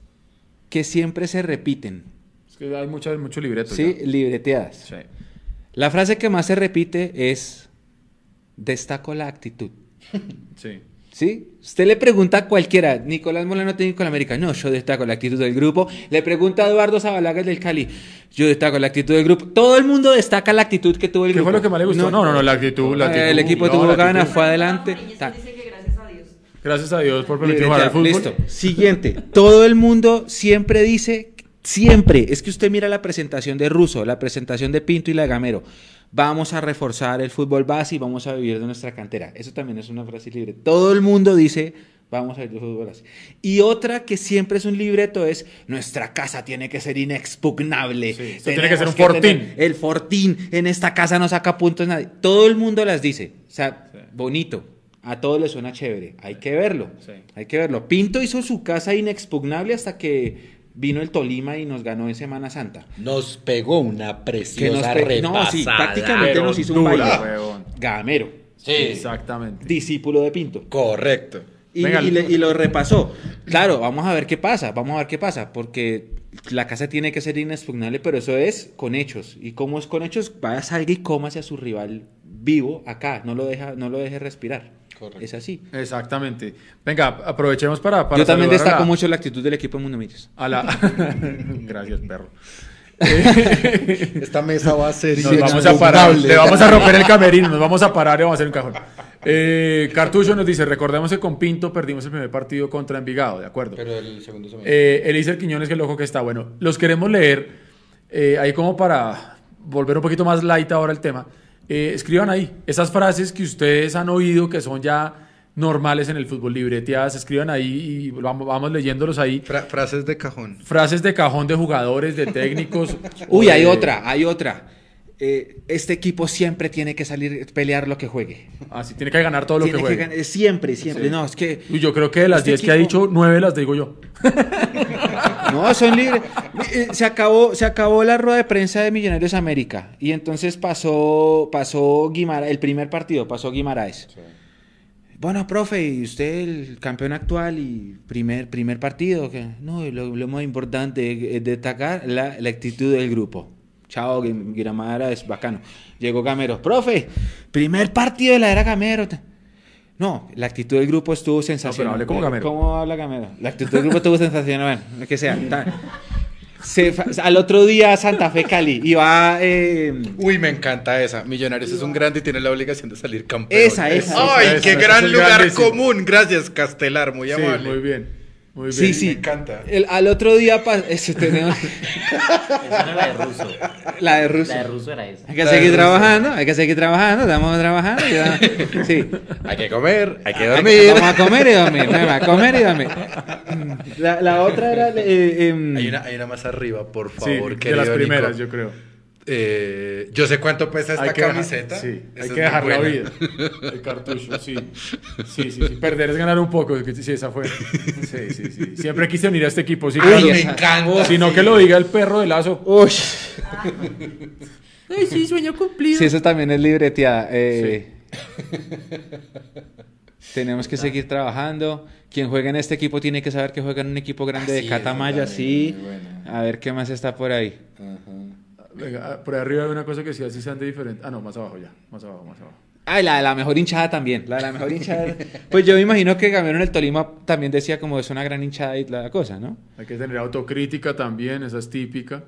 que siempre se repiten, Es que hay mucho, mucho libreto. ¿sí? ya. Libreteadas. Sí. La frase que más se repite es, destaco la actitud. Sí. ¿Sí? Usted le pregunta a cualquiera, Nicolás Molano técnico de la América, no, yo destaco la actitud del grupo. Le pregunta a Eduardo Zabalaga del Cali, yo destaco la actitud del grupo. Todo el mundo destaca la actitud que tuvo el ¿Qué grupo. fue lo que más le gustó? No, no, no, la actitud, la actitud. El equipo No, tuvo la ganas, fue adelante. Y ta. esto dice que gracias a Dios. Gracias a Dios por permitir jugar al fútbol. Listo. Siguiente. Todo el mundo siempre dice, siempre, es que usted mira la presentación de Russo, la presentación de Pinto y la de Gamero. Vamos a reforzar el fútbol base y vamos a vivir de nuestra cantera. Eso también es una frase libre. Todo el mundo dice, vamos a vivir del fútbol base. Y otra que siempre es un libreto es, nuestra casa tiene que ser inexpugnable. Sí, tiene que ser un fortín. El fortín, en esta casa no saca puntos nadie. Todo el mundo las dice. O sea, Sí. bonito. A todos les suena chévere. Hay que verlo. Sí. Hay que verlo. Pinto hizo su casa inexpugnable hasta que vino el Tolima y nos ganó en Semana Santa. Nos pegó una Que nos preciosa pe- no, sí, prácticamente Pero nos hizo un baile. Gamero, Sí, Exactamente. discípulo de Pinto. correcto. Y, Venga, y le- y lo repasó. Claro, vamos a ver qué pasa, vamos a ver qué pasa, porque la casa tiene que ser inexpugnable, pero eso es con hechos. Y como es con hechos, vaya, salga y cómase a su rival vivo acá, no lo, deja, no lo deje respirar. Correcto. Es así. Exactamente. Venga, aprovechemos para. para Yo también destaco la- mucho la actitud del equipo en Mundo Millos. A la... Gracias, perro. Esta mesa va a ser Nos vamos a parar, le vamos a romper el camerino, nos vamos a parar y vamos a hacer un cajón. Eh, Cartucho nos dice, recordemos que con Pinto perdimos el primer partido contra Envigado, ¿de acuerdo? Pero el segundo semestre. Eh, Eliezer Quiñones, que loco que está. Bueno, los queremos leer eh, ahí como para volver un poquito más light ahora el tema. Eh, escriban ahí esas frases que ustedes han oído que son ya normales en el fútbol libreteadas. Escriban ahí y vamos, vamos leyéndolos ahí. Fra- frases de cajón. Frases de cajón de jugadores, de técnicos. Uy, hay otra, hay otra. Eh, este equipo siempre tiene que salir pelear lo que juegue. Ah, sí, tiene que ganar todo lo Tiene que juegue. ganar- siempre, siempre. Sí. No, es que Uy, yo creo que de las Este 10 que ha dicho, 9 las digo yo. No, son libres. Eh, Se acabó, se acabó la rueda de prensa de Millonarios América y entonces pasó, pasó Guimara, el primer partido, pasó Guimaraes. Bueno, profe, y usted el campeón actual y primer, primer partido, que no, lo, lo más importante es destacar la, la actitud del grupo. Chao, Guim- Guimara es bacano. Llegó Gamero, profe, primer partido de la era Gamero. No, la actitud del grupo estuvo sensacional. hable como Gamero. ¿Cómo habla Gamero? La actitud del grupo estuvo sensacional. Bueno, lo que sea. Se al otro día Santa Fe Cali va eh, Uy, me encanta esa. Millonarios es un grande y tiene la obligación de salir campeón. Esa, esa, Ay, esa, qué esa, gran lugar grandísimo. común. Gracias, Castelar, muy Sí, amable. muy bien. Muy bien. Sí, sí. me encanta. El- al otro día eso tenemos Esa no era de ruso. la de Russo. La de ruso era esa. Hay que La de seguir trabajando, hay que seguir trabajando, estamos trabajando. ya. Sí. Hay que comer, hay que Hay dormir. que- Vamos a comer y dormir, vamos a comer y dormir. La, la otra era eh, em, Hay una, hay una más arriba, por Sí, favor, de querido las primeras, yo creo. Eh, yo sé cuánto pesa esta Hay que dejar- camiseta. sí, Esa hay que dejar la vida. El cartucho, sí. Sí, sí, sí. Perder es ganar un poco. Sí, esa fue. Sí, sí, sí. Siempre quise unir a este equipo. Sí, Ay, claro. me encanta. Si no, que lo diga el perro de lazo. Uy. Ay, sí, sueño cumplido. Sí, eso también es libreteada. eh, Tenemos que seguir trabajando. Quien juega en este equipo tiene que saber que juega en un equipo grande de Así Catamaya, sí. A ver qué más está por ahí. Venga, ah, por ahí arriba hay una cosa que sí así sean de diferente. Ah, no, más abajo ya. Más abajo, más abajo. Ah, y la de la mejor hinchada también. La de la mejor hinchada. Pues yo me imagino que Gamero en el Tolima también decía como es una gran hinchada y la cosa, ¿no? Hay que tener autocrítica también, esa es típica.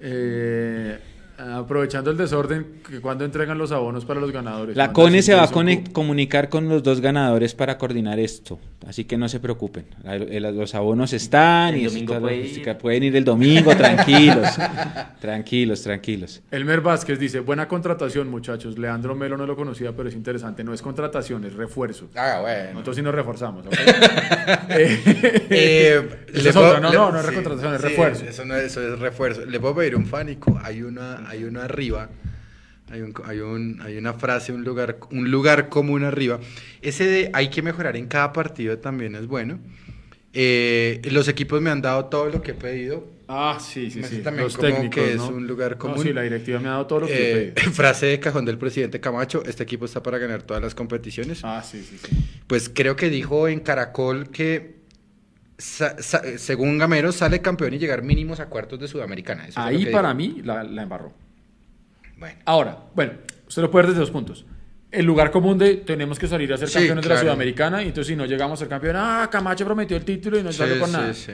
Eh, aprovechando el desorden, que cuando entregan los abonos para los ganadores. La ¿Cuándo CONE es se va a comunicar con los dos ganadores para coordinar esto, así que no se preocupen. El- Los abonos están El y domingo puede ir. pueden ir el domingo, tranquilos, tranquilos, tranquilos. Elmer Vázquez dice, buena contratación muchachos. Leandro Melo no lo conocía, pero es interesante. No es contratación, es refuerzo. Ah, bueno. Nosotros sí nos reforzamos. Eh, Eh, es puedo- no, le- no, no es sí, recontratación, es sí, refuerzo. Eso, no, eso es refuerzo. Le puedo pedir un fánico. Hay una, hay uno arriba. Hay, un, hay, un- hay una frase, un lugar, un lugar común arriba. Ese de hay que mejorar en cada partido también es bueno. Eh, los equipos me han dado todo lo que he pedido. Ah, sí, sí, sí. también Los como técnicos, que es ¿no? un lugar No, común. sí, la directiva me ha dado todo lo que Eh, pedí. frase de cajón del presidente Camacho, este equipo está para ganar todas las competiciones. Ah, sí, sí, sí. Pues creo que dijo en Caracol que según Gamero sale campeón y llegar mínimos a cuartos de Sudamericana. Eso Ahí para mí la, la embarró. Bueno. Ahora, bueno, usted lo puede ver desde dos puntos. El lugar común de tenemos que salir a ser Sí, campeones de la. Sudamericana y entonces si no llegamos a ser campeón, ah, Camacho prometió el título y no salió por sí, nada. sí.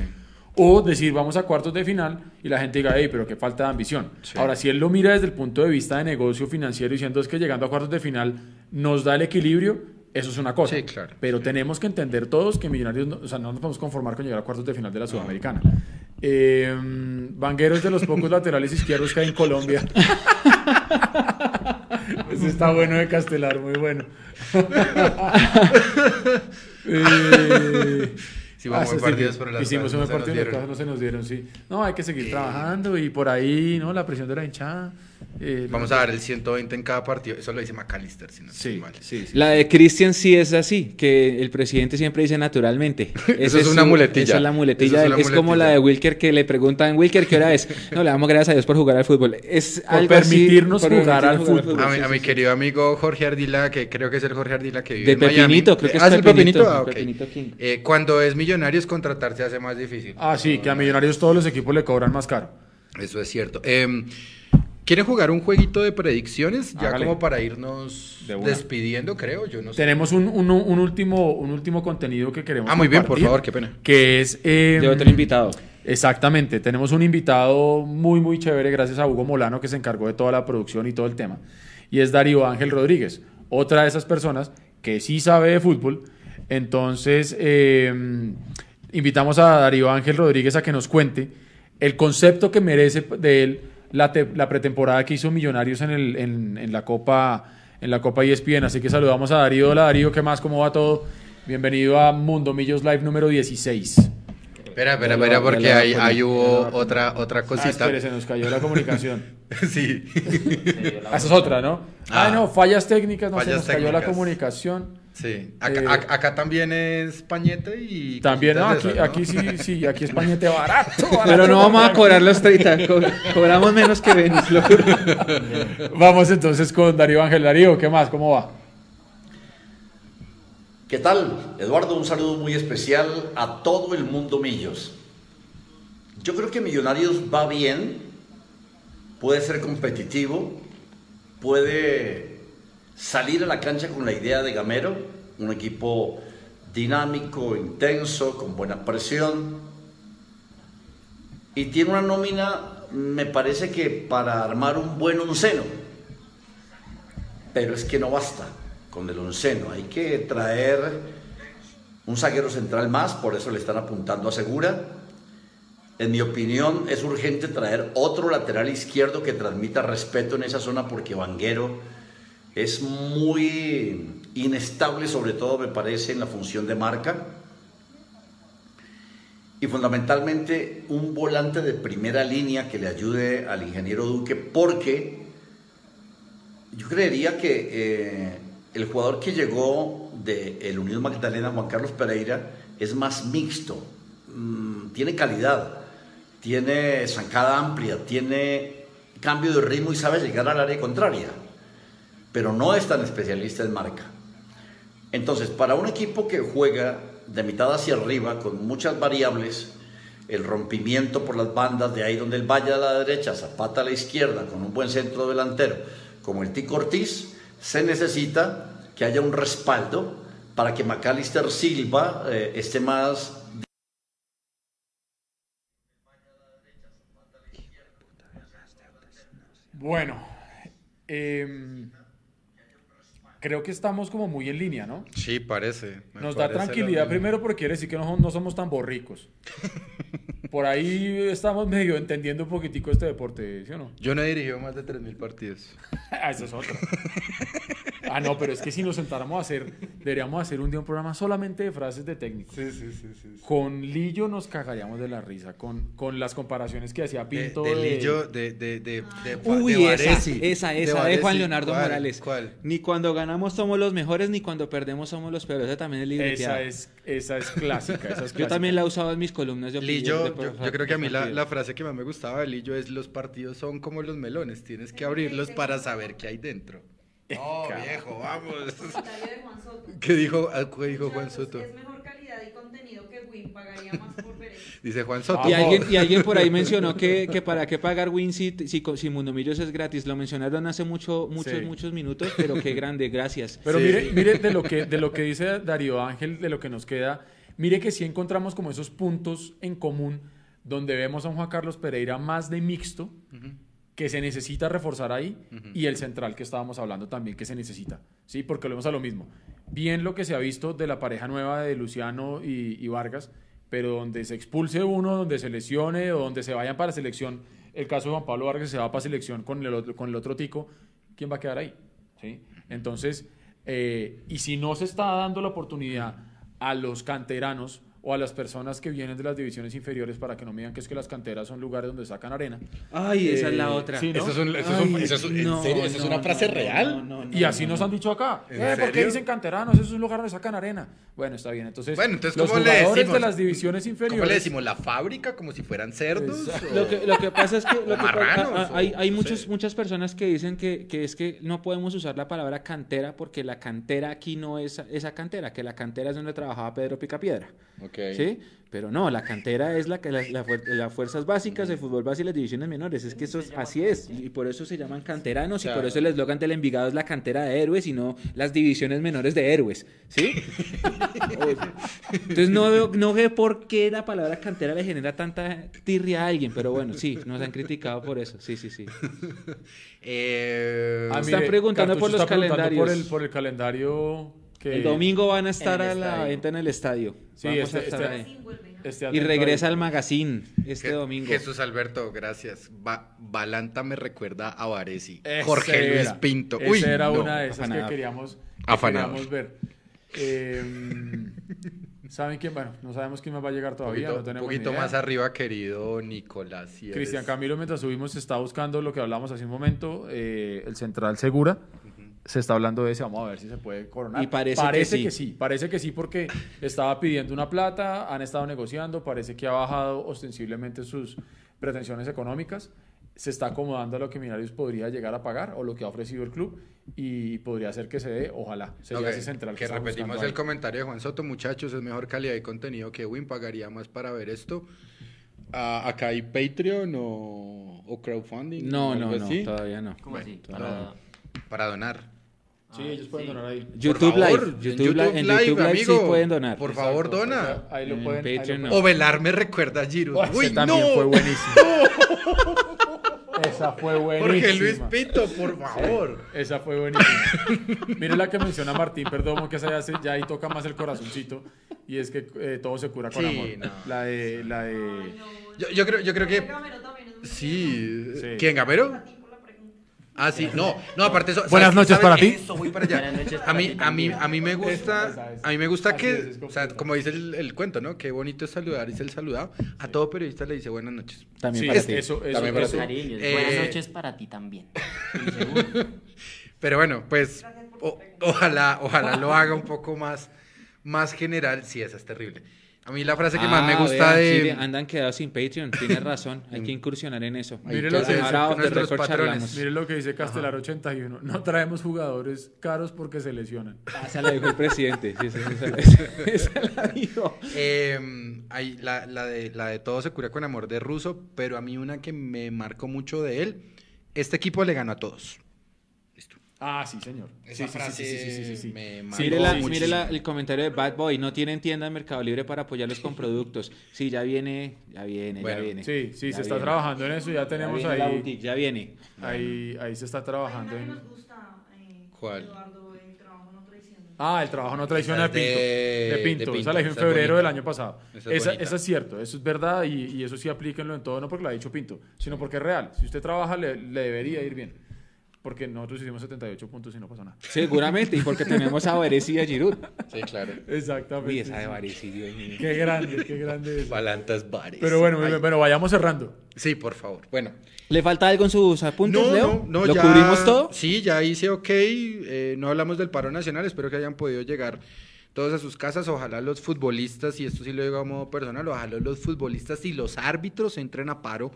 O decir, vamos a cuartos de final y la gente diga, hey, pero qué falta de ambición. Sí. Ahora, si él lo mira desde el punto de vista de negocio financiero diciendo es que llegando a cuartos de final nos da el equilibrio, eso es una cosa. Sí, claro. Pero tenemos que entender todos que Millonarios, no, o sea, no nos podemos conformar con llegar a cuartos de final de la Sudamericana. Eh, Vanguero es de los pocos laterales izquierdos que hay en Colombia. Ese está bueno de Castelar, muy bueno. Eh, Hicimos ah, partidos, sí, pero las Hicimos cosas un no se nos dieron. cosas no se nos dieron, sí. No, hay que seguir trabajando y por ahí, ¿no? La presión de la hinchada. Eh, Vamos a dar el 120 en cada partido. Eso lo dice McAllister, si no estoy Sí, mal. sí, sí. La de Cristian sí es así, que el presidente siempre dice naturalmente. Eso Esa es una su- muletilla. Esa es la muletilla. Es como la de Wilker que le preguntan, Wilker, ¿qué hora es? No, le damos gracias a Dios por jugar al fútbol. Es Por algo así, permitirnos por jugar al fútbol. A mi, a querido amigo Jorge Ardila, que creo que es el Jorge Ardila que vive De en Miami. Pepinito, creo que es ¿Ah, el Pepinito, Pepinito? Ah, ok. Pepinito King. Eh, cuando es Millonarios, contratar se hace más difícil. Ah, sí, que a Millonarios todos los equipos le cobran más caro. Eso es cierto. Eh, ¿Quieren jugar un jueguito de predicciones? Ya Hágale. como para irnos De despidiendo, creo. Yo no sé. Tenemos un, un- un último, un último contenido que queremos Ah, muy bien, por favor, qué pena. Que es... eh, De otro invitado. Exactamente, tenemos un invitado muy, muy chévere, gracias a Hugo Molano, que se encargó de toda la producción y todo el tema. Y es Darío Ángel Rodríguez, otra de esas personas que sí sabe de fútbol. Entonces, eh, invitamos a Darío Ángel Rodríguez a que nos cuente el concepto que merece de él la, te- la pretemporada que hizo Millonarios en, el, en, en la Copa en la Copa ESPN. Así que saludamos a Darío. Hola Darío, ¿qué más? ¿Cómo va todo? Bienvenido a Mundo Millos Live número 16. Espera, espera, espera, porque lo va a ahí, hubo otra, otra Ah, cosita. espere, se nos cayó la comunicación. sí. Ah, Esa es otra, ¿no? Ah, Ah. no, fallas técnicas, no se Fallas nos cayó la comunicación. Sí. Acá, Eh, ac- acá también es pañete y. También, no, aquí, sí, sí, aquí es pañete barato. barato, Pero no vamos a cobrar los 30, co- cobramos menos que Venus, lo juro. Vamos entonces con Darío Ángel. Darío, ¿qué más? ¿Cómo va? ¿Qué tal? Eduardo, un saludo muy especial a todo el mundo Millos. Yo creo que Millonarios va bien, puede ser competitivo, puede salir a la cancha con la idea de Gamero, un equipo dinámico, intenso, con buena presión. Y tiene una nómina, me parece que para armar un buen onceno. Pero es que no basta con el onceno, hay que traer un zaguero central más, por eso le están apuntando a Segura. En mi opinión, es urgente traer otro lateral izquierdo que transmita respeto en esa zona porque Vanguero es muy inestable, sobre todo me parece en la función de marca. Y fundamentalmente un volante de primera línea que le ayude al ingeniero Duque porque yo creería que eh, el jugador que llegó de el Unión Magdalena, Juan Carlos Pereira, es más mixto, mm, tiene calidad, tiene zancada amplia, tiene cambio de ritmo y sabe llegar al área contraria, pero no es tan especialista en marca. Entonces, para un equipo que juega de mitad hacia arriba, con muchas variables, el rompimiento por las bandas, de ahí donde él vaya a la derecha, Zapata a la izquierda, con un buen centro delantero, como el Tico Ortiz, se necesita que haya un respaldo para que Macalister Silva eh, esté más Bueno, em, creo que estamos como muy en línea, ¿no? Sí, parece. Nos da parece tranquilidad primero porque quiere decir que no, no somos tan borricos. Por ahí estamos medio entendiendo un poquitico este deporte, ¿sí o no? Yo no he dirigido más de 3.000 partidos. Ah, esa es otra. Ah, no, pero es que si nos sentáramos a hacer, deberíamos hacer un día un programa solamente de frases de técnicos. Sí, sí, sí. sí. Con Lillo nos cagaríamos de la risa, con, con las comparaciones que hacía De, Pinto. de de- Lillo, de, de, de, de, Uy, de esa, esa, esa de, Juan. Leonardo ¿Cuál? Morales. ¿Cuál? Ni cuando ganamos somos los mejores, ni cuando perdemos somos los peores. Esa también es libreteada. Esa es, esa es clásica. Esa es Yo clásica. también la he usado en mis columnas de opinión. Lillo, de yo, yo creo que a mí la, frase que más me gustaba de Lillo es los partidos son como los melones, tienes que abrirlos para saber qué hay dentro. No, viejo, vamos. ¿Qué dijo, ah, qué dijo Juan Soto? Es mejor calidad y contenido Win. Pagaría más por ver eso. Dice Juan Soto. Y alguien, y alguien por ahí mencionó que, que para qué pagar Win si, si, si Mundomillos es gratis. Lo mencionaron hace mucho, muchos, Sí. muchos minutos, pero qué grande, gracias. Pero Sí. mire, mire de lo que de lo que dice Darío Ángel, de lo que nos queda, mire que sí encontramos como esos puntos en común donde vemos a un Juan Carlos Pereira más de mixto, que se necesita reforzar ahí, y el central que estábamos hablando también que se necesita, ¿sí? Porque volvemos a lo mismo. Bien lo que se ha visto de la pareja nueva de Luciano y, Vargas, pero donde se expulse uno, donde se lesione o donde se vayan para selección, el caso de Juan Pablo Vargas se va para selección con el otro, con el otro tico, ¿quién va a quedar ahí? ¿Sí? Entonces, eh, y si no se está dando la oportunidad a los canteranos o a las personas que vienen de las divisiones inferiores para que no me digan que es que las canteras son lugares donde sacan arena. Ay, esa es la Eh, otra. sí, ¿no? Eso es un- eso es un- Ay, eso es un- ¿en no, serio? ¿Eso es no, una no, frase no, real? no, no, no, Y así no, nos no. han dicho acá. ¿En Eh, ¿Por qué dicen canteranos? Eso es un lugar donde sacan arena. Bueno, está bien. Entonces, Bueno, entonces, los ¿cómo le jugadores decimos? de las divisiones inferiores. ¿Cómo le decimos? ¿La fábrica? ¿Como si fueran cerdos? Exacto. ¿O- Lo que, lo que pasa es que, lo que pasa- marranos, ah, hay, o hay no muchos, muchas personas que dicen que, que es que no podemos usar la palabra cantera porque la cantera aquí no es esa cantera, que la cantera es donde trabajaba Pedro Picapiedra. ¿Sí? Pero no, la cantera es la que la- la las fuerzas básicas, el fútbol base y las divisiones menores. Es que eso es- así es. Y por eso se llaman canteranos y por eso el eslogan del Envigado es la cantera de héroes y no las divisiones menores de héroes. ¿Sí? Entonces no veo, no veo por qué la palabra cantera le genera tanta tirria a alguien. Pero bueno, sí, nos han criticado por eso. Sí, sí, sí. Eh, Ah, Están preguntando por los calendarios. Por el, por el calendario que... El domingo van a estar En el a la estadio. venta en el estadio. Sí, Vamos este- a estar este- ahí. Sin vuelven. este Y regresa al magazine este Je- domingo. Jesús Alberto, gracias. Ba- Balanta me recuerda a Varesi. Jorge Luis era. Pinto. Esa Uy, era no. una de esas que queríamos, que Afanado. queríamos ver. Eh, ¿Saben quién? Bueno, no sabemos quién más va a llegar Un todavía. poquito, no tenemos poquito más arriba, querido Nicolás. si eres- Cristian Camilo, mientras subimos, está buscando lo que hablamos hace un momento, eh, el central Segura. Se está hablando de ese, vamos a ver si se puede coronar. Y parece que sí. parece que sí, porque estaba pidiendo una plata, han estado negociando, parece que ha bajado ostensiblemente sus pretensiones económicas, se está acomodando a lo que Millonarios podría llegar a pagar o lo que ha ofrecido el club y podría ser que se dé, ojalá, sería ese central que, repetimos el ahí. comentario de Juan Soto, muchachos, es mejor calidad y contenido que Win, pagaría más para ver esto. Ah, acá hay Patreon o, o crowdfunding. No, o no, no, así, todavía no. ¿Cómo así? para donar. Sí, ellos pueden sí. donar ahí. YouTube favor, Live. en YouTube, Live, en YouTube Live sí amigo. pueden donar. Por favor, Exacto, dona. o sea, Ahí lo En pueden. ahí lo Patreon pueden- O Velar me recuerda a Giros. Oh, Uy, también no. fue buenísimo. Esa fue buenísima. Jorge Luis Pinto, por favor. Esa fue buenísima. Mire la que menciona Martín, perdón, que esa ya, se- ya ahí toca más el corazoncito. Y es que eh, todo se cura con Sí, amor. no. La de. La de... Ay, no. Yo, yo creo, yo creo que. Sí. ¿Quién, Gamero? A ti por la pregunta. Ah, sí. No, no, aparte eso. Buenas ¿sabes- noches para ti. Eso, voy para allá. Buenas noches A para mí, ti a mí, también. a mí me gusta, a mí me gusta que, o sea, como dice el, el cuento, ¿no? Qué bonito es saludar y ser saludado. A todo periodista le dice buenas noches. También Sí, para es- ti. eso, eso, También para eso- ti. Cariños. Eh, Buenas noches para ti también. Pero bueno, pues o- ojalá, ojalá lo haga un poco más, más general. Sí, esa es terrible. A mí la frase que más me Ah, gusta vea, sí, de... andan quedados sin Patreon, tienes razón, hay que incursionar en eso. Hay Mire que lo que hacer dice lo que dice Castelar 81. No traemos jugadores caros porque se lesionan. Ah, Esa la dijo el presidente, sí, esa, esa- esa- esa la dijo. Eh, hay la, la de, la de todo se cura con amor de Russo, pero a mí una que me marcó mucho de él, este equipo le ganó a todos. Ah, sí, señor. Esa sí, frase sí, sí, sí, sí, sí. me Sí, Mire, la- mire la- el comentario de Bad Boy, no tienen tienda en Mercado Libre para apoyarlos con productos. Sí, ya viene, ya viene, Bueno, ya viene. Sí, sí, Ya se está trabajando en eso. Ya Ya tenemos la ahí, boutique, ya viene. ahí. Ahí se está Hay trabajando una que en. nos gusta, eh, ¿Cuál? Eduardo, el trabajo no traiciona. Ah, el trabajo no traiciona de Pinto. de- Pinto. de Pinto, Esa la dijo en febrero del año pasado. Esa es Esa, es cierto, eso es verdad y, y eso sí aplíquenlo en todo, no porque lo ha dicho Pinto, sino porque es real. Si usted trabaja, le, le debería ir bien. Porque nosotros hicimos 78 puntos y no pasó nada. Seguramente, y porque tenemos a Varese y a Giroud. Sí, claro. Exactamente. Uy, esa de Varese, Dios mío. Qué grande, qué grande es. Balantas bares. Pero bueno, Ay. bueno, vayamos cerrando. Sí, por favor. Bueno. ¿Le falta algo en sus apuntes, No, Leo? no, no, ¿Lo ya- cubrimos todo? Sí, ya hice ok. eh, no hablamos del paro nacional. Espero que hayan podido llegar todos a sus casas. Ojalá los futbolistas, y esto sí lo digo a modo personal, ojalá los futbolistas y los árbitros entren a paro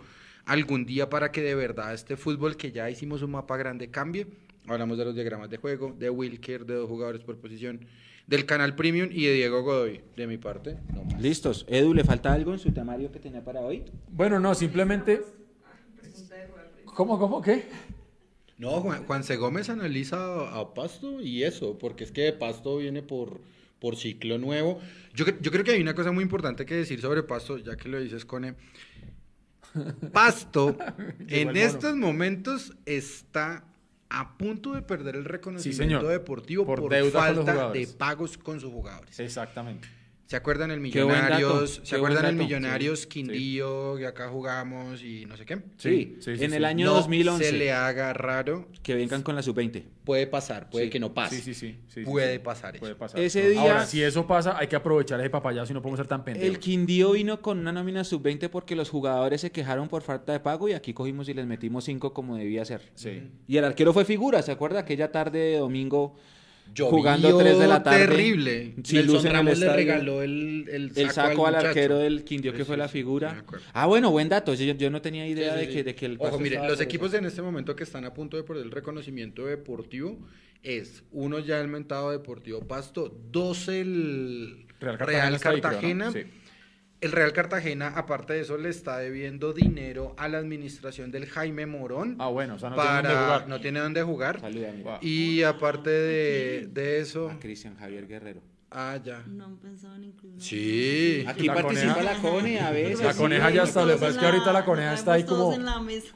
algún día para que de verdad este fútbol que ya hicimos un mapa grande cambie. Hablamos de los diagramas de juego, de Wilker, de dos jugadores por posición, del canal Premium y de Diego Godoy. De mi parte, no más. Listos. Edu, ¿le falta algo en su temario que tenía para hoy? Bueno, no, simplemente. ¿Cómo, cómo, qué? No, Juan, Juanse Gómez analiza a, Pasto y eso, porque es que de Pasto viene por, por ciclo nuevo. Yo, yo creo que hay una cosa muy importante que decir sobre Pasto, ya que lo dices, Cone. Pasto, en estos momentos, está a punto de perder el reconocimiento deportivo Por por, falta de pagos con sus jugadores. Exactamente. ¿Se acuerdan el Millonarios? ¿Se acuerdan el. Millonarios Sí, Quindío, que acá jugamos y no sé qué? Sí, sí, sí, en sí. el año No 2011. se le haga raro. Que vengan con la sub-20. Puede pasar, puede Sí. que no pase. Sí, sí, sí. sí, sí, Puede sí. pasar eso. Puede pasar. Ese día- Ahora, si eso pasa, hay que aprovechar ese papayazo y no podemos ser tan pendejos. El Quindío vino con una nómina sub-20 porque los jugadores se quejaron por falta de pago y aquí cogimos y les metimos 5 como debía ser. Sí. Y el arquero fue figura, ¿se acuerda? Aquella tarde de domingo Llovió jugando 3 de la tarde. terrible. Sin Nelson en el Ramos le regaló el, el saco, El saco al, muchacho. arquero del Quindío que Sí, fue sí, la sí, figura. Ah, bueno, buen dato. Yo, yo no tenía idea Sí, sí, de, sí. que, de que el Ojo, mire, los equipos en este momento que están a punto de perder el reconocimiento deportivo es uno ya el mentado Deportivo Pasto, dos el Real Real Cartagena ¿no? Cartagena. El Real Cartagena, aparte de eso, le está debiendo dinero a la administración del Jaime Morón Ah, bueno, o sea, no tiene dónde para jugar. no tiene dónde jugar. Saluda. Y aparte de, de eso, A Cristian Javier Guerrero. Ah, ya. No han pensado en incluirlo. Sí. Aquí La participa coneja. la Cone a veces. La sí. coneja ya está, lo que pasa es que ahorita la coneja está ahí como,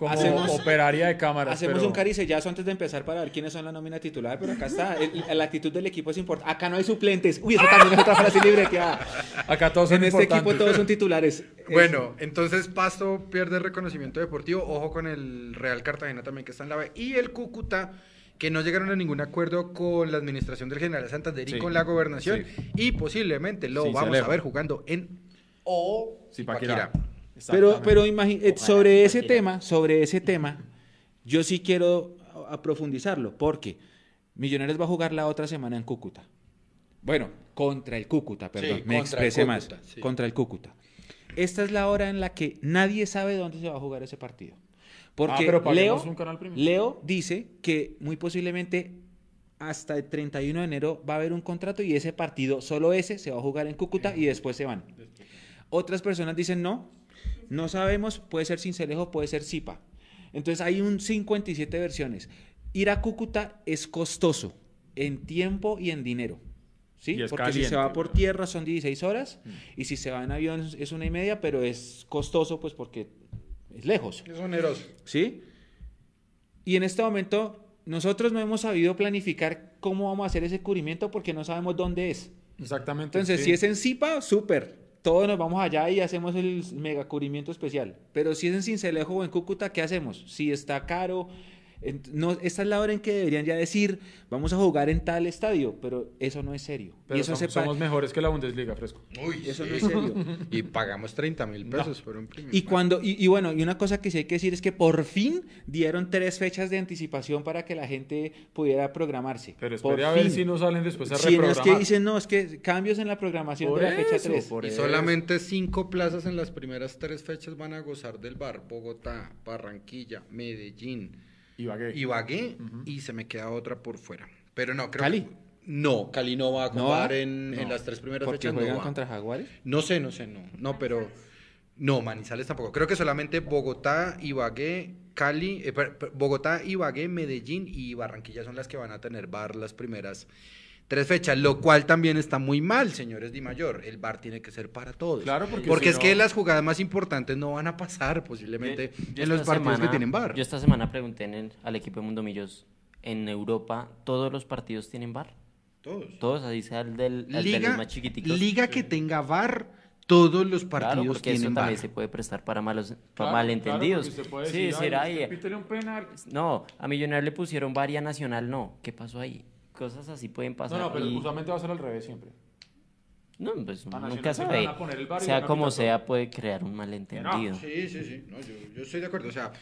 Hacemos- operaria de cámaras. Hacemos pero- un caricellazo antes de empezar para ver quiénes son la nómina titular, pero acá está. El- la actitud del equipo es importante. Acá no hay suplentes. Uy, eso también es otra frase libreteada. Acá todos son En este equipo todos son titulares. Bueno, entonces Pasto pierde reconocimiento deportivo. Ojo con el Real Cartagena también que está en la B. Y el Cúcuta, que no llegaron a ningún acuerdo con la administración del General Santander y Sí, con la gobernación. Y posiblemente lo Sí, vamos a ver jugando en O Zipaquirá. Zipaquirá. Pero, pero eh, sobre ese tema, sobre ese tema, yo sí quiero a, profundizarlo, porque Millonarios va a jugar la otra semana en Cúcuta. Bueno, contra el Cúcuta, perdón, Sí, me expresé más. Cúcuta. Contra el Cúcuta. Esta es la hora en la que nadie sabe dónde se va a jugar ese partido. Porque Ah, pero Leo, paguemos un canal premium. Leo dice que muy posiblemente hasta el 31 de enero va a haber un contrato y ese partido, solo ese, se va a jugar en Cúcuta y después se van. Otras personas dicen no, no sabemos, puede ser Cincelejo, puede ser Zipa. Entonces hay un 57 versiones. Ir a Cúcuta es costoso en tiempo y en dinero. ¿sí? Porque si se va por tierra son 16 horas y si se va en avión es una y media, pero es costoso pues porque es lejos. Es oneroso. ¿sí? Y en este momento nosotros no hemos sabido planificar cómo vamos a hacer ese cubrimiento porque no sabemos dónde es. Exactamente. Entonces, sí. si es en Zipa, súper. Todos nos vamos allá y hacemos el mega cubrimiento especial. Pero si es en Cincelejo o en Cúcuta, ¿qué hacemos? Si está caro, No, esta es la hora en que deberían ya decir, vamos a jugar en tal estadio, pero eso no es serio. Pero y eso somos mejores que la Bundesliga, fresco. Uy, Eso sí. no es serio. Y pagamos 30 mil pesos por un premio. Y cuando, y, y bueno, y una cosa que sí hay que decir es que por fin dieron tres fechas de anticipación para que la gente pudiera programarse. Pero Por espere a ver fin. si no salen después a Sí, no, es reprogramar. que dicen, no, es que cambios en la programación Por de la fecha eso, 3. por Y eso. solamente cinco plazas en las primeras tres fechas van a gozar del bar. Bogotá, Barranquilla, Medellín, Ibagué. Ibagué y se me queda otra por fuera. Pero no, creo ¿Cali? que... No, Cali no va a ¿No jugar en, en No. las tres primeras fechas. no juegan va. contra Jaguares. No sé, no sé, no. No, pero... No, Manizales tampoco. Creo que solamente Bogotá, Ibagué, Cali, eh, Bogotá, Ibagué, Medellín y Barranquilla son las que van a tener bar las primeras tres fechas, lo cual también está muy mal, señores Di Mayor. El bar tiene que ser para todos. Claro, porque porque si es no- que las jugadas más importantes no van a pasar posiblemente Yo- yo en los partidos semana- que tienen bar. Yo esta semana pregunté en el- al equipo de Mundo Millos, en Europa, ¿todos los partidos tienen bar? Todos. Todos, así sea el del, el de los Liga, más chiquiticos. liga que tenga bar, todos los Claro, partidos porque eso también bar. se puede prestar para malos Claro, para malentendidos. claro, usted puede sí, decir, un penal". no, a Millonarios le pusieron varia nacional, no. ¿Qué pasó ahí? Cosas así pueden No, pasar. no, pero y- usualmente va a ser al revés siempre. No, pues nunca se le Sea como sea, puede crear un malentendido. Sí, sí, sí. No, yo, yo estoy de acuerdo. O sea,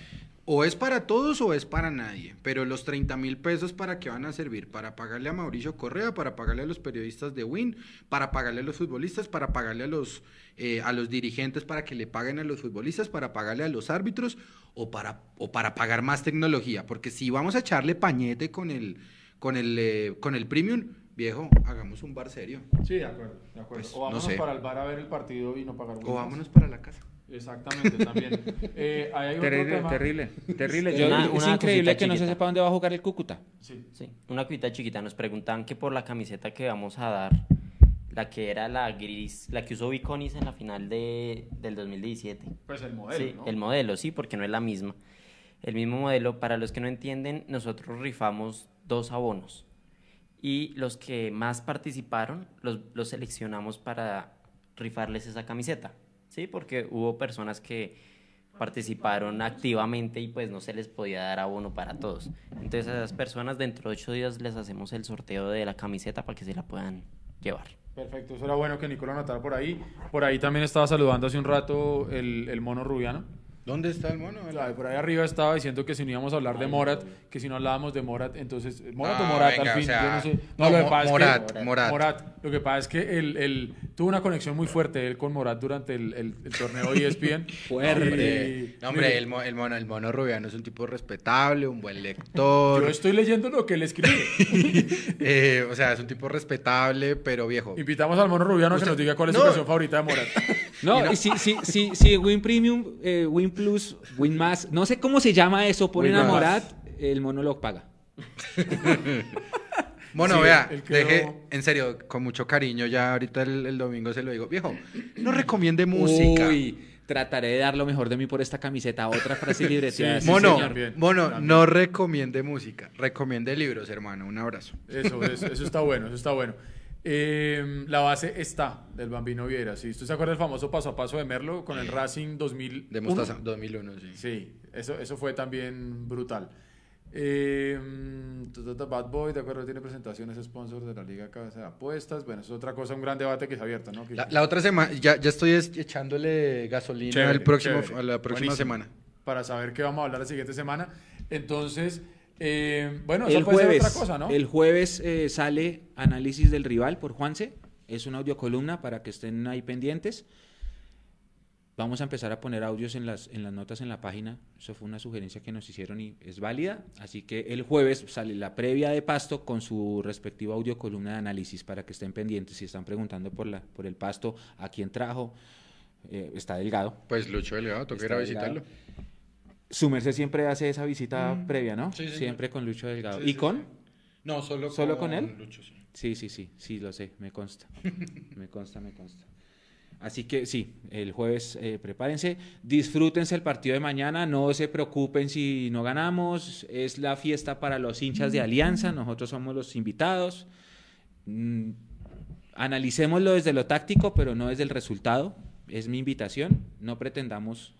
o es para todos o es para nadie. Pero los 30 mil pesos, ¿para qué van a servir? Para pagarle a Mauricio Correa, para pagarle a los periodistas de Win, para pagarle a los futbolistas, para pagarle a los, eh, a los dirigentes para que le paguen a los futbolistas, para pagarle a los árbitros o para, o para pagar más tecnología. Porque si vamos a echarle pañete con el, con el, eh, con el premium, viejo, hagamos un bar serio. Sí, de acuerdo, de acuerdo. Pues, o no vámonos sé. para el bar a ver el partido y no pagar O vámonos para la casa. Exactamente, también. Eh, ahí hay otro Terrible, tema. terrible, terrible. Yo- una- es una increíble cosita que no se chiquita. sepa dónde va a jugar el Cúcuta. Sí. Sí, una cuita chiquita. Nos preguntaban que por la camiseta que vamos a dar, la que era la gris, la que usó Viconis en la final de, del 2017. Pues el modelo, Sí, ¿no? el modelo, sí, porque no es la misma. El mismo modelo, para los que no entienden, nosotros rifamos dos abonos. Y los que más participaron, los, los seleccionamos para rifarles esa camiseta. Sí, porque hubo personas que participaron activamente y pues no se les podía dar abono para todos. Entonces a esas personas dentro de ocho días les hacemos el sorteo de la camiseta para que se la puedan llevar. Perfecto, eso era bueno que Nicolás anotara por ahí. Por ahí también estaba saludando hace un rato el, el mono rubiano. ¿Dónde está el mono? Claro, por ahí arriba estaba diciendo que si no íbamos a hablar de Morat, que si no hablábamos de Morat, entonces Morat o No, Morat venga, al fin, o sea, yo no sé. no, lo que pasa es Morat, que, Morat. Lo que pasa es que él, él tuvo una conexión muy fuerte él con Morat durante el, el, el torneo E ESPN. Hombre, Y- no, hombre, el, mo- el mono, el mono rubiano es un tipo respetable, un buen lector. Yo estoy leyendo lo que él escribe. eh, o sea, es un tipo respetable, pero viejo. Invitamos al mono rubiano a que nos diga cuál es No. su canción favorita de Morat. No, y si, si, si, si Win Premium, eh, Win Plus, Win Más, no sé cómo se llama eso, ponen a. Morat, el monólogo paga. Mono, Sí, vea, él quedó- deje, en serio, con mucho cariño, ya ahorita el, el domingo se lo digo. Viejo, no recomiende música. Uy, trataré de dar lo mejor de mí por esta camiseta. Otra frase libreteada. Sí, sí, mono, señor. Mono, también. no recomiende música, recomiende libros, hermano. Un abrazo. Eso, eso, eso está bueno, eso está bueno. Eh, la base está del Bambino Viera. ¿sí? ¿Usted se acuerda del famoso paso a paso de Merlo con el Racing 2000? De Mostaza, 2001, sí. Sí, eso, eso fue también brutal. Eh, tu, Bad Boy, de acuerdo, tiene presentaciones sponsors de la Liga Cabeza de Apuestas. Bueno, eso es otra cosa, un gran debate que es abierto, ¿no? La, la otra semana, ya, ya estoy es- echándole gasolina Chévere, al próximo, chévere. a la próxima Buenísimo. semana. Para saber qué vamos a hablar la siguiente semana. Entonces, eh, bueno, El eso puede jueves, ser otra cosa, ¿no? el jueves eh, sale Análisis del Rival por Juanse. Es una audiocolumna para que estén ahí pendientes. Vamos a empezar a poner audios en las, en las notas en la página. Eso fue una sugerencia que nos hicieron y es válida. Así que el jueves sale la previa de Pasto con su respectiva audiocolumna de análisis para que estén pendientes. Si están preguntando por, la, por el Pasto, a quién trajo, eh, está delgado. Pues Lucho Delgado, toca ir a visitarlo. Su merced siempre hace esa visita previa, ¿no? Mm. Sí, sí, siempre con Lucho Delgado. Sí, ¿Y sí, con? sí. No, solo, ¿Solo con él? Lucho, sí. Sí, sí, sí, sí, lo sé, me consta. me consta, me consta. Así que sí, el jueves eh, prepárense, disfrútense el partido de mañana, no se preocupen si no ganamos, es la fiesta para los hinchas de Alianza, nosotros somos los invitados. Mm, analicémoslo desde lo táctico, pero no desde el resultado, es mi invitación, no pretendamos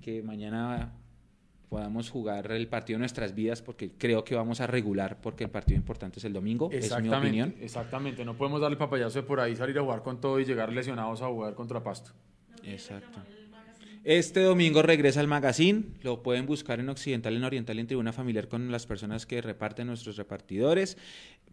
que mañana podamos jugar el partido de nuestras vidas, porque creo que vamos a regular, porque el partido importante es el domingo, es mi opinión. Exactamente, no podemos darle papayazo de por ahí, salir a jugar con todo y llegar lesionados a jugar contra Pasto. Exacto. Este domingo regresa al magazine, lo pueden buscar en Occidental, en Oriental, en Tribuna Familiar con las personas que reparten nuestros repartidores.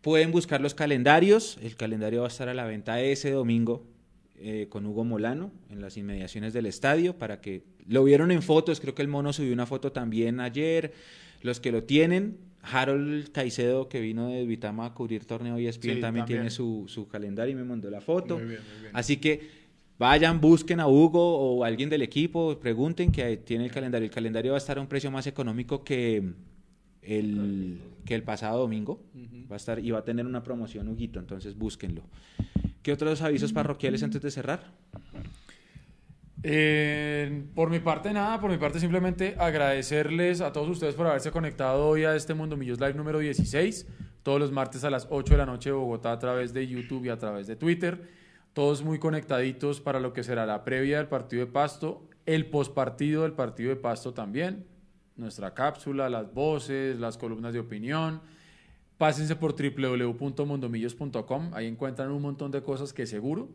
Pueden buscar los calendarios, el calendario va a estar a la venta ese domingo eh, con Hugo Molano en las inmediaciones del estadio para que lo vieron en fotos, creo que el mono subió una foto también ayer, los que lo tienen, Harold Caicedo que vino de Vitama a cubrir torneo y ESPN Sí, también, también. tiene su, su calendario y me mandó la foto. Muy bien, muy bien. Así que vayan, busquen a Hugo o a alguien del equipo, pregunten que tiene el calendario. El calendario va a estar a un precio más económico que el, que el pasado domingo. Va a estar y va a tener una promoción Huguito, entonces búsquenlo. ¿Qué otros avisos parroquiales antes de cerrar? Eh, por mi parte nada, por mi parte simplemente agradecerles a todos ustedes por haberse conectado hoy a este Mundo Millos Live número 16, todos los martes a las 8 de la noche de Bogotá a través de YouTube y a través de Twitter, todos muy conectaditos para lo que será la previa del partido de Pasto, el postpartido del partido de Pasto también, nuestra cápsula, las voces, las columnas de opinión. Pásense por www.mundomillos.com, ahí encuentran un montón de cosas que seguro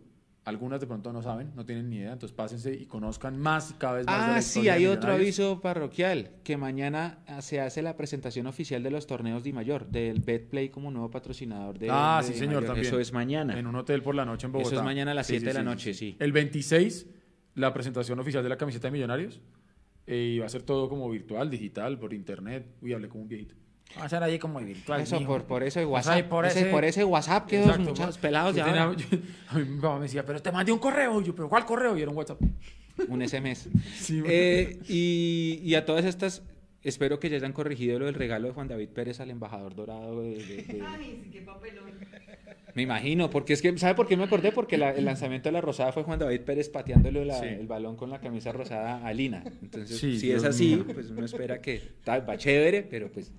algunas de pronto no saben, no tienen ni idea, entonces pásense y conozcan más cada vez más. de la Ah, sí, hay otro aviso parroquial, que mañana ah, se hace la presentación oficial de los torneos de Mayor, del BetPlay como nuevo patrocinador de Ah, de sí, señor, también. Eso es mañana. En un hotel por la noche en Bogotá. Eso es mañana a las Sí, 7 sí, de la noche, sí. El 26, la presentación oficial de la camiseta de Millonarios. eh, y va a ser todo como virtual, digital, por internet. Uy, hablé como un viejito. Va a ser ahí como virtual. Eso, mijo. por, por eso O sea, WhatsApp. y por ese, ese- por ese WhatsApp que Exacto, los muchachos pelados ya tenía- ahora. yo- a mí mi papá me decía, pero te mandé un correo. Y yo, pero ¿cuál correo? Y era un WhatsApp. un SMS. Sí, Eh, y, y a todas estas, espero que ya hayan corregido lo del regalo de Juan David Pérez al embajador dorado. de- de- de- Ay, sí, qué papelón. Me imagino, porque es que, ¿sabe por qué me acordé? Porque la- el lanzamiento de la rosada fue Juan David Pérez pateándole la- Sí. el balón con la camisa rosada a Lina. Entonces, Sí, si es así, mío. pues uno espera que va chévere, pero pues.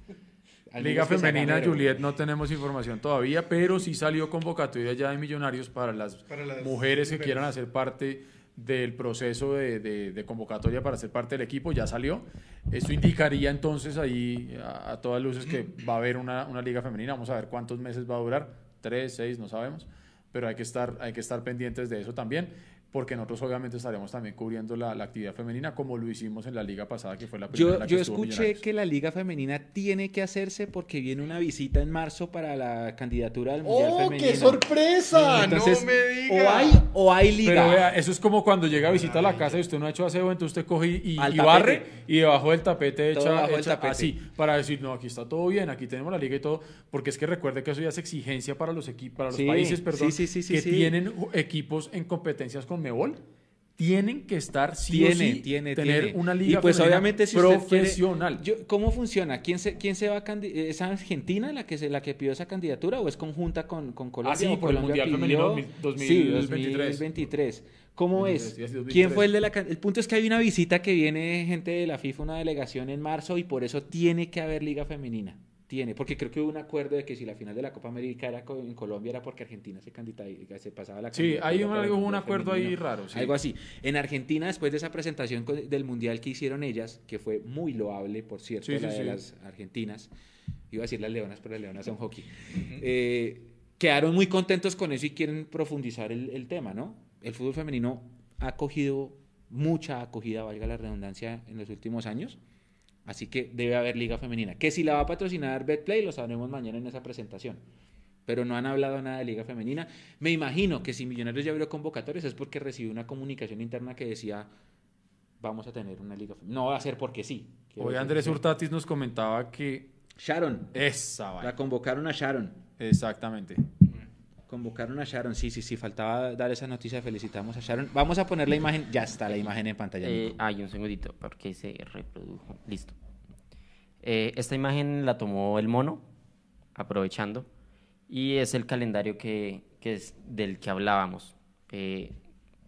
Liga Femenina. Juliet no tenemos información todavía, pero sí salió convocatoria ya de Millonarios para las, Para las mujeres que mujeres. quieran hacer parte del proceso de, de- de convocatoria para ser parte del equipo, ya salió. Esto indicaría entonces ahí a, a todas luces que va a haber una, una liga femenina. Vamos a ver cuántos meses va a durar, tres, seis, no sabemos, pero hay que estar, hay que estar pendientes de eso también, porque nosotros obviamente estaremos también cubriendo la, la actividad femenina como lo hicimos en la liga pasada, que fue la primera en Yo, la que yo escuché que la Liga Femenina tiene que hacerse porque viene una visita en marzo para la candidatura al Mundial ¡Oh, Femenino. qué sorpresa! Entonces, no me diga. O hay, o hay liga. Pero vea, eso es como cuando llega a visita a la casa y usted no ha hecho aseo, entonces usted coge y, barre y debajo del tapete Todo echa, tapete. así para decir, no, aquí está todo bien, aquí tenemos la liga y todo, porque es que recuerde que eso ya es exigencia para los equipos, para los Sí, países, perdón, sí, sí, sí, sí, que sí. tienen equipos en competencias con Mebol. Tienen que estar sí tiene, o sí, tiene, tener tiene. una liga y pues obviamente si usted quiere- profesional. yo- ¿Cómo funciona? ¿Quién se, quién se va a ¿Es Argentina la que se, la que pidió esa candidatura o es conjunta con, con Colombia? Ah, sí, por el Mundial pidió? Femenino 2000- Sí, 2023. 2023. ¿Cómo 2023, es? sí, es 2023. ¿Quién fue el de la El punto es que hay una visita que viene gente de la FIFA, una delegación en marzo y por eso tiene que haber liga femenina. Tiene, porque creo que hubo un acuerdo de que si la final de la Copa América era en Colombia era porque Argentina se candidata se pasaba la Sí, hay un, hubo un acuerdo ahí raro. sí. Algo así. En Argentina, después de esa presentación del mundial que hicieron ellas, que fue muy loable, por cierto, Sí, sí, la de las argentinas, iba a decir las leonas, pero las leonas son hockey, eh, quedaron muy contentos con eso y quieren profundizar el, el tema, ¿no? El fútbol femenino ha cogido mucha acogida, valga la redundancia, en los últimos años. Así que debe haber liga femenina. Que si la va a patrocinar Betplay, lo sabremos mañana en esa presentación. Pero no han hablado nada de liga femenina. Me imagino que si Millonarios ya abrió convocatorias es porque recibió una comunicación interna que decía vamos a tener una liga femenina. No va a ser porque sí. Hoy Andrés Hurtatis nos comentaba que Sharon. esa. La convocaron a Sharon. Exactamente. Convocaron a Sharon. Sí, sí, sí. Faltaba dar esa noticia. Felicitamos a Sharon. Vamos a poner la imagen. Ya está la imagen en pantalla. Eh, hay un segundito, porque se reprodujo. Listo. Eh, esta imagen la tomó el mono, aprovechando, y es el calendario que, que es del que hablábamos. Eh,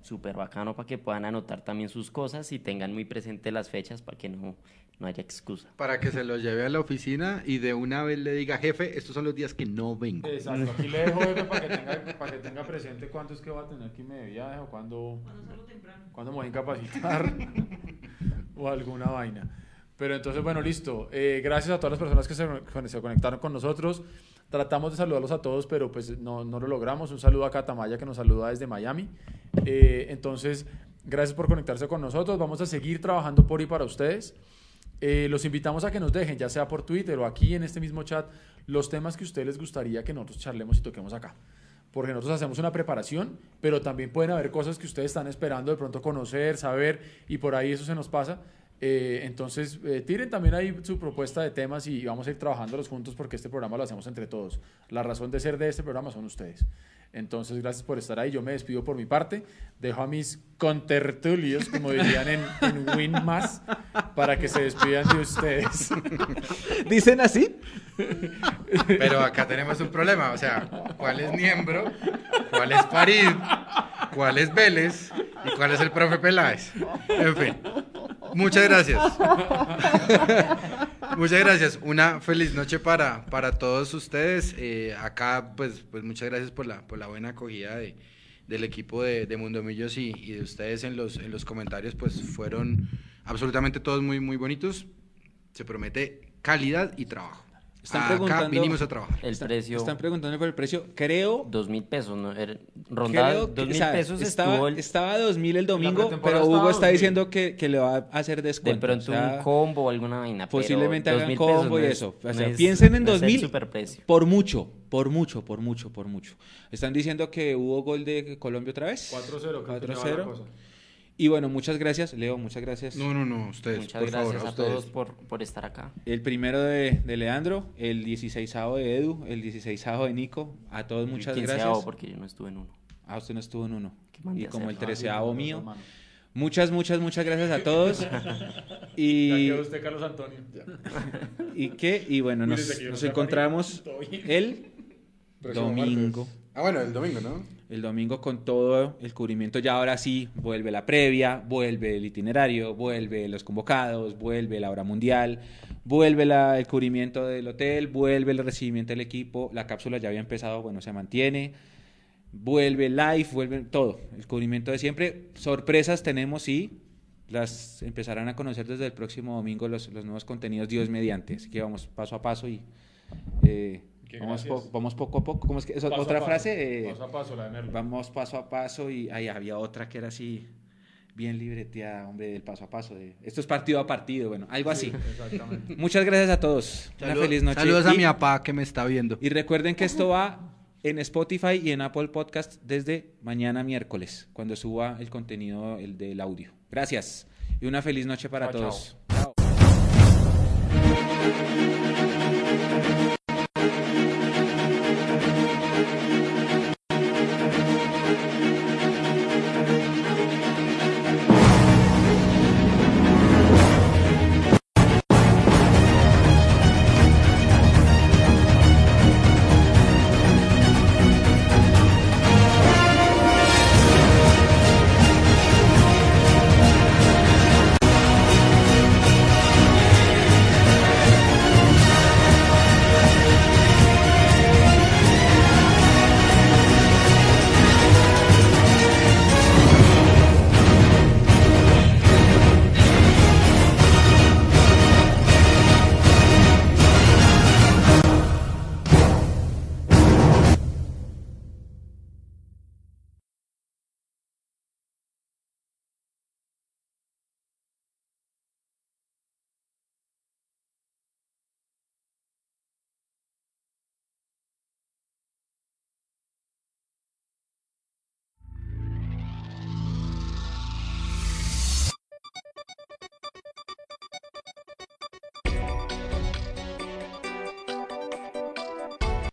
Súper bacano para que puedan anotar también sus cosas y tengan muy presente las fechas para que no, no haya excusa. Para que se lo lleve a la oficina y de una vez le diga, jefe, estos son los días que no vengo. Exacto. Aquí le dejo jefe, para que, tenga, para que tenga presente cuánto es que va a tener que irme de viaje o cuándo, Cuando salgo temprano. cuándo me voy a incapacitar o alguna vaina. Pero entonces, bueno, listo. Eh, gracias a todas las personas que se, se conectaron con nosotros. Tratamos de saludarlos a todos, pero pues no, no lo logramos. Un saludo a Catamaya que nos saluda desde Miami. Eh, entonces, gracias por conectarse con nosotros. Vamos a seguir trabajando por y para ustedes. Eh, los invitamos a que nos dejen, ya sea por Twitter o aquí en este mismo chat, los temas que a ustedes les gustaría que nosotros charlemos y toquemos acá. Porque nosotros hacemos una preparación, pero también pueden haber cosas que ustedes están esperando de pronto conocer, saber, y por ahí eso se nos pasa. Eh, entonces, eh, tiren también ahí su propuesta de temas y vamos a ir trabajándolos juntos porque este programa lo hacemos entre todos. La razón de ser de este programa son ustedes. Entonces, gracias por estar ahí. Yo me despido por mi parte. Dejo a mis contertulios, como dirían en, en Win Más, para que se despidan de ustedes. ¿Dicen así? Pero acá tenemos un problema, o sea, ¿cuál es miembro? ¿Cuál es Farid? ¿Cuál es Vélez? ¿Y cuál es el profe Peláez? En fin, muchas gracias. Muchas gracias. Una feliz noche para, para todos ustedes. Eh, acá, pues, pues muchas gracias por la, por la buena acogida de, del equipo de, de Mundo Millos y, y de ustedes en los, en los comentarios, pues fueron absolutamente todos muy, muy bonitos. Se promete calidad y trabajo. Están Acá preguntando- vinimos a trabajar. El precio, Están preguntando por el precio. Creo. dos mil pesos, ¿no? Era- Rondaba creo que- dos o mil sea, pesos estaba, el- estaba a 2000 el domingo, pero Hugo está 2000. diciendo que, que le va a hacer de descuento. pronto o sea, un combo o alguna vaina. pero posiblemente hagan 2.000 pesos combo y no es- eso. O no sea, es- piensen en no 2000 superprecio. por mucho, por mucho, por mucho, por mucho. Están diciendo que hubo gol de Colombia otra vez. 4-0. creo que ya va 4-0. Y bueno, muchas gracias, Leo, muchas gracias. No, no, no, ustedes, Muchas por gracias favor, a ustedes. todos por, por estar acá. El primero de, de Leandro, el 16 de Edu, el 16 de Nico. A todos muchas El gracias. quinceavo, porque yo no estuve en uno. Ah, usted no estuvo en uno. ¿Qué mandé Y a como el treceavo mío. Muchas, muchas, muchas gracias a todos. Ya y, quedó usted, Carlos Antonio. y qué, y bueno, nos, nos encontramos el domingo. Ah, bueno, el domingo, ¿no? El domingo con todo el cubrimiento, ya ahora sí, vuelve la previa, vuelve el itinerario, vuelve los convocados, vuelve la hora mundial, vuelve el cubrimiento del hotel, vuelve el recibimiento del equipo, la cápsula ya había empezado, bueno, se mantiene, vuelve live, vuelve todo, el cubrimiento de siempre. Sorpresas tenemos y las empezarán a conocer desde el próximo domingo los, los nuevos contenidos, Dios mediante. Así que vamos paso a paso y eh, vamos, gracias. po- vamos poco a poco. ¿Cómo es que? eso- otra paso, frase. eh, Paso a paso, la de Merlo. Vamos paso a paso y ahí había otra que era así, bien libreteada, hombre, del paso a paso. De, esto es partido a partido, bueno, algo así. Exactamente. Muchas gracias a todos. Una feliz noche. Saludos a Y- mi papá que me está viendo. Y recuerden que esto va en Spotify y en Apple Podcast desde mañana miércoles, cuando suba el contenido el del audio. Gracias y una feliz noche para Chao, todos. chao. Chao.